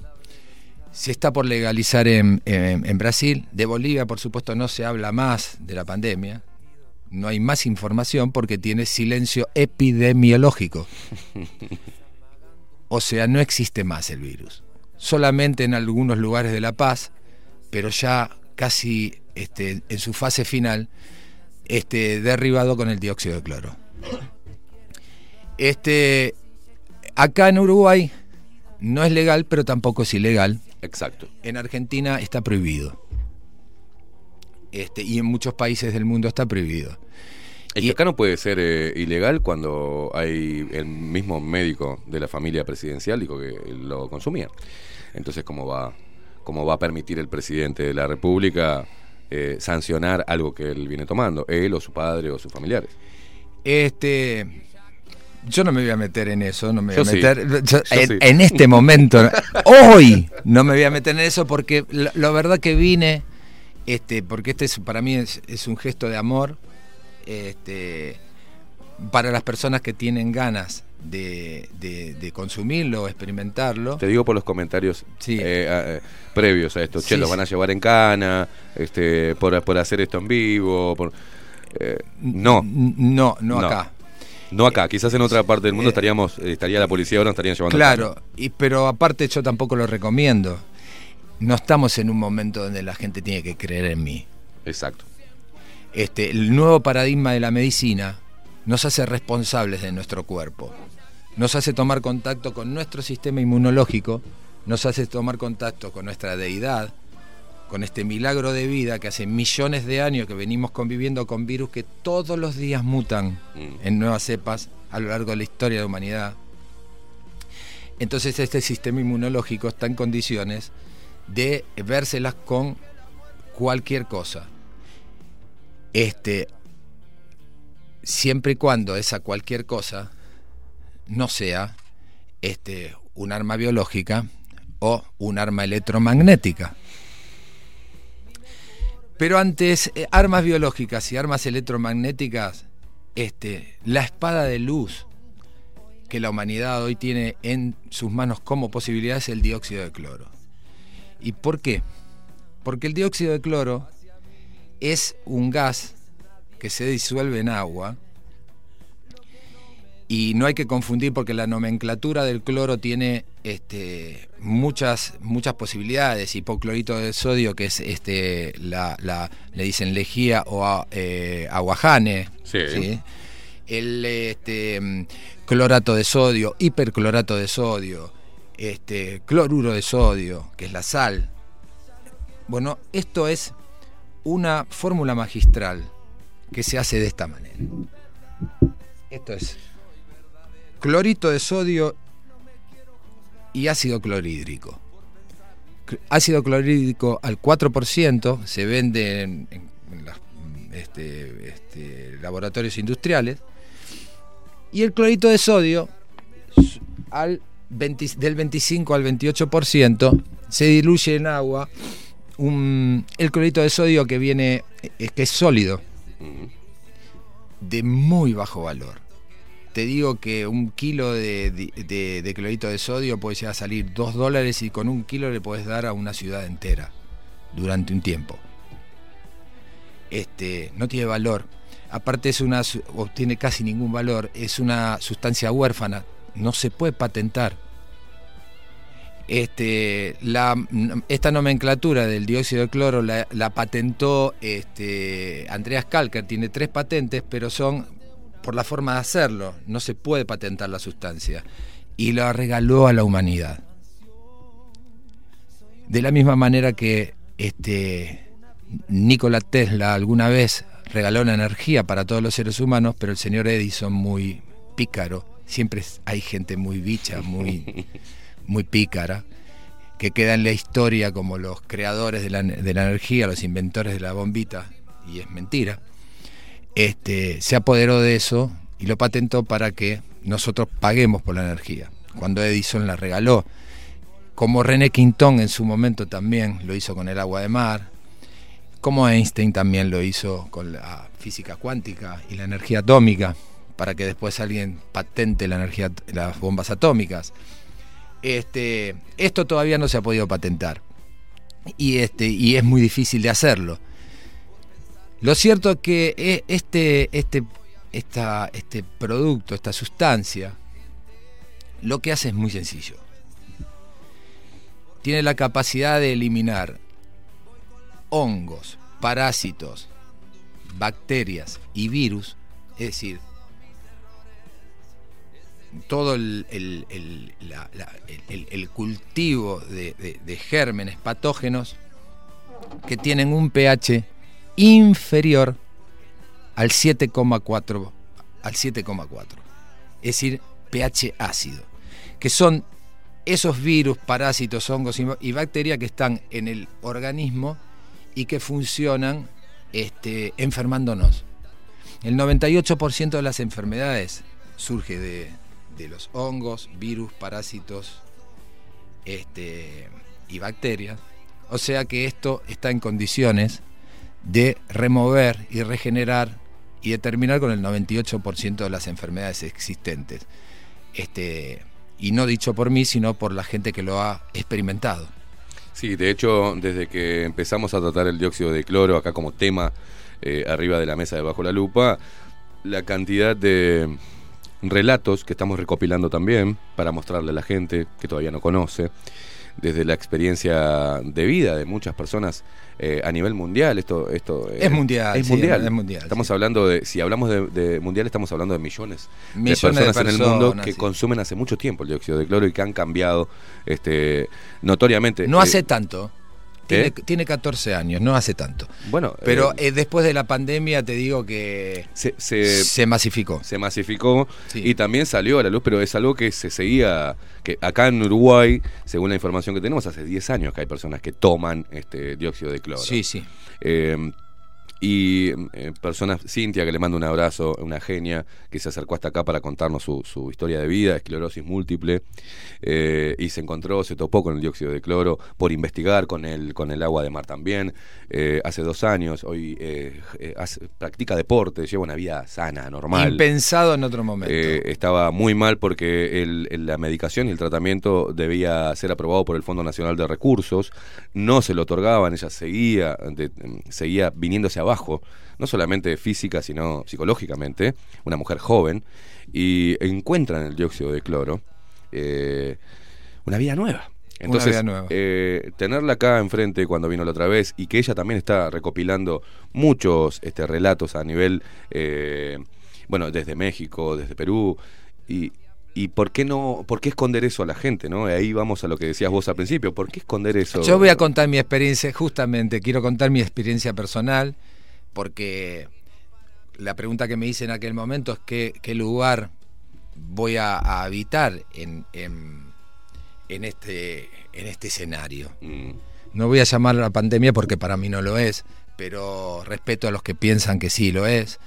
Speaker 9: Se está por legalizar en, en- en Brasil. De Bolivia, por supuesto, no se habla más de la pandemia. No hay más información porque tiene silencio epidemiológico. O sea, no existe más el virus. Solamente en algunos lugares de La Paz, pero ya casi este, en su fase final, este, derribado con el dióxido de cloro. Este, acá en Uruguay no es legal, pero tampoco es ilegal.
Speaker 3: Exacto.
Speaker 9: En Argentina está prohibido. Este, y en muchos países del mundo está prohibido.
Speaker 3: Es que acá no puede ser eh, ilegal cuando hay el mismo médico de la familia presidencial dijo que lo consumía. Entonces, ¿cómo va, cómo va a permitir el presidente de la República eh, sancionar algo que él viene tomando? Él o su padre o sus familiares.
Speaker 9: Este, yo no me voy a meter en eso, no me
Speaker 3: Yo
Speaker 9: voy a
Speaker 3: sí.
Speaker 9: meter. yo-
Speaker 3: Yo
Speaker 9: en,
Speaker 3: sí.
Speaker 9: en este momento, hoy, no me voy a meter en eso porque la, la verdad que vine, este, porque este es, para mí es, es un gesto de amor, este, para las personas que tienen ganas de, de- de consumirlo, experimentarlo.
Speaker 3: Te digo por los comentarios
Speaker 9: Sí.
Speaker 3: eh, eh, previos a esto. Che,
Speaker 9: Sí,
Speaker 3: lo
Speaker 9: sí.
Speaker 3: van a llevar en cana, este, por, por hacer esto en vivo. por- eh, no.
Speaker 9: No, no acá.
Speaker 3: No acá, quizás en otra parte del mundo estaríamos, estaría la policía ahora, nos estarían llevando.
Speaker 9: Claro, y, pero aparte yo tampoco lo recomiendo. No estamos en un momento donde la gente tiene que creer en mí.
Speaker 3: Exacto.
Speaker 9: Este, el nuevo paradigma de la medicina nos hace responsables de nuestro cuerpo. Nos hace tomar contacto con nuestro sistema inmunológico, nos hace tomar contacto con nuestra deidad, con este milagro de vida que hace millones de años que venimos conviviendo con virus que todos los días mutan
Speaker 3: Mm.
Speaker 9: en nuevas cepas a lo largo de la historia de la humanidad. Entonces este sistema inmunológico está en condiciones de vérselas con cualquier cosa. Este, siempre y cuando esa cualquier cosa no sea este, un arma biológica o un arma electromagnética. Pero antes, eh, armas biológicas y armas electromagnéticas, este, la espada de luz que la humanidad hoy tiene en sus manos como posibilidad es el dióxido de cloro. ¿Y por qué? Porque el dióxido de cloro es un gas que se disuelve en agua. Y no hay que confundir porque la nomenclatura del cloro tiene este, muchas, muchas posibilidades. Hipoclorito de sodio, que es este, la, la- le dicen lejía o a- eh, aguajane.
Speaker 3: Sí.
Speaker 9: El este, clorato de sodio, hiperclorato de sodio, este, cloruro de sodio, que es la sal. Bueno, esto es una fórmula magistral que se hace de esta manera. Esto es clorito de sodio y ácido clorhídrico. Cl- Ácido clorhídrico al 4% se vende en, en- en los este, este, laboratorios industriales y el clorito de sodio al 20 del 25 al 28% se diluye en agua. Un- el clorito de sodio que viene es que es sólido de muy bajo valor te digo que un kilo de, clorito de sodio puede llegar a salir 2 dólares y con un kilo le puedes dar a una ciudad entera durante un tiempo. Este, no tiene valor. Aparte es una su- o tiene casi ningún valor, es una sustancia huérfana, no se puede patentar. Este, la, esta nomenclatura del dióxido de cloro la, la patentó este, Andreas Kalker, tiene tres patentes, pero son por la forma de hacerlo, no se puede patentar la sustancia, y la regaló a la humanidad. De la misma manera que este, Nikola Tesla alguna vez regaló la energía para todos los seres humanos, pero el señor Edison muy pícaro, siempre hay gente muy bicha, muy, muy pícara, que queda en la historia como los creadores de la, de la energía, los inventores de la bombita, y es mentira este, se apoderó de eso y lo patentó para que nosotros paguemos por la energía. Cuando Edison la regaló, como René Quintón en su momento también lo hizo con el agua de mar, como Einstein también lo hizo con la física cuántica y la energía atómica, para que después alguien patente la energía, las bombas atómicas. Este, esto todavía no se ha podido patentar y, este, y es muy difícil de hacerlo. Lo cierto es que e- este, este, esta- este producto, esta sustancia, lo que hace es muy sencillo. Tiene la capacidad de eliminar hongos, parásitos, bacterias y virus, es decir, todo el, el- el- cultivo de- de gérmenes patógenos que tienen un pH inferior al 7,4 al 7,4 es decir pH ácido que son esos virus parásitos hongos y, bacterias que están en el organismo y que funcionan este, enfermándonos. El 98% de las enfermedades surge de, de los hongos virus parásitos este, y bacterias. O sea que esto está en condiciones de remover y regenerar y de terminar con el 98% de las enfermedades existentes. Este, y no dicho por mí, sino por la gente que lo ha experimentado.
Speaker 3: Sí, de hecho, desde que empezamos a tratar el dióxido de cloro acá como tema eh, arriba de la mesa de Bajo la Lupa, la cantidad de relatos que estamos recopilando también para mostrarle a la gente que todavía no conoce, desde la experiencia de vida de muchas personas eh, a nivel mundial. Esto, esto eh,
Speaker 9: Es mundial,
Speaker 3: Es
Speaker 9: sí,
Speaker 3: mundial.
Speaker 9: es mundial,
Speaker 3: Estamos hablando de, si hablamos de, de mundial, estamos hablando de millones,
Speaker 9: Millones
Speaker 3: de
Speaker 9: de
Speaker 3: personas, en el mundo que
Speaker 9: sí.
Speaker 3: consumen hace mucho tiempo el dióxido de cloro y que han cambiado este, notoriamente.
Speaker 9: No hace tanto. Tiene,
Speaker 3: ¿Eh?
Speaker 9: tiene 14 años, no hace tanto.
Speaker 3: Bueno,
Speaker 9: Pero
Speaker 3: eh,
Speaker 9: eh, después de la pandemia te digo que
Speaker 3: se, se,
Speaker 9: se masificó.
Speaker 3: se masificó
Speaker 9: Sí.
Speaker 3: y también salió a la luz, pero es algo que se seguía, que acá en Uruguay, según la información que tenemos, hace 10 años que hay personas que toman este dióxido de cloro.
Speaker 9: Sí, sí.
Speaker 3: Eh, y eh, personas, Cintia, que le mando un abrazo, una genia, que se acercó hasta acá para contarnos su, su historia de vida, esclerosis múltiple, eh, y se encontró, se topó con el dióxido de cloro por investigar con el, con el agua de mar también. Eh, hace dos años, hoy hace- practica deporte, lleva una vida sana, normal.
Speaker 9: Impensado en otro momento.
Speaker 3: Estaba muy mal porque el- el- la medicación y el tratamiento debía ser aprobado por el Fondo Nacional de Recursos, no se lo otorgaban, ella seguía, de- seguía viniéndose abajo abajo, no solamente física, sino psicológicamente, una mujer joven, y encuentra en el dióxido de cloro eh, una vida nueva. Entonces,
Speaker 9: vida nueva.
Speaker 3: eh, tenerla acá enfrente cuando vino la otra vez y que ella también está recopilando muchos este, relatos a nivel, eh, bueno, desde México, desde Perú, y, y por qué no, por qué esconder eso a la gente, ¿no? Ahí vamos a lo que decías vos al principio, ¿por qué esconder eso?
Speaker 9: Yo voy a contar mi experiencia, justamente quiero contar mi experiencia personal, porque la pregunta que me hice en aquel momento es qué, qué lugar voy a, a habitar en, en, en este, en este escenario.
Speaker 3: Mm,
Speaker 9: No voy a llamar a la pandemia porque para mí no lo es, pero respeto a los que piensan que sí lo es.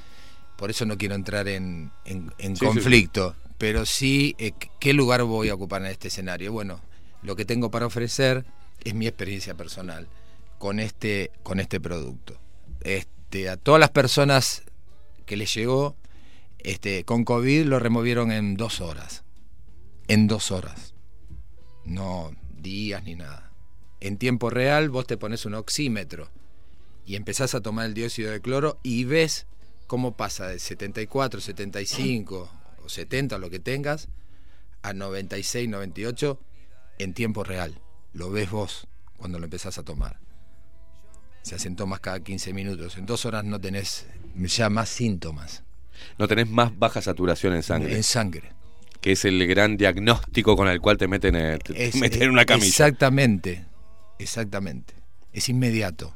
Speaker 9: Por eso no quiero entrar en, en- en
Speaker 3: Sí, sí,
Speaker 9: conflicto. Pero sí, eh, ¿qué lugar voy a ocupar en este escenario? Bueno, lo que tengo para ofrecer es mi experiencia personal con este, con este producto. Este, a todas las personas que les llegó este, con COVID lo removieron en dos horas. En dos horas. No días ni nada. En tiempo real vos te pones un oxímetro y empezás a tomar el dióxido de cloro y ves cómo pasa de 74, 75 o 70, lo que tengas, a 96, 98 en tiempo real. Lo ves vos cuando lo empezás a tomar. Se hacen tomas cada 15 minutos. En dos horas no tenés ya más síntomas.
Speaker 3: No tenés más baja saturación en sangre.
Speaker 9: En sangre.
Speaker 3: Que es el gran diagnóstico con el cual te meten, eh, te
Speaker 9: Es-
Speaker 3: meten en una camilla.
Speaker 9: Exactamente, exactamente. Es inmediato.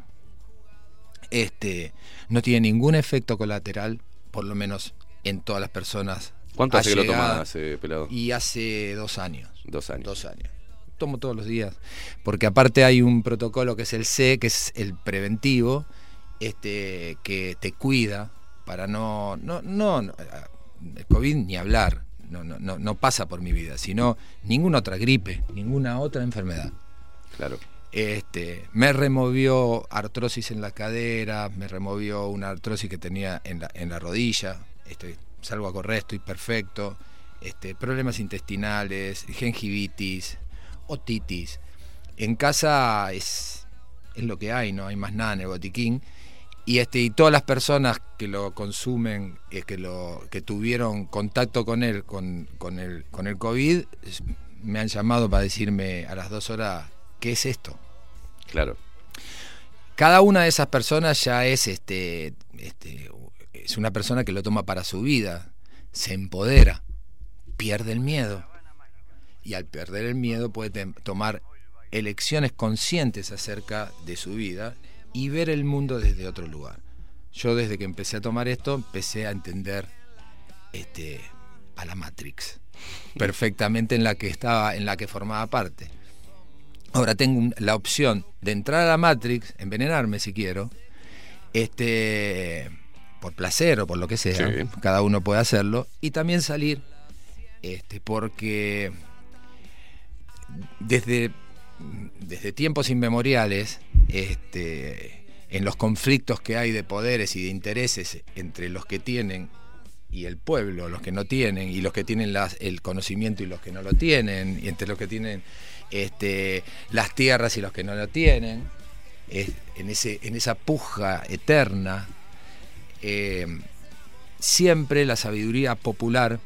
Speaker 9: Este no tiene ningún efecto colateral, por lo menos en todas las personas.
Speaker 3: ¿Cuánto hace que lo tomás, eh, pelado?
Speaker 9: Y hace dos años.
Speaker 3: Dos años.
Speaker 9: Dos años. Tomo todos los días. Porque aparte hay un protocolo que es el C, que es el preventivo, este, que te cuida para no. No, no, no, el COVID ni hablar. No, no, no, no pasa por mi vida, sino ninguna otra gripe, ninguna otra enfermedad.
Speaker 3: Claro.
Speaker 9: Este, me removió artrosis en la cadera, me removió una artrosis que tenía en la, en la rodilla, estoy, salgo a correr, estoy perfecto, este, problemas intestinales, gingivitis, otitis. En casa es, es lo que hay, no hay más nada en el botiquín. Y, este, y todas las personas que lo consumen, eh, que, lo, que tuvieron contacto con él, con, con, el, con el COVID, me han llamado para decirme a las dos horas, ¿qué es esto?
Speaker 3: Claro.
Speaker 9: Cada una de esas personas ya es, este, este, es una persona que lo toma para su vida, se empodera, pierde el miedo. Y al perder el miedo puede tomar elecciones conscientes acerca de su vida y ver el mundo desde otro lugar. Yo desde que empecé a tomar esto empecé a entender este, a la Matrix perfectamente en la que estaba, en la que formaba parte. Ahora tengo la opción de entrar a la Matrix, envenenarme si quiero, este, por placer o por lo que sea,
Speaker 3: Sí.
Speaker 9: cada uno puede hacerlo, y también salir, este, porque desde, desde tiempos inmemoriales, este, en los conflictos que hay de poderes y de intereses entre los que tienen y el pueblo, los que no tienen, y los que tienen las- el conocimiento y los que no lo tienen, y entre los que tienen este, las tierras y los que no lo tienen, en, ese, en esa puja eterna, eh, siempre la sabiduría popular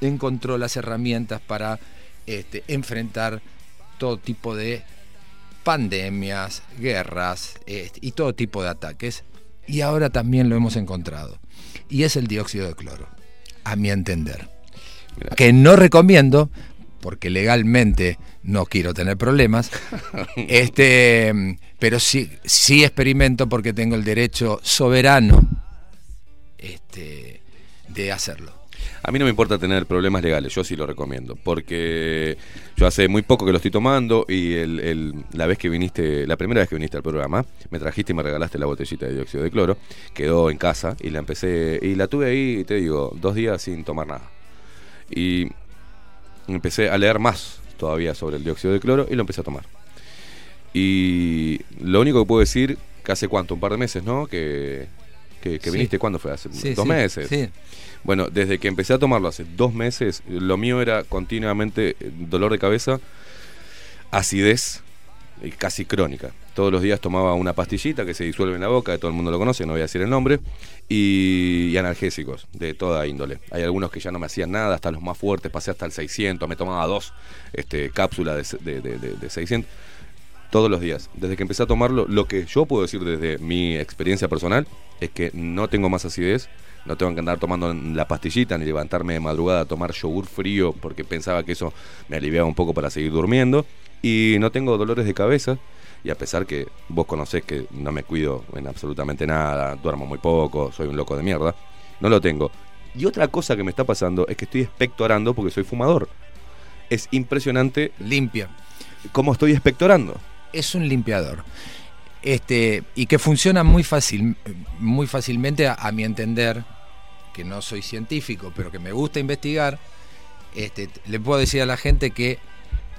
Speaker 9: encontró las herramientas para este, enfrentar todo tipo de pandemias, guerras este, y todo tipo de ataques. Y ahora también lo hemos encontrado. Y es el dióxido de cloro, a mi entender. Que no recomiendo, porque legalmente no quiero tener problemas, este, pero sí, sí experimento porque tengo el derecho soberano este, de hacerlo.
Speaker 3: A mí no me importa tener problemas legales, yo sí lo recomiendo, porque yo hace muy poco que lo estoy tomando y el, el- la vez que viniste, la primera vez que viniste al programa, me trajiste y me regalaste la botellita de dióxido de cloro, quedó en casa y la empecé, y la tuve ahí, te digo, dos días sin tomar nada. Y empecé a leer más todavía sobre el dióxido de cloro y lo empecé a tomar. Y lo único que puedo decir, que hace cuánto, un par de meses, ¿no? Que, que, que
Speaker 9: Sí.
Speaker 3: viniste, ¿cuándo fue? Hace
Speaker 9: Sí,
Speaker 3: dos
Speaker 9: sí,
Speaker 3: meses.
Speaker 9: sí.
Speaker 3: Bueno, desde que empecé a tomarlo hace dos meses, lo mío era continuamente eh, dolor de cabeza, acidez, casi crónica. Todos los días tomaba una pastillita que se disuelve en la boca, todo el mundo lo conoce, no voy a decir el nombre, y, analgésicos de toda índole. Hay algunos que ya no me hacían nada, hasta los más fuertes, pasé hasta el 600, me tomaba dos este, cápsulas de- de 600 todos los días. Desde que empecé a tomarlo, lo que yo puedo decir desde mi experiencia personal es que no tengo más acidez, no tengo que andar tomando la pastillita ni levantarme de madrugada a tomar yogur frío porque pensaba que eso me aliviaba un poco para seguir durmiendo y no tengo dolores de cabeza y a pesar que vos conocés que no me cuido en absolutamente nada, duermo muy poco, soy un loco de mierda, no lo tengo. Y otra cosa que me está pasando es que estoy expectorando porque soy fumador. Es impresionante.
Speaker 9: Limpia.
Speaker 3: ¿Cómo estoy expectorando?
Speaker 9: Es un limpiador. Este, y que funciona muy fácil, muy fácilmente a, mi entender, que no soy científico, pero que me gusta investigar, este, le puedo decir a la gente que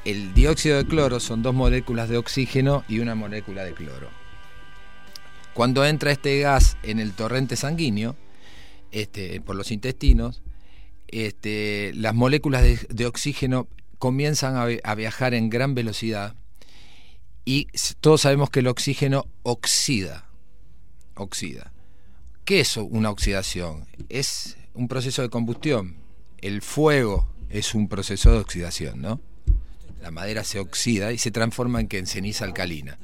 Speaker 9: el dióxido de cloro son dos moléculas de oxígeno y una molécula de cloro. Cuando entra este gas en el torrente sanguíneo, este, por los intestinos, las moléculas de, oxígeno comienzan a viajar en gran velocidad y todos sabemos que el oxígeno oxida. Oxida. ¿Qué es una oxidación? Es un proceso de combustión. El fuego es un proceso de oxidación, ¿no? La madera se oxida y se transforma en ceniza alcalina.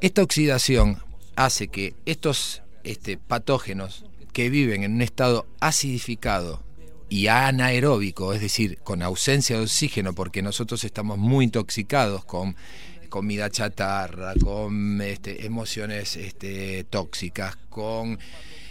Speaker 9: Esta oxidación hace que estos este, patógenos que viven en un estado acidificado y anaeróbico, es decir, con ausencia de oxígeno, porque nosotros estamos muy intoxicados con comida chatarra, con este, emociones este, tóxicas, con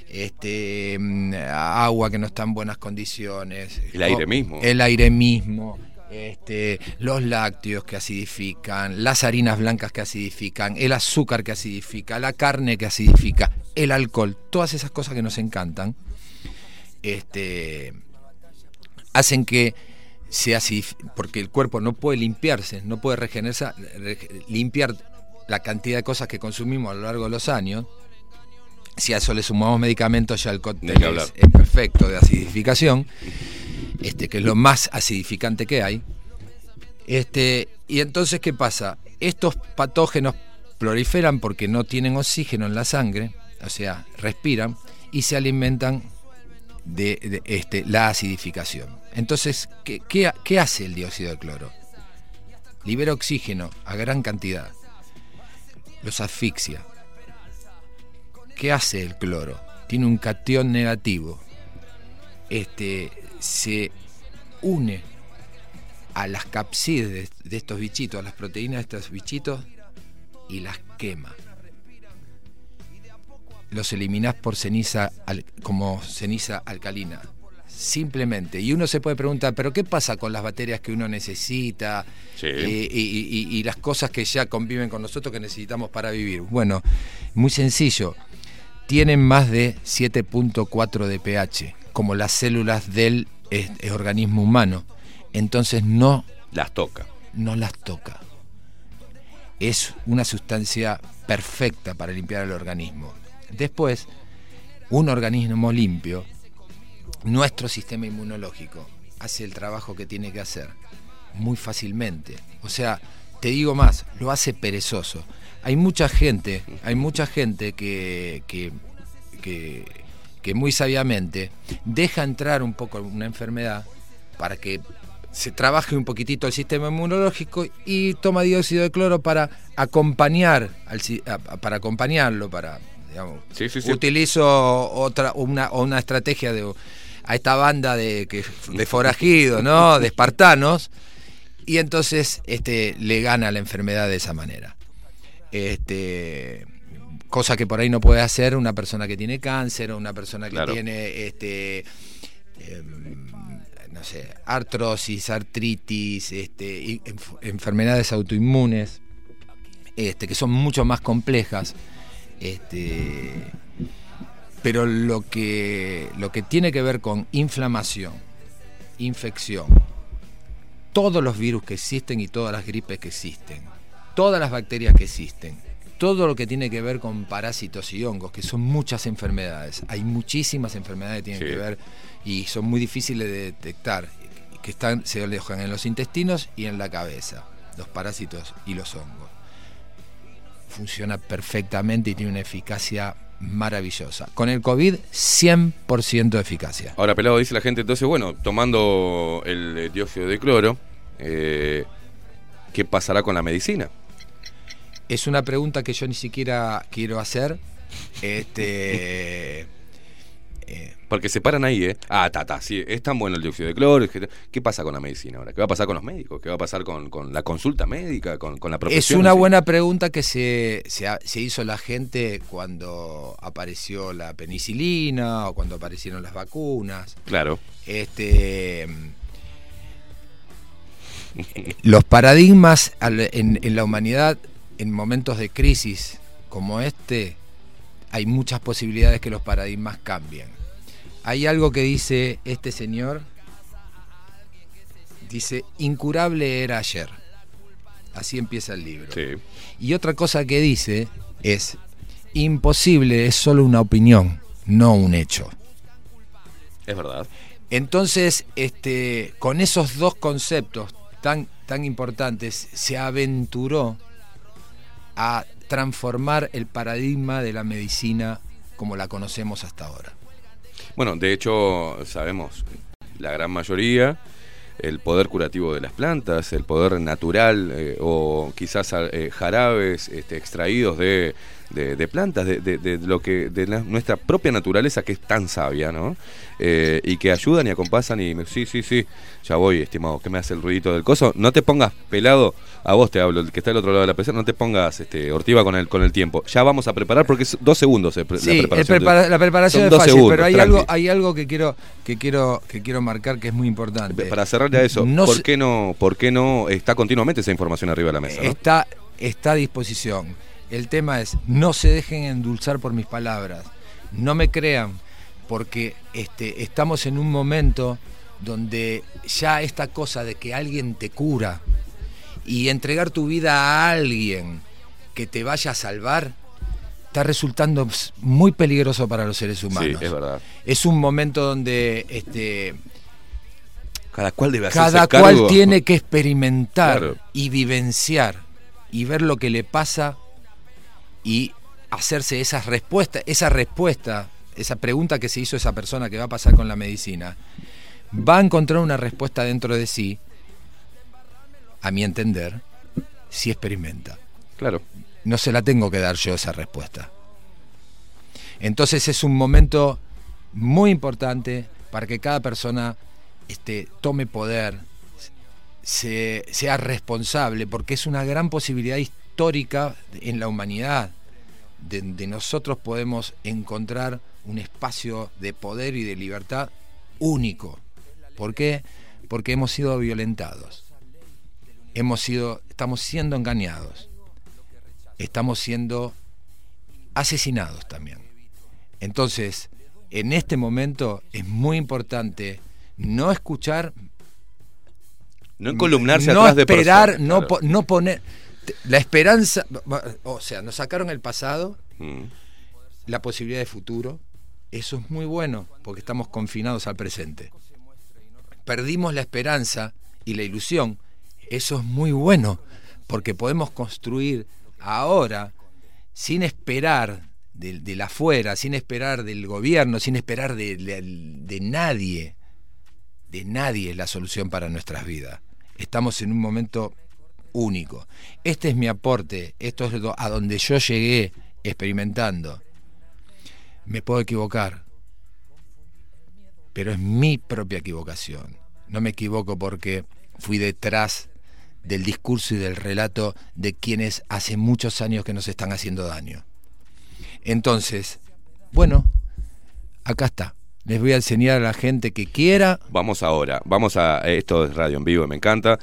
Speaker 9: este, mm, agua que no está en buenas condiciones.
Speaker 3: El aire
Speaker 9: con-
Speaker 3: mismo.
Speaker 9: El aire mismo. Este, los lácteos que acidifican, las harinas blancas que acidifican, el azúcar que acidifica, la carne que acidifica, el alcohol, todas esas cosas que nos encantan, este, hacen que se acidif- porque el cuerpo no puede limpiarse, no puede regenerarse, re- limpiar la cantidad de cosas que consumimos a lo largo de los años. Si a eso le sumamos medicamentos, ya el cóctel es, es perfecto de acidificación, este, que es lo más acidificante que hay. Este, y entonces, ¿qué pasa? Estos patógenos proliferan porque no tienen oxígeno en la sangre, o sea, respiran y se alimentan de, este, la acidificación. Entonces, ¿qué, qué, qué hace el dióxido de cloro? Libera oxígeno a gran cantidad, los asfixia. ¿Qué hace el cloro? Tiene un cation negativo. Este se une a las capsides de, de estos bichitos, a las proteínas de estos bichitos y las quema. Los eliminás por ceniza al- como ceniza alcalina. Simplemente. Y uno se puede preguntar, ¿pero qué pasa con las baterías que uno necesita?
Speaker 3: Sí.
Speaker 9: Eh, y, y- y- y las cosas que ya conviven con nosotros que necesitamos para vivir. Bueno, muy sencillo. Tienen más de 7.4 de pH, como las células del organismo humano. Entonces no
Speaker 3: Las toca.
Speaker 9: no las toca. Es una sustancia perfecta para limpiar el organismo. Después, un organismo limpio, nuestro sistema inmunológico hace el trabajo que tiene que hacer muy fácilmente. O sea, te digo más, lo hace perezoso. Hay mucha gente, hay mucha gente que, que, que, muy sabiamente deja entrar un poco una enfermedad para que se trabaje un poquitito el sistema inmunológico y toma dióxido de cloro para acompañar para acompañarlo para digamos,
Speaker 3: Sí, sí, sí.
Speaker 9: utilizo otra una una estrategia de a esta banda de que de forajidos no de espartanos y entonces este le gana la enfermedad de esa manera este cosa que por ahí no puede hacer una persona que tiene cáncer o una persona que
Speaker 3: Claro.
Speaker 9: tiene este em, no sé, artrosis, artritis, este, enfermedades autoinmunes, este, que son mucho más complejas. Este, pero lo que, lo que tiene que ver con inflamación, infección, todos los virus que existen y todas las gripes que existen, todas las bacterias que existen, todo lo que tiene que ver con parásitos y hongos, que son muchas enfermedades. Hay muchísimas enfermedades que tienen
Speaker 3: Sí.
Speaker 9: que ver y son muy difíciles de detectar, que están, se alojan en los intestinos y en la cabeza, los parásitos y los hongos. Funciona perfectamente y tiene una eficacia maravillosa. Con el COVID, 100% de eficacia.
Speaker 3: Ahora, pelado, dice la gente, entonces, bueno, tomando el eh, dióxido de cloro, eh, ¿qué pasará con la medicina?
Speaker 9: Es una pregunta que yo ni siquiera quiero hacer. Este.
Speaker 3: Porque se paran ahí, ¿eh? Ah, ta, ta, sí, es tan bueno el dióxido de cloro. ¿Qué pasa con la medicina ahora? ¿Qué va a pasar con los médicos? ¿Qué va a pasar con, con la consulta médica? ¿Con, con la
Speaker 9: Es una buena pregunta que se, se, se hizo la gente cuando apareció la penicilina o cuando aparecieron las vacunas.
Speaker 3: Claro.
Speaker 9: Este, los paradigmas en, en la humanidad en momentos de crisis como este, hay muchas posibilidades que los paradigmas cambien. Hay algo que dice este señor, dice, incurable era ayer. Así empieza el libro. Y otra cosa que dice es, imposible es solo una opinión, no un hecho.
Speaker 3: Es verdad.
Speaker 9: Entonces, este, con esos dos conceptos tan, tan importantes, se aventuró a transformar el paradigma de la medicina como la conocemos hasta ahora.
Speaker 3: Bueno, de hecho, sabemos, la gran mayoría, el poder curativo de las plantas, el poder natural eh, o quizás eh, jarabes este, extraídos de, de- de plantas, de, de- de lo que de la- nuestra propia naturaleza que es tan sabia, ¿no? Eh, y que ayudan y acompasan y me, sí, sí, sí, ya voy, estimado, que me hace el ruidito del coso. No te pongas pelado, a vos te hablo, el que está al otro lado de la PC, no te pongas este, ortiva con el, con el tiempo. Ya vamos a preparar porque es dos segundos eh, pre-
Speaker 9: Sí,
Speaker 3: la preparación.
Speaker 9: prepara- la preparación es fácil,
Speaker 3: segundos,
Speaker 9: pero hay
Speaker 3: tranqui.
Speaker 9: algo, hay algo que quiero, que quiero, que quiero marcar que es muy importante.
Speaker 3: Para cerrarle a eso,
Speaker 9: No
Speaker 3: ¿por, qué no, ¿por qué no está continuamente esa información arriba de la mesa? no?
Speaker 9: está, está a disposición. El tema es, no se dejen endulzar por mis palabras. No me crean, porque este, estamos en un momento donde ya esta cosa de que alguien te cura y entregar tu vida a alguien que te vaya a salvar, está resultando muy peligroso para los seres humanos.
Speaker 3: Sí, es verdad.
Speaker 9: Es un momento donde este,
Speaker 3: Cada cual debe
Speaker 9: cada
Speaker 3: cargo.
Speaker 9: cual tiene que experimentar
Speaker 3: Claro.
Speaker 9: y vivenciar y ver lo que le pasa y hacerse esas respuestas, esa respuesta, esa pregunta que se hizo esa persona que va a pasar con la medicina, va a encontrar una respuesta dentro de sí, a mi entender, si experimenta.
Speaker 3: Claro.
Speaker 9: No se la tengo que dar yo esa respuesta. Entonces es un momento muy importante para que cada persona este, tome poder, se- sea responsable, porque es una gran posibilidad histórica en la humanidad. De, de nosotros podemos encontrar un espacio de poder y de libertad único. ¿Por qué? Porque hemos sido violentados. Hemos sido, estamos siendo engañados. Estamos siendo asesinados también. Entonces, en este momento es muy importante no escuchar
Speaker 3: No encolumnarse
Speaker 9: no
Speaker 3: atrás de
Speaker 9: esperar,
Speaker 3: personas,
Speaker 9: no,
Speaker 3: claro.
Speaker 9: po- no poner la esperanza, o sea, nos sacaron el pasado,
Speaker 3: Mm.
Speaker 9: la posibilidad de futuro, eso es muy bueno porque estamos confinados al presente. Perdimos la esperanza y la ilusión, eso es muy bueno porque podemos construir ahora sin esperar del, del afuera, sin esperar del gobierno, sin esperar de, de- de nadie, de nadie la solución para nuestras vidas. Estamos en un momento único. Este es mi aporte, esto es a donde yo llegué experimentando. Me puedo equivocar, pero es mi propia equivocación. No me equivoco porque fui detrás del discurso y del relato de quienes hace muchos años que nos están haciendo daño. Entonces, bueno, acá está. Les voy a enseñar a la gente que quiera.
Speaker 3: Vamos ahora, vamos a. Esto es radio en vivo, me encanta.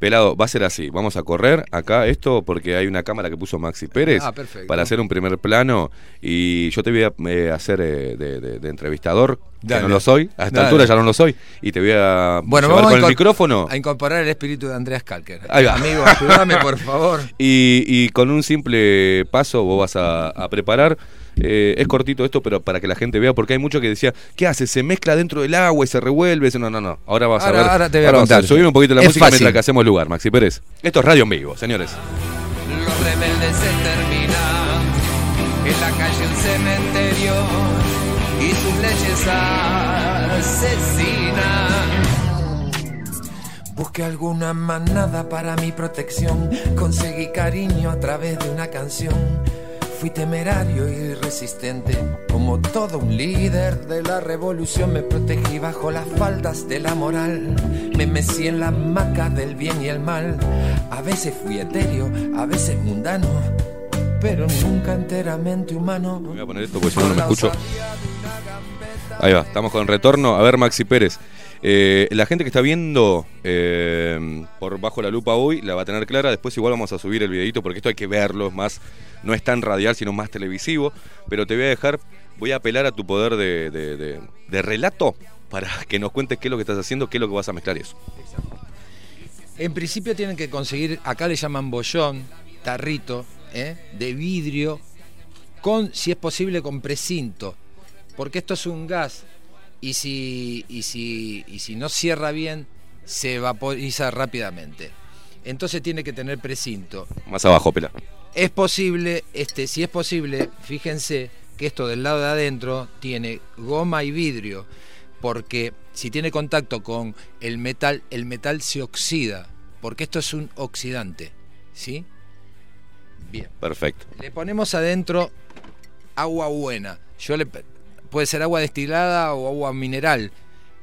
Speaker 3: Pelado, va a ser así. Vamos a correr acá esto porque hay una cámara que puso Maxi Pérez
Speaker 9: Ah,
Speaker 3: para hacer un primer plano y yo te voy a eh, hacer eh, de, de- de entrevistador, que
Speaker 9: Dale.
Speaker 3: no lo soy, a esta
Speaker 9: Dale.
Speaker 3: altura ya no lo soy, y te voy a
Speaker 9: Bueno,
Speaker 3: llevar
Speaker 9: vamos
Speaker 3: con
Speaker 9: a
Speaker 3: el micrófono
Speaker 9: A incorporar el espíritu de Andreas Kalker. Amigo, ayúdame por favor.
Speaker 3: y, y con un simple paso vos vas a, a preparar. Eh, es cortito esto, pero para que la gente vea, porque hay mucho que decía, ¿qué hace? Se mezcla dentro del agua y se revuelve. No, no, no. Ahora vas
Speaker 9: Ahora-
Speaker 3: a ver.
Speaker 9: ahora te voy a contar.
Speaker 3: subir un poquito la
Speaker 9: Es
Speaker 3: música
Speaker 9: fácil.
Speaker 3: mientras que hacemos lugar, Maxi Pérez. Esto es radio en vivo, señores.
Speaker 9: los rebeldes se terminan. En la calle un cementerio y sus leyes asesinan. Busqué alguna manada para mi protección. Conseguí cariño a través de una canción. Fui temerario y resistente. Como todo un líder de la revolución, me protegí bajo las faldas de la moral. Me mecí en la maca del bien y el mal. A veces fui etéreo, a veces mundano. Pero nunca enteramente humano.
Speaker 3: Voy a poner esto porque si no, no me escucho. Ahí va, estamos con retorno. A ver, Maxi Pérez. Eh, la gente que está viendo eh, por bajo la lupa hoy la va a tener clara. Después igual vamos a subir el videito porque esto hay que verlo. Es más, no es tan radial, sino más televisivo. Pero te voy a dejar, voy a apelar a tu poder de, relato para que nos cuentes qué es lo que estás haciendo, qué es lo que vas a mezclar eso.
Speaker 9: En principio tienen que conseguir, acá le llaman bollón, tarrito, ¿eh? de vidrio, con, si es posible, con precinto. Porque esto es un gas y si, y si, y si no cierra bien, se vaporiza rápidamente. Entonces tiene que tener precinto.
Speaker 3: Más abajo, pela.
Speaker 9: Es posible, este, si es posible, fíjense que esto del lado de adentro tiene goma y vidrio, porque si tiene contacto con el metal, el metal se oxida, porque esto es un oxidante, ¿sí? Bien.
Speaker 3: Perfecto.
Speaker 9: Le ponemos adentro agua buena. Yo le puede ser agua destilada o agua mineral,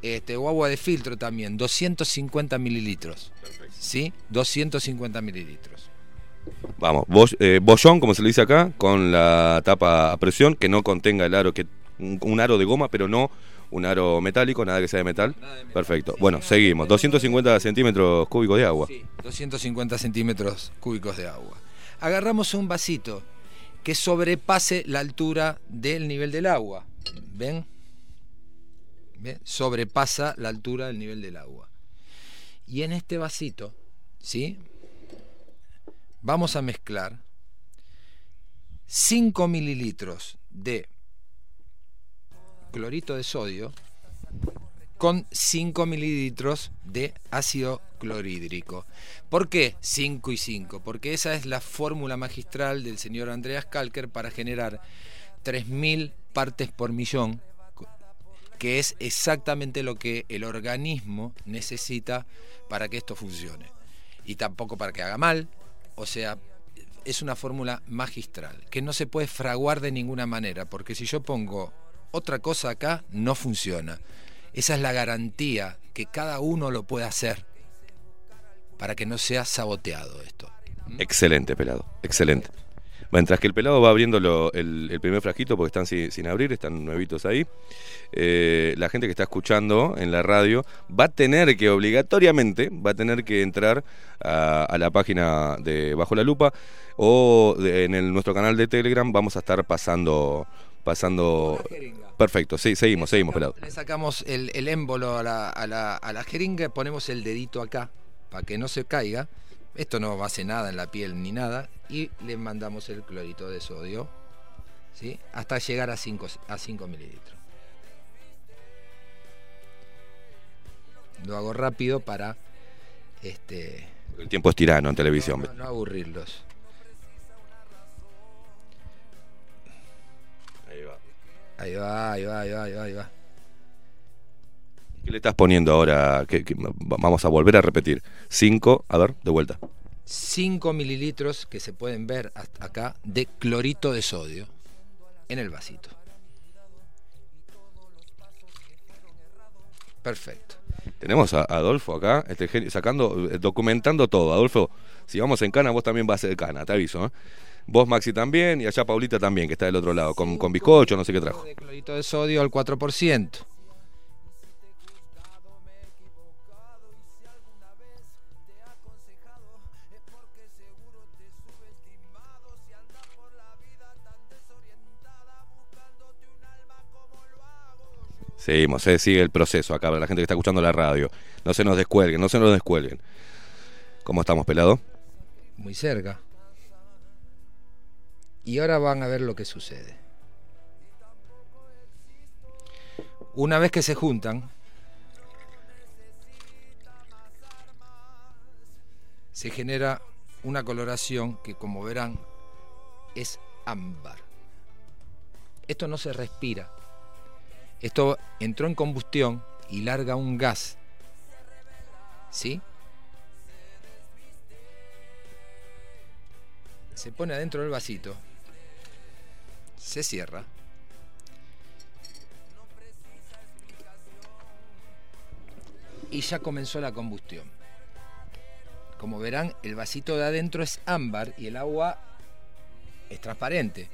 Speaker 9: este, o agua de filtro también, 250 mililitros. ¿Sí? 250 mililitros.
Speaker 3: Vamos, eh, bollón, como se le dice acá, con la tapa a presión, que no contenga el aro, que un, un aro de goma, pero no un aro metálico, nada que sea de metal. Perfecto. Bueno, seguimos. 250 centímetros cúbicos de agua.
Speaker 9: 250 centímetros cúbicos de agua. Agarramos un vasito que sobrepase la altura del nivel del agua. ¿Ven? Sobrepasa la altura del nivel del agua. Y en este vasito, ¿sí? Vamos a mezclar 5 mililitros de clorito de sodio con 5 mililitros de ácido clorhídrico. ¿Por qué 5 y 5? Porque esa es la fórmula magistral del señor Andreas Kalker para generar 3.000 partes por millón, que es exactamente lo que el organismo necesita para que esto funcione. Y tampoco para que haga mal, o sea, es una fórmula magistral, que no se puede fraguar de ninguna manera, porque si yo pongo otra cosa acá, no funciona. Esa es la garantía que cada uno lo puede hacer para que no sea saboteado esto.
Speaker 3: Excelente, pelado. Excelente. Mientras que el pelado va abriendo lo- el, el primer frasquito, porque están sin, sin abrir, están nuevitos ahí, eh, la gente que está escuchando en la radio va a tener que, obligatoriamente, va a tener que entrar a, a la página de Bajo la Lupa o de- en el- nuestro canal de Telegram vamos a estar pasando... pasando Perfecto, sí, seguimos, seguimos, pelado.
Speaker 9: Le sacamos el, el émbolo a la, a, la, a la jeringa, ponemos el dedito acá para que no se caiga. Esto no hace nada en la piel ni nada. Y le mandamos el clorito de sodio ¿sí? hasta llegar a 5 a 5 mililitros. Lo hago rápido para este,
Speaker 3: El tiempo es tirano en televisión.
Speaker 9: no, no aburrirlos.
Speaker 3: Ahí va.
Speaker 9: Ahí va, ahí va, ahí va, ahí va, ahí va.
Speaker 3: ¿Qué le estás poniendo ahora? Que, que vamos a volver a repetir. 5, a ver, de vuelta.
Speaker 9: 5 mililitros que se pueden ver hasta acá de clorito de sodio en el vasito. Perfecto.
Speaker 3: Tenemos a Adolfo acá, este genio, sacando, eh, documentando todo. Adolfo, si vamos en cana, vos también vas a ser cana, te aviso. ¿eh? Vos, Maxi, también, y allá Paulita también, que está del otro lado, con, con bizcocho, no sé qué trajo.
Speaker 9: De clorito de sodio al 4%.
Speaker 3: Seguimos, eh, sigue el proceso acá para la gente que está escuchando la radio. No se nos descuelguen, no se nos descuelguen. ¿Cómo estamos, pelado?
Speaker 9: Muy cerca. Y ahora van a ver lo que sucede. Una vez que se juntan, se genera una coloración que como verán es ámbar. Esto no se respira. Esto entró en combustión y larga un gas. ¿Sí? Se pone adentro del vasito. Se cierra. Y ya comenzó la combustión. Como verán, el vasito de adentro es ámbar y el agua es transparente.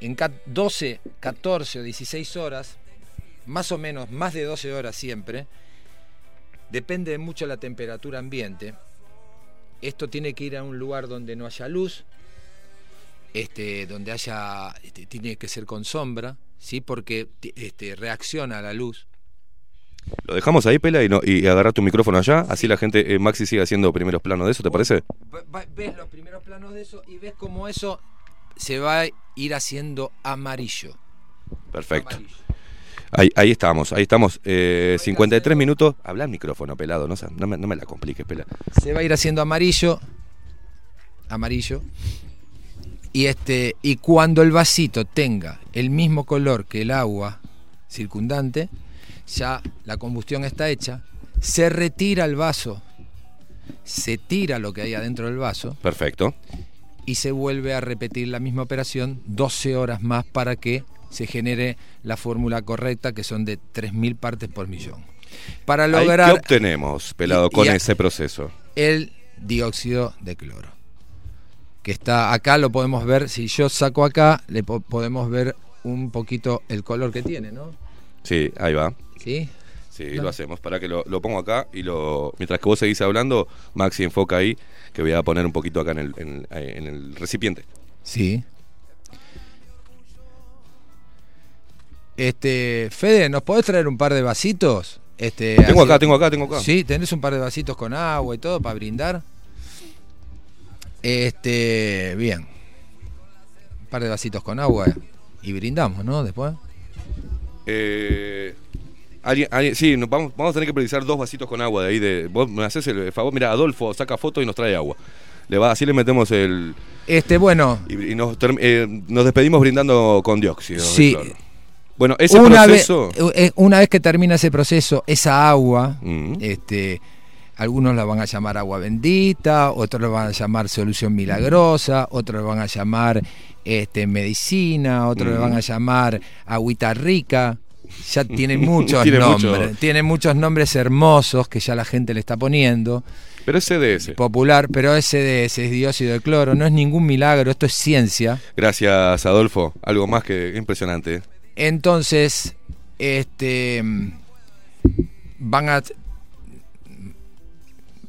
Speaker 9: En ca- 12, 14 o 16 horas, más o menos, más de 12 horas siempre, depende de mucho la temperatura ambiente. Esto tiene que ir a un lugar donde no haya luz, este, donde haya, este, tiene que ser con sombra, ¿sí? porque este, reacciona a la luz.
Speaker 3: Lo dejamos ahí, Pela, y, no, y agarra tu micrófono allá. Así la gente, eh, Maxi sigue haciendo primeros planos de eso, ¿te parece?
Speaker 9: Ves los primeros planos de eso y ves cómo eso se va a ir haciendo amarillo.
Speaker 3: Perfecto. Ahí, ahí estamos, ahí estamos. Eh, 53 minutos. Habla al micrófono, pelado. No, me, no me la compliques, Pela.
Speaker 9: se va a ir haciendo amarillo amarillo y este y cuando el vasito tenga el mismo color que el agua circundante ya la combustión está hecha se retira el vaso se tira lo que hay adentro del vaso
Speaker 3: Perfecto.
Speaker 9: y se vuelve a repetir la misma operación 12 horas más para que se genere la fórmula correcta que son de 3000 partes por millón para lograr
Speaker 3: ¿Qué obtenemos, pelado,
Speaker 9: Y-
Speaker 3: con
Speaker 9: y
Speaker 3: ese proceso?
Speaker 9: el dióxido de cloro. Que está acá, lo podemos ver. Si yo saco acá, le po- podemos ver un poquito el color que tiene, ¿no?
Speaker 3: Sí, ahí va.
Speaker 9: ¿Sí?
Speaker 3: Sí, lo hacemos. Para que lo, lo pongo acá y lo. Mientras que vos seguís hablando, Maxi enfoca ahí, que voy a poner un poquito acá en el, en, en el recipiente.
Speaker 9: Sí. Este, Fede, ¿nos podés traer un par de vasitos? Este,
Speaker 3: Tengo
Speaker 9: así-
Speaker 3: acá, tengo acá, tengo acá.
Speaker 9: Sí, tenés un par de vasitos con agua y todo para brindar. Este, bien. Un par de vasitos con agua y brindamos, ¿no? Después.
Speaker 3: Eh, alguien, alguien- sí, nos vamos, vamos a tener que precisar dos vasitos con agua de ahí. De, vos me haces el favor. Mira, Adolfo saca foto y nos trae agua. Le va, así le metemos el.
Speaker 9: Este, bueno,
Speaker 3: Y, y nos, eh, nos despedimos brindando con dióxido.
Speaker 9: Sí.
Speaker 3: Bueno, ese
Speaker 9: una
Speaker 3: proceso.
Speaker 9: Vez, eh, una vez que termina ese proceso, esa agua,
Speaker 3: Mm.
Speaker 9: este, algunos la van a llamar agua bendita, otros la van a llamar solución milagrosa, otros la van a llamar este, medicina, otros
Speaker 3: Mm.
Speaker 9: van a llamar agüita rica. Ya tiene muchos
Speaker 3: Tiene
Speaker 9: nombres,
Speaker 3: mucho.
Speaker 9: tiene muchos nombres hermosos que ya la gente le está poniendo.
Speaker 3: Pero es CDS.
Speaker 9: Popular, pero ese de ese es dióxido de cloro, no es ningún milagro, esto es ciencia.
Speaker 3: Gracias, Adolfo. Algo más que impresionante.
Speaker 9: Entonces, este van a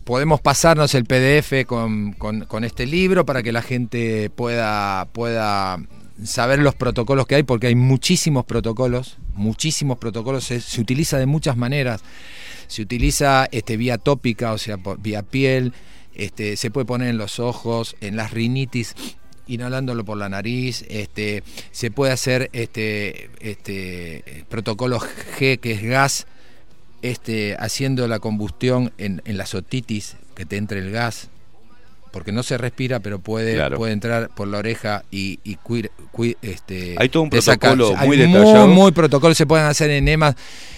Speaker 9: podemos pasarnos el PDF con, con- este libro para que la gente pueda, pueda saber los protocolos que hay, porque hay muchísimos protocolos, muchísimos protocolos, se, se utiliza de muchas maneras. Se utiliza este, vía tópica, o sea, vía piel, este, se puede poner en los ojos, en las rinitis, inhalándolo por la nariz, este, se puede hacer este, este protocolo G, que es gas, este, haciendo la combustión en, en las otitis, que te entre el gas, porque no se respira, pero puede,
Speaker 3: Claro.
Speaker 9: puede entrar por la oreja y, y cuir- cui- este,
Speaker 3: Hay todo un
Speaker 9: saca-
Speaker 3: protocolo muy detallado.
Speaker 9: Muy, protocolo, se pueden hacer enemas,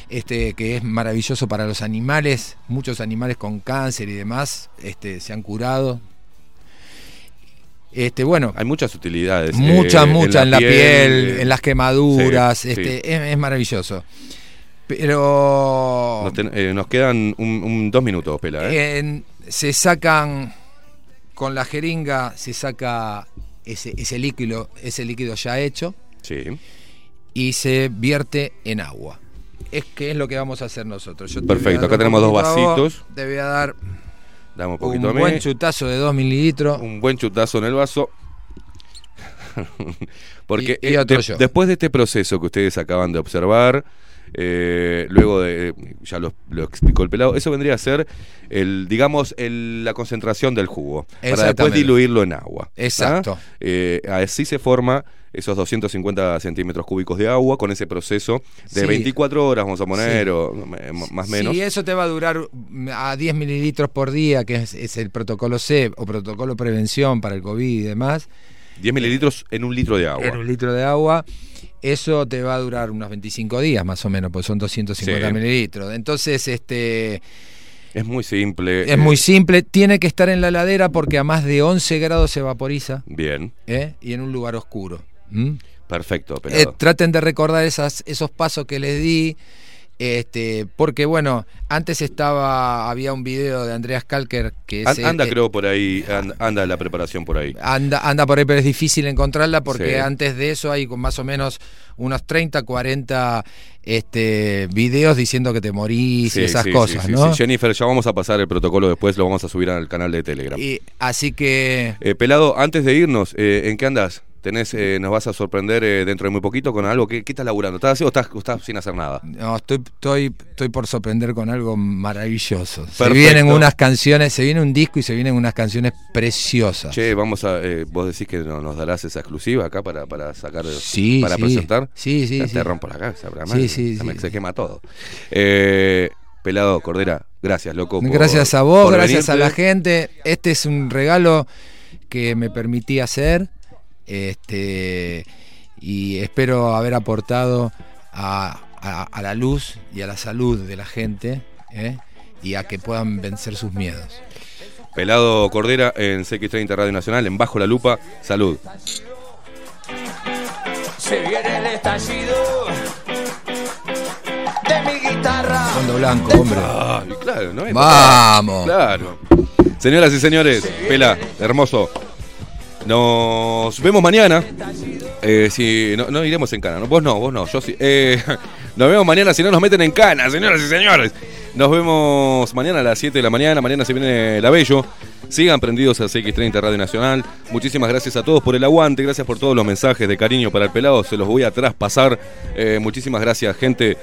Speaker 9: este, que es maravilloso para los animales, muchos animales con cáncer y demás, este, se han curado. Este, bueno,
Speaker 3: Hay muchas utilidades.
Speaker 9: muchas,
Speaker 3: eh,
Speaker 9: muchas, en la, piel,
Speaker 3: eh,
Speaker 9: en las quemaduras,
Speaker 3: sí,
Speaker 9: este,
Speaker 3: sí.
Speaker 9: Es, es maravilloso. Pero
Speaker 3: Nos, ten- eh, nos quedan un, un- dos minutos, Pela. ¿eh?
Speaker 9: en- se sacan con la jeringa, se saca ese, ese líquido, ese líquido ya hecho
Speaker 3: Sí.
Speaker 9: y se vierte en agua. Es que es lo que vamos a hacer nosotros. Yo
Speaker 3: Perfecto, acá tenemos dos vasitos.
Speaker 9: Te voy a dar
Speaker 3: Dame un
Speaker 9: un
Speaker 3: poquito a mí.
Speaker 9: buen chutazo de 2 mililitros.
Speaker 3: un buen chutazo en el vaso. Porque
Speaker 9: Y- y
Speaker 3: eh,
Speaker 9: otro
Speaker 3: de-
Speaker 9: yo.
Speaker 3: después de este proceso que ustedes acaban de observar, eh, luego de, ya lo, lo explicó el pelado, eso vendría a ser, el digamos, el- la concentración del jugo, para después diluirlo en agua. ¿ah?
Speaker 9: Exacto.
Speaker 3: Eh, así se forma esos 250 centímetros cúbicos de agua con ese proceso de
Speaker 9: Sí.
Speaker 3: 24 horas, vamos a poner,
Speaker 9: Sí.
Speaker 3: o eh, más o menos.
Speaker 9: Sí, eso te va a durar mm, a 10 mililitros por día, que es, es el protocolo C o protocolo prevención para el COVID y demás.
Speaker 3: 10 mililitros en un litro de agua.
Speaker 9: En un litro de agua. Eso te va a durar unos 25 días más o menos, pues son 250
Speaker 3: Sí.
Speaker 9: mililitros. Entonces, este
Speaker 3: Es muy simple.
Speaker 9: es
Speaker 3: eh,
Speaker 9: muy simple. Tiene que estar en la heladera porque a más de 11 grados se vaporiza
Speaker 3: Bien,
Speaker 9: ¿eh? y en un lugar oscuro. ¿Mm?
Speaker 3: perfecto,
Speaker 9: Eh, traten de recordar esas, esos pasos que les di. Este, porque bueno, antes estaba, había un video de Andreas Kalker que
Speaker 3: anda,
Speaker 9: eh,
Speaker 3: creo, por ahí, an- anda la preparación por ahí.
Speaker 9: anda, anda por ahí, pero es difícil encontrarla porque
Speaker 3: Sí.
Speaker 9: antes de eso hay con más o menos unos 30, 40 este, videos diciendo que te morís y esas
Speaker 3: sí,
Speaker 9: cosas,
Speaker 3: sí,
Speaker 9: ¿no?
Speaker 3: Jennifer, ya vamos a pasar el protocolo después, lo vamos a subir al canal de Telegram.
Speaker 9: Y, así que
Speaker 3: Eh, pelado, antes de irnos, eh, ¿en qué andas? ¿Tenés, eh, ¿Nos vas a sorprender eh, dentro de muy poquito con algo? ¿Qué, qué estás laburando? ¿Estás así o estás, sin hacer nada?
Speaker 9: No, estoy, estoy, estoy por sorprender con algo maravilloso. Se vienen unas canciones, se viene un disco y se vienen unas canciones preciosas.
Speaker 3: Che, vamos a. eh, vos decís que no- nos darás esa exclusiva acá para, para sacar.
Speaker 9: Sí,
Speaker 3: Para
Speaker 9: sí.
Speaker 3: presentar.
Speaker 9: Sí, sí,
Speaker 3: Ya
Speaker 9: sí.
Speaker 3: Te rompo la cabeza.
Speaker 9: Sí, sí,
Speaker 3: Se me-
Speaker 9: sí.
Speaker 3: Se quema todo. Eh, pelado, Cordera, gracias, loco. por-
Speaker 9: gracias a vos, gracias a la gente. Este es un regalo que me permití hacer. Este y espero haber aportado a, a- a la luz y a la salud de la gente ¿eh? y a que puedan vencer sus miedos.
Speaker 3: Pelado Cordera en CX30 Radio Nacional, en Bajo la Lupa. Salud.
Speaker 8: Se viene el estallido de mi guitarra.
Speaker 9: Fondo blanco, hombre.
Speaker 3: Ah, claro, ¿no?
Speaker 9: Vamos.
Speaker 3: Claro. Señoras y señores, Pela, hermoso. Nos vemos mañana. Eh, si no, no iremos en cana, ¿no? Vos no, vos no. Eh, nos vemos mañana si no nos meten en cana, señoras y señores. Nos vemos mañana a las 7 de la mañana. Mañana se viene la Bello. Sigan prendidos a CX30 Radio Nacional. Muchísimas gracias a todos por el aguante. Gracias por todos los mensajes de cariño para el pelado. Se los voy a traspasar. Eh, muchísimas gracias, gente.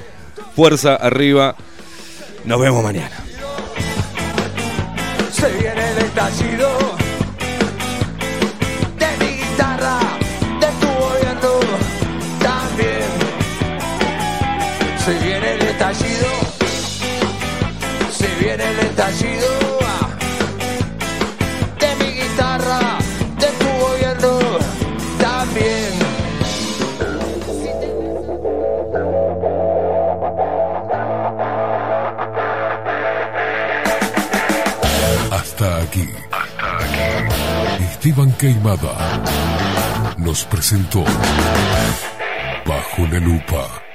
Speaker 3: Fuerza arriba. Nos vemos mañana.
Speaker 8: Se viene el estallido estallido de mi guitarra, de tu gobierno también.
Speaker 1: Hasta aquí. Esteban Queimada nos presentó Bajo la Lupa.